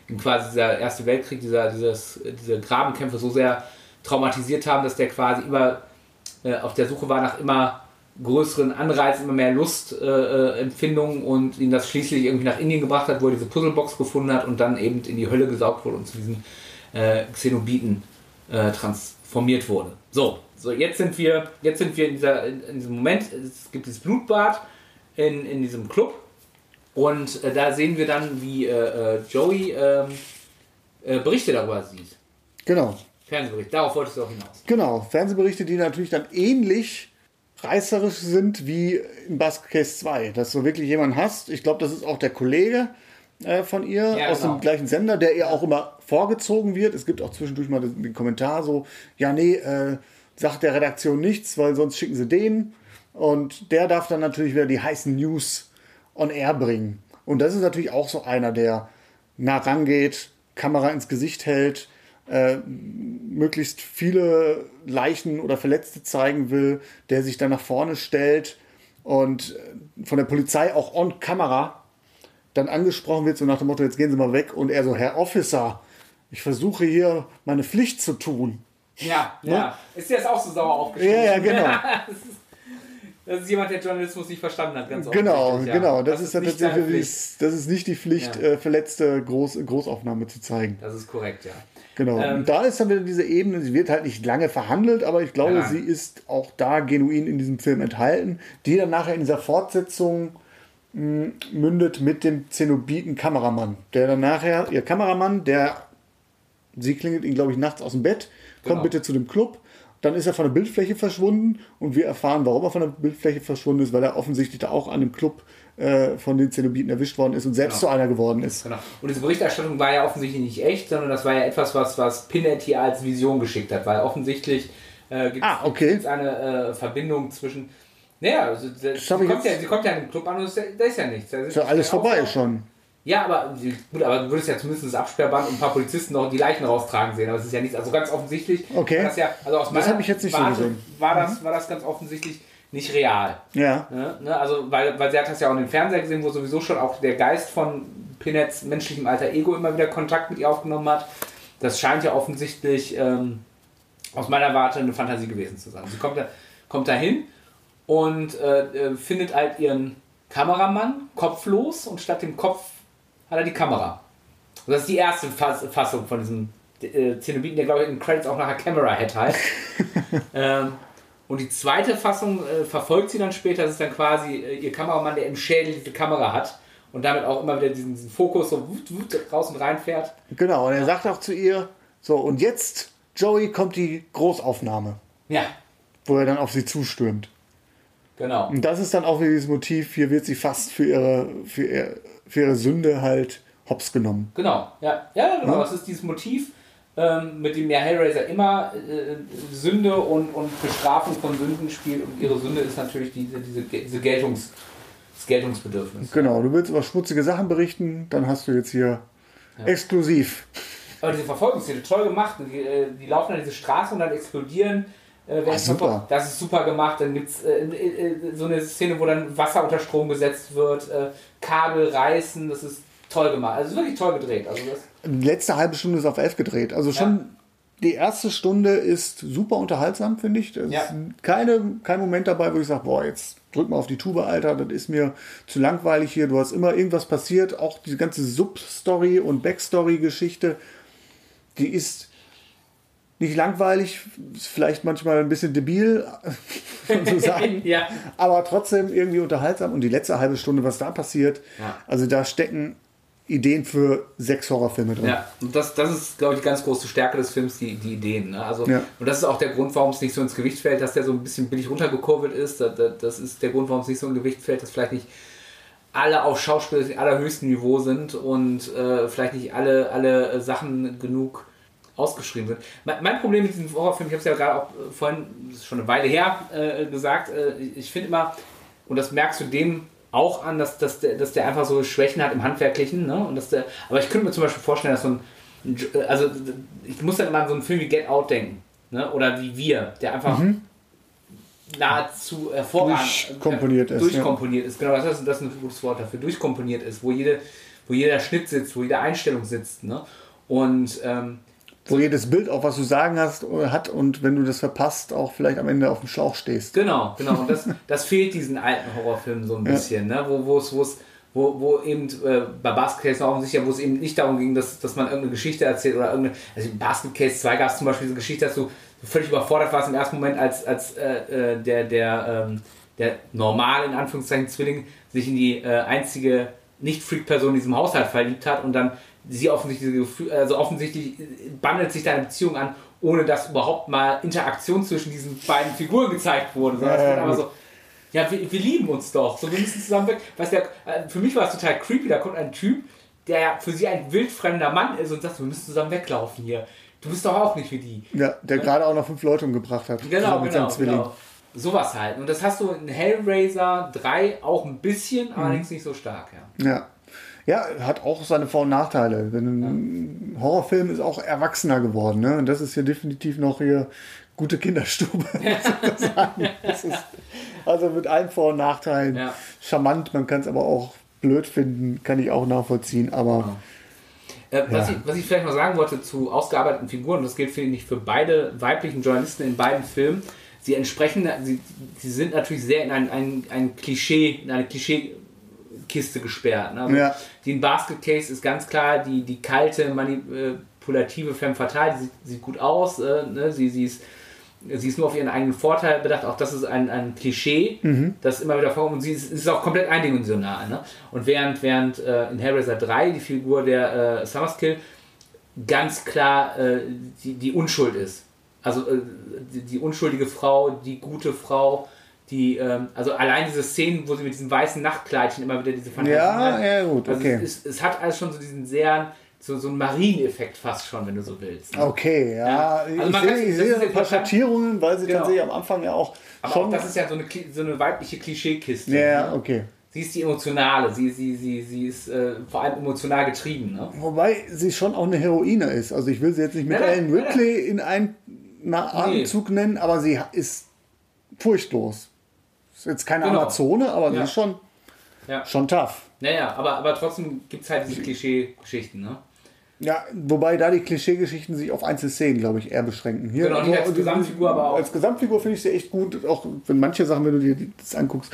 D: ihn quasi dieser Erste Weltkrieg, dieser, dieses, diese Grabenkämpfe so sehr traumatisiert haben, dass der quasi immer äh, auf der Suche war nach immer größeren Anreizen, immer mehr Lustempfindungen und ihn das schließlich irgendwie nach Indien gebracht hat, wo er diese Puzzlebox gefunden hat und dann eben in die Hölle gesaugt wurde und zu diesen äh, Xenobiten äh, transformiert wurde. So, so jetzt sind wir, jetzt sind wir in, dieser, in, diesem Moment, es gibt dieses Blutbad in, in diesem Club und äh, da sehen wir dann, wie äh, äh, Joey ähm, äh, Berichte darüber sieht.
C: Genau.
D: Fernsehbericht, darauf wolltest du auch hinaus.
C: Genau, Fernsehberichte, die natürlich dann ähnlich reißerisch sind wie in Basket Case 2. Dass du wirklich jemanden hast, ich glaube, das ist auch der Kollege äh, von ihr
D: Ja,
C: aus
D: genau.
C: dem gleichen Sender, der ihr auch immer vorgezogen wird. Es gibt auch zwischendurch mal den, den Kommentar so, ja nee, äh, sagt der Redaktion nichts, weil sonst schicken sie den. Und der darf dann natürlich wieder die heißen News on air bringen. Und das ist natürlich auch so einer, der nah rangeht, Kamera ins Gesicht hält, äh, möglichst viele Leichen oder Verletzte zeigen will, der sich dann nach vorne stellt und äh, von der Polizei auch on Kamera dann angesprochen wird, so nach dem Motto, jetzt gehen Sie mal weg und er so, Herr Officer, ich versuche hier meine Pflicht zu tun.
D: Ja, ja. Ist dir das auch so sauer aufgeschrieben?
C: Ja, ja, genau.
D: das, ist, das ist jemand, der Journalismus nicht verstanden hat, ganz
C: Genau,
D: ja.
C: genau. Das, ist, dann
D: nicht seine
C: tatsächlich, das ist nicht die Pflicht,
D: Ja.
C: äh, verletzte Groß, Großaufnahme zu zeigen.
D: Das ist korrekt, ja.
C: Genau.
D: Ähm,
C: und da ist dann wieder diese Ebene, sie wird halt nicht lange verhandelt, aber ich glaube,
D: nein.
C: sie ist auch da genuin in diesem Film enthalten, die dann nachher in dieser Fortsetzung mh, mündet mit dem Zenobiten Kameramann, der dann nachher, ihr Kameramann, der, sie klingelt ihn, glaube ich, nachts aus dem Bett, komm
D: Genau.
C: bitte zu dem Club dann ist er von der Bildfläche verschwunden und wir erfahren, warum er von der Bildfläche verschwunden ist, weil er offensichtlich da auch an dem Club äh, von den Zenobiten erwischt worden ist und selbst
D: Genau.
C: zu einer geworden ist.
D: Genau. Und diese Berichterstattung war ja offensichtlich nicht echt, sondern das war ja etwas, was, was Pinhead hier als Vision geschickt hat, weil offensichtlich äh, gibt
C: Ah, okay.
D: es eine äh, Verbindung zwischen. Naja, also, sie, kommt ja, sie kommt ja in den Club an und es ist ja- da ist ja nichts. Da
C: Ist ja alles vorbei schon.
D: Ja, aber gut, aber du würdest ja zumindest das Absperrband und ein paar Polizisten noch die Leichen raustragen sehen. Aber es ist ja nichts. Also ganz offensichtlich.
C: Okay.
D: War das, ja, also aus
C: Das
D: meiner
C: hab ich jetzt nicht so
D: Warte
C: gesehen.
D: War das, war das ganz offensichtlich nicht real.
C: Ja.
D: Ne? Ne? Also, weil, weil sie hat das ja auch im Fernseher gesehen, wo sowieso schon auch der Geist von Pinets menschlichem alter Ego immer wieder Kontakt mit ihr aufgenommen hat. Das scheint ja offensichtlich ähm, aus meiner Warte eine Fantasie gewesen zu sein. Sie kommt da, kommt da hin und äh, äh, findet halt ihren Kameramann kopflos und statt dem Kopf hat er die Kamera. Und das ist die erste Fass Fassung von diesem äh, Zenobiten, der glaube ich in den Credits auch nachher Camera Head heißt. ähm, und die zweite Fassung äh, verfolgt sie dann später. Das ist dann quasi äh, ihr Kameramann, der im Schädel diese Kamera hat und damit auch immer wieder diesen, diesen Fokus so wut, wut, raus und rein fährt.
C: Genau, und er sagt auch zu ihr, so, und jetzt, Joey, kommt die Großaufnahme,
D: Ja,
C: wo er dann auf sie zustürmt.
D: genau.
C: Und das ist dann auch wieder dieses Motiv, hier wird sie fast für ihre, für ihr, für ihre Sünde halt hops genommen.
D: Genau, ja, ja, genau.
C: Ja.
D: Das ist dieses Motiv, ähm, mit dem ja Hellraiser immer äh, Sünde und, und Bestrafung von Sünden spielt. Und ihre Sünde ist natürlich diese, diese, diese Geltungs, das Geltungsbedürfnis.
C: Genau, du willst über schmutzige Sachen berichten, dann hast du jetzt hier exklusiv.
D: Aber diese Verfolgungsszene, toll gemacht. Die, äh, die laufen an diese Straße und dann explodieren. Äh,
C: Ah, super.
D: verfolgt. Das ist super gemacht. Dann gibt es äh, äh, so eine Szene, wo dann Wasser unter Strom gesetzt wird, äh, Kabel reißen. Das ist toll gemacht. Also wirklich toll gedreht. Also das,
C: Die letzte halbe Stunde ist auf elf gedreht. Also schon die erste Stunde ist super unterhaltsam, finde ich. Ist
D: Ja.
C: keine, kein Moment dabei, wo ich sage, boah, jetzt drück mal auf die Tube, Alter, das ist mir zu langweilig hier. Du hast immer irgendwas passiert. Auch diese ganze Sub-Story und Backstory-Geschichte, die ist nicht langweilig, vielleicht manchmal ein bisschen debil, so sagen.
D: ja.
C: aber trotzdem irgendwie unterhaltsam. Und die letzte halbe Stunde, was da passiert,
D: Ja.
C: also da stecken Ideen für sechs Horrorfilme drin.
D: Ja, und das, das ist, glaube ich, die ganz große Stärke des Films, die, die Ideen. Ne? Also,
C: Ja.
D: Und das ist auch der Grund, warum es nicht so ins Gewicht fällt, dass der so ein bisschen billig runtergekurbelt ist. Das, ist der Grund, warum es nicht so ins Gewicht fällt, dass vielleicht nicht alle auf Schauspieler auf allerhöchsten Niveau sind und äh, vielleicht nicht alle, alle äh, Sachen genug ausgeschrieben sind. Mein, Problem mit diesem Horrorfilm, ich habe es ja gerade auch äh, vorhin, das ist schon eine Weile her, äh, gesagt, äh, ich finde immer, und das merkst du dem auch an, dass, dass, der, dass der einfach so Schwächen hat im Handwerklichen. Ne? Und dass der, aber ich könnte mir zum Beispiel vorstellen, dass so ein, äh, also ich muss dann immer an so einen Film wie Get Out denken. Ne? Oder wie wir, der einfach nahezu hervorragend
C: Durchkomponiert ist,
D: Durchkomponiert ist, genau, das ist, das ist ein gutes Wort dafür. Durchkomponiert ist, wo, jede, wo jeder Schnitt sitzt, wo jede Einstellung sitzt. Ne? Und ähm,
C: Wo jedes Bild auch was zu sagen hast, hat und wenn du das verpasst, auch vielleicht am Ende auf dem Schlauch stehst.
D: Genau, genau. Und das, das fehlt diesen alten Horrorfilmen so ein
C: Ja.
D: bisschen, ne? wo, wo es, wo es, wo, wo eben äh, bei Basket Case auch sicher, wo es eben nicht darum ging, dass, dass man irgendeine Geschichte erzählt oder irgendeine. Also in Basket Case 2 gab es zum Beispiel diese Geschichte, dass du völlig überfordert warst im ersten Moment, als, als äh, äh, der, der, ähm, der normale, in Anführungszeichen, Zwilling sich in die äh, einzige Nicht-Freak-Person in diesem Haushalt verliebt hat und dann sie offensichtlich, also offensichtlich äh, bandelt sich da eine Beziehung an, ohne dass überhaupt mal Interaktion zwischen diesen beiden Figuren gezeigt wurde. Sondern
C: Ja, ja, gut.
D: so, ja, wir, wir lieben uns doch. So, wir müssen zusammen weg. Weißt du, äh, für mich war es total creepy. Da kommt ein Typ, der für sie ein wildfremder Mann ist und sagt, wir müssen zusammen weglaufen hier. Du bist doch auch nicht wie die.
C: Ja, der gerade auch noch fünf Leute umgebracht hat.
D: Genau,
C: zusammen mit
D: genau,
C: seinem Zwilling.
D: genau. Sowas halt. Und das hast du in Hellraiser 3 auch ein bisschen,
C: Mhm.
D: allerdings nicht so stark, ja.
C: Ja. Ja, hat auch seine Vor- und Nachteile. Denn ein Horrorfilm ist auch erwachsener geworden. Ne? Und das ist hier definitiv noch hier gute Kinderstube. ist also mit allen Vor- und Nachteilen
D: Ja.
C: charmant. Man kann es aber auch blöd finden, kann ich auch nachvollziehen. Aber
D: Äh, was,
C: Ja.
D: ich, was ich vielleicht noch sagen wollte zu ausgearbeiteten Figuren, und das gilt finde ich für beide weiblichen Journalisten in beiden Filmen, sie entsprechen, sie, sie sind natürlich sehr in ein, ein, ein Klischee, in eine Klischeekiste gesperrt. Ne? Also
C: Ja.
D: Die in Basket Case ist ganz klar die, die kalte, manipulative Femme Fatale, die sieht, sieht gut aus, äh, ne? sie, sie ist Sie ist nur auf ihren eigenen Vorteil bedacht. Auch das ist ein, ein Klischee, das immer wieder vorkommt. Und sie ist, ist auch komplett eindimensional. Ne? Und während, während äh, in Hellraiser 3 die Figur der äh, Summerskill ganz klar äh, die, die Unschuld ist. Also äh, die, die unschuldige Frau, die gute Frau, die, ähm, also allein diese Szenen, wo sie mit diesen weißen Nachtkleidchen immer wieder diese Fantasien
C: Ja,
D: hat.
C: ja, gut,
D: also
C: okay.
D: Es, ist, es hat alles schon so diesen sehr, so, so einen Marieneffekt fast schon, wenn du so willst. ne?
C: Okay, ja.
D: Ja. Also
C: ich
D: man
C: sehe, ich sehe ein paar. Schattierungen, weil sie
D: Genau.
C: tatsächlich am Anfang ja auch
D: Aber
C: schon.
D: auch das ist ja so eine, so eine weibliche Klischeekiste.
C: ja,
D: ne?
C: okay.
D: Sie ist die Emotionale, sie, sie, sie, sie ist äh, vor allem emotional getrieben. Ne?
C: Wobei sie schon auch eine Heroine ist. Also ich will sie jetzt nicht mit
D: nein,
C: Ellen Ripley in einen Atemzug nennen, aber sie ist furchtlos. Ist jetzt keine
D: Genau.
C: Amazone, aber
D: Ja.
C: ist schon,
D: Ja.
C: schon tough.
D: Naja, aber, aber trotzdem gibt es halt diese Klischee-Geschichten. Ne?
C: Ja, wobei da die Klischeegeschichten sich auf einzelne Szenen, glaube ich, eher beschränken. Hier,
D: Genau, nicht als Gesamtfigur, aber auch-
C: Als Gesamtfigur finde ich sie echt gut. Auch wenn manche Sachen, wenn du dir das anguckst,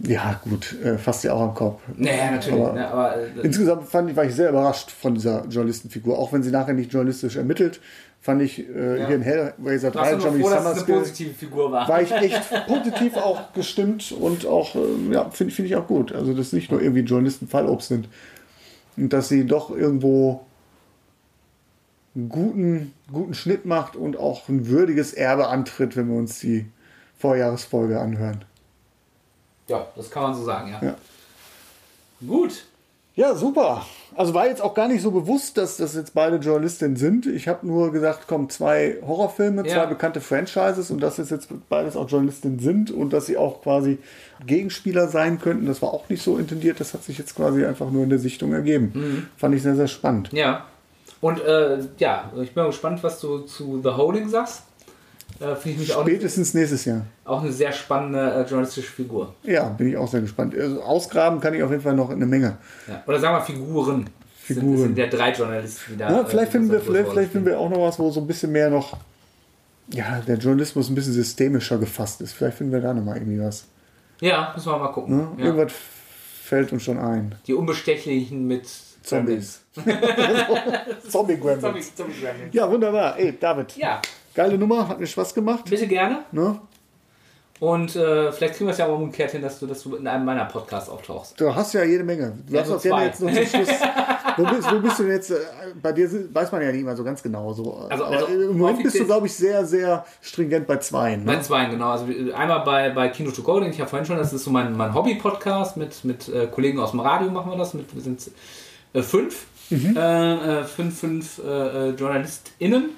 C: ja, gut, äh, fasst sie auch am Kopf.
D: Naja, natürlich.
C: Aber-
D: ne, aber, äh,
C: Insgesamt fand ich, war ich sehr überrascht von dieser Journalistenfigur. Auch wenn sie nachher nicht journalistisch ermittelt, fand ich äh,
D: Ja.
C: hier in Hellraiser 3,
D: warst du noch
C: Johnny
D: froh, dass es eine positive Figur war?
C: war ich echt positiv auch gestimmt und auch, äh, ja, finde find ich auch gut. Also, dass nicht nur irgendwie Journalisten Fallobst sind. Und dass sie doch irgendwo einen guten, guten Schnitt macht und auch ein würdiges Erbe antritt, wenn wir uns die Vorjahresfolge anhören.
D: Ja, das kann man so sagen, ja.
C: Ja.
D: Gut.
C: Ja, super. Also war jetzt auch gar nicht so bewusst, dass das jetzt beide Journalistinnen sind. Ich habe nur gesagt, komm, zwei Horrorfilme,
D: Ja.
C: zwei bekannte Franchises und dass es jetzt beides auch Journalistinnen sind und dass sie auch quasi Gegenspieler sein könnten. Das war auch nicht so intendiert. Das hat sich jetzt quasi einfach nur in der Sichtung ergeben.
D: Mhm.
C: Fand ich sehr, sehr spannend.
D: Ja. Und äh, ja, ich bin mal gespannt, was du zu The Holding sagst. Äh, Finde ich mich auch,
C: Spätestens nächstes Jahr.
D: auch eine sehr spannende äh, journalistische Figur.
C: Ja, bin ich auch sehr gespannt. Also ausgraben kann ich auf jeden Fall noch eine Menge.
D: Ja. Oder sagen wir Figuren.
C: Figuren.
D: Sind, sind der drei Journalisten, die da.
C: Ja,
D: äh,
C: vielleicht, finden wir, vielleicht, vielleicht finden wir auch noch was, wo so ein bisschen mehr noch, ja, der Journalismus ein bisschen systemischer gefasst ist. Vielleicht finden wir da noch mal irgendwie was.
D: Ja, müssen wir mal gucken.
C: Ne?
D: Ja.
C: Irgendwas fällt uns schon ein.
D: Die Unbestechlichen mit
C: Zombies. Zombie Gremlins.
D: Zombies. Zombie Gremlins.
C: Ja, wunderbar. Ey, David.
D: Ja,
C: Geile Nummer, hat mir Spaß gemacht.
D: bitte gerne.
C: Ne?
D: Und äh, vielleicht kriegen wir es ja auch umgekehrt hin, dass du, dass du in einem meiner Podcasts auftauchst.
C: Du hast ja jede Menge. Du
D: Ja,
C: hast
D: so
C: ja
D: zwei.
C: jetzt noch zum Schluss. wo, bist, wo bist du denn jetzt? äh, Bei dir weiß man ja nicht immer so ganz genau. So.
D: Also- also
C: Im Moment bist du, glaube ich, sehr, sehr stringent bei zweien.
D: Bei
C: Ne?
D: zwei, genau. Also äh, einmal bei, bei Kino to Go, den ich ja vorhin schon, das ist so mein, mein Hobby-Podcast mit, mit äh, Kollegen aus dem Radio machen wir das. Mit, wir sind äh, fünf,
C: Mhm.
D: äh, fünf, fünf JournalistInnen.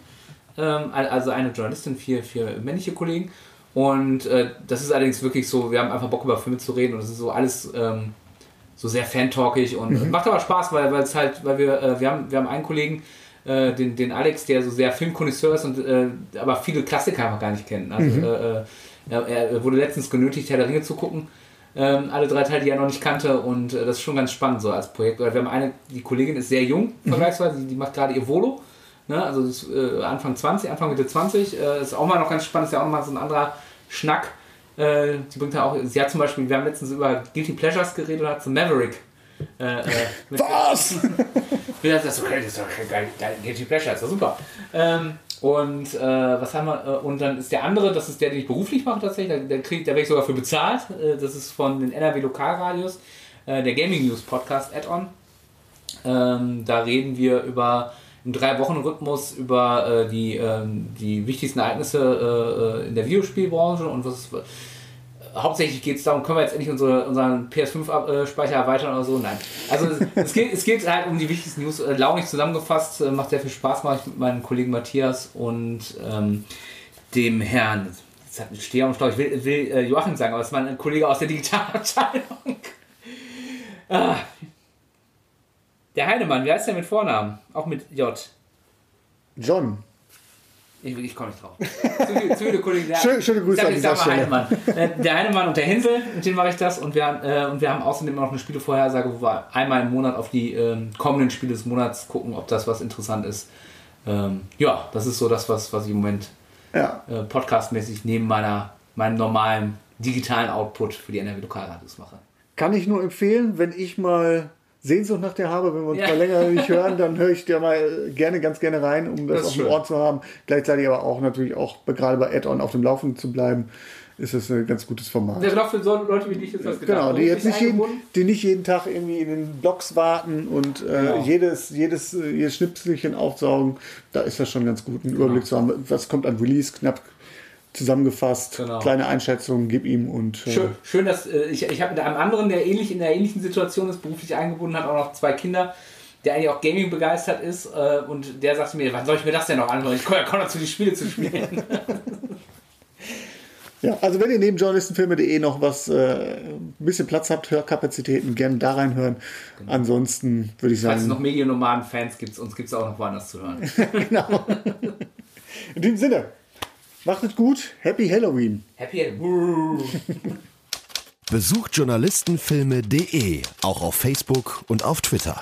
D: Ähm, al- also eine Journalistin, vier, vier männliche Kollegen. Und äh, das ist allerdings wirklich so, wir haben einfach Bock über Filme zu reden und es ist so alles ähm, so sehr fantalkig und
C: Mhm.
D: macht aber Spaß, weil es halt, weil wir, äh, wir haben, wir haben einen Kollegen, äh, den, den Alex, der so sehr Filmkonnoisseur ist und äh, aber viele Klassiker einfach gar nicht kennt. Also
C: Mhm.
D: äh, äh, er, er wurde letztens genötigt, Herr der Ringe zu gucken. Ähm, alle drei Teile, die er noch nicht kannte und das ist schon ganz spannend so als Projekt. Wir haben eine, die Kollegin ist sehr jung,
C: Mhm.
D: vergleichsweise, die, die macht gerade ihr Volo. Ne? Also das ist, äh, Anfang 20, Anfang Mitte 20. Äh, ist auch mal noch ganz spannend, ist ja auch noch mal so ein anderer Schnack. Äh, die bringt ja auch, sie hat zum Beispiel, wir haben letztens über Guilty Pleasures geredet und hat so Maverick. Äh, äh,
C: Was?
D: wir dachten, das ist okay, das ist okay, geil, geil, Guilty Pleasure, ist doch super. Ähm, und äh, was haben wir? Äh, und dann ist der andere, das ist der, den ich beruflich mache tatsächlich, der, der, krieg, der werde ich sogar für bezahlt. Äh, das ist von den NRW Lokalradios, der Gaming News Podcast Add-on. Ähm, da reden wir über im Drei-Wochen-Rhythmus über äh, die, ähm, die wichtigsten Ereignisse äh, äh, in der Videospielbranche und was hauptsächlich geht es darum, können wir jetzt endlich unsere, unseren PS5-Speicher erweitern oder so? Nein. Also es, geht, es geht halt um die wichtigsten News. Äh, launig zusammengefasst, äh, macht sehr viel Spaß, mache ich mit meinem Kollegen Matthias und ähm, dem Herrn. Jetzt hat stehe am Stau, ich will, will äh, Joachim sagen, aber es ist mein Kollege aus der Digitalabteilung. ah. Der Heinemann, wie heißt der mit Vornamen? Auch mit J.
C: John.
D: Ich, ich komme nicht drauf. Zu zu viele Kollegen. Der,
C: Schön- schöne Grüße an dieser Stelle.
D: Heinemann. Äh, Der Heinemann und der Hinsel, mit denen mache ich das. Und wir, haben, äh, und wir haben außerdem noch eine Spielevorhersage, wo wir einmal im Monat auf die ähm, kommenden Spiele des Monats gucken, ob das was interessant ist. Ähm, ja, das ist so das, was, was ich im Moment
C: Ja.
D: äh, podcastmäßig neben meiner, meinem normalen digitalen Output für die NRW Lokalradios mache.
C: Kann ich nur empfehlen, wenn ich mal Sehnsucht nach dir habe, wenn wir uns
D: Ja.
C: mal länger nicht hören, dann höre ich dir mal gerne, ganz gerne rein, um das,
D: Das
C: auf dem. Ohr zu haben. Gleichzeitig aber auch natürlich auch gerade bei Add-on auf dem Laufenden zu bleiben, ist das ein ganz gutes Format.
D: Der Lauf für so Leute wie dich ist das gedacht.
C: Genau, die jetzt nicht jeden, die nicht jeden Tag irgendwie in den Blogs warten und äh,
D: Genau.
C: jedes, jedes, äh, jedes Schnipselchen aufsaugen. Da ist das schon ganz gut, einen Überblick zu haben. Was kommt an Release, knapp zusammengefasst,
D: Genau.
C: kleine Einschätzungen, gib ihm und äh,
D: Schön, schön, dass äh, ich, ich habe mit einem anderen, der ähnlich in der ähnlichen Situation ist, beruflich eingebunden hat, auch noch zwei Kinder, der eigentlich auch Gaming begeistert ist äh, und der sagte mir, wann soll ich mir das denn noch anhören? Ich komme ja kaum dazu, die Spiele zu spielen.
C: Ja, also wenn ihr neben journalistenfilme.de noch was, äh, ein bisschen Platz habt, Hörkapazitäten, gerne da reinhören. Ansonsten würde ich
D: Falls es
C: sagen,
D: noch Medionomaden-Fans gibt, uns gibt es auch noch woanders zu hören.
C: in diesem Sinne, macht es gut, Happy Halloween.
D: Happy End.
B: Besucht journalistenfilme.de auch auf Facebook und auf Twitter.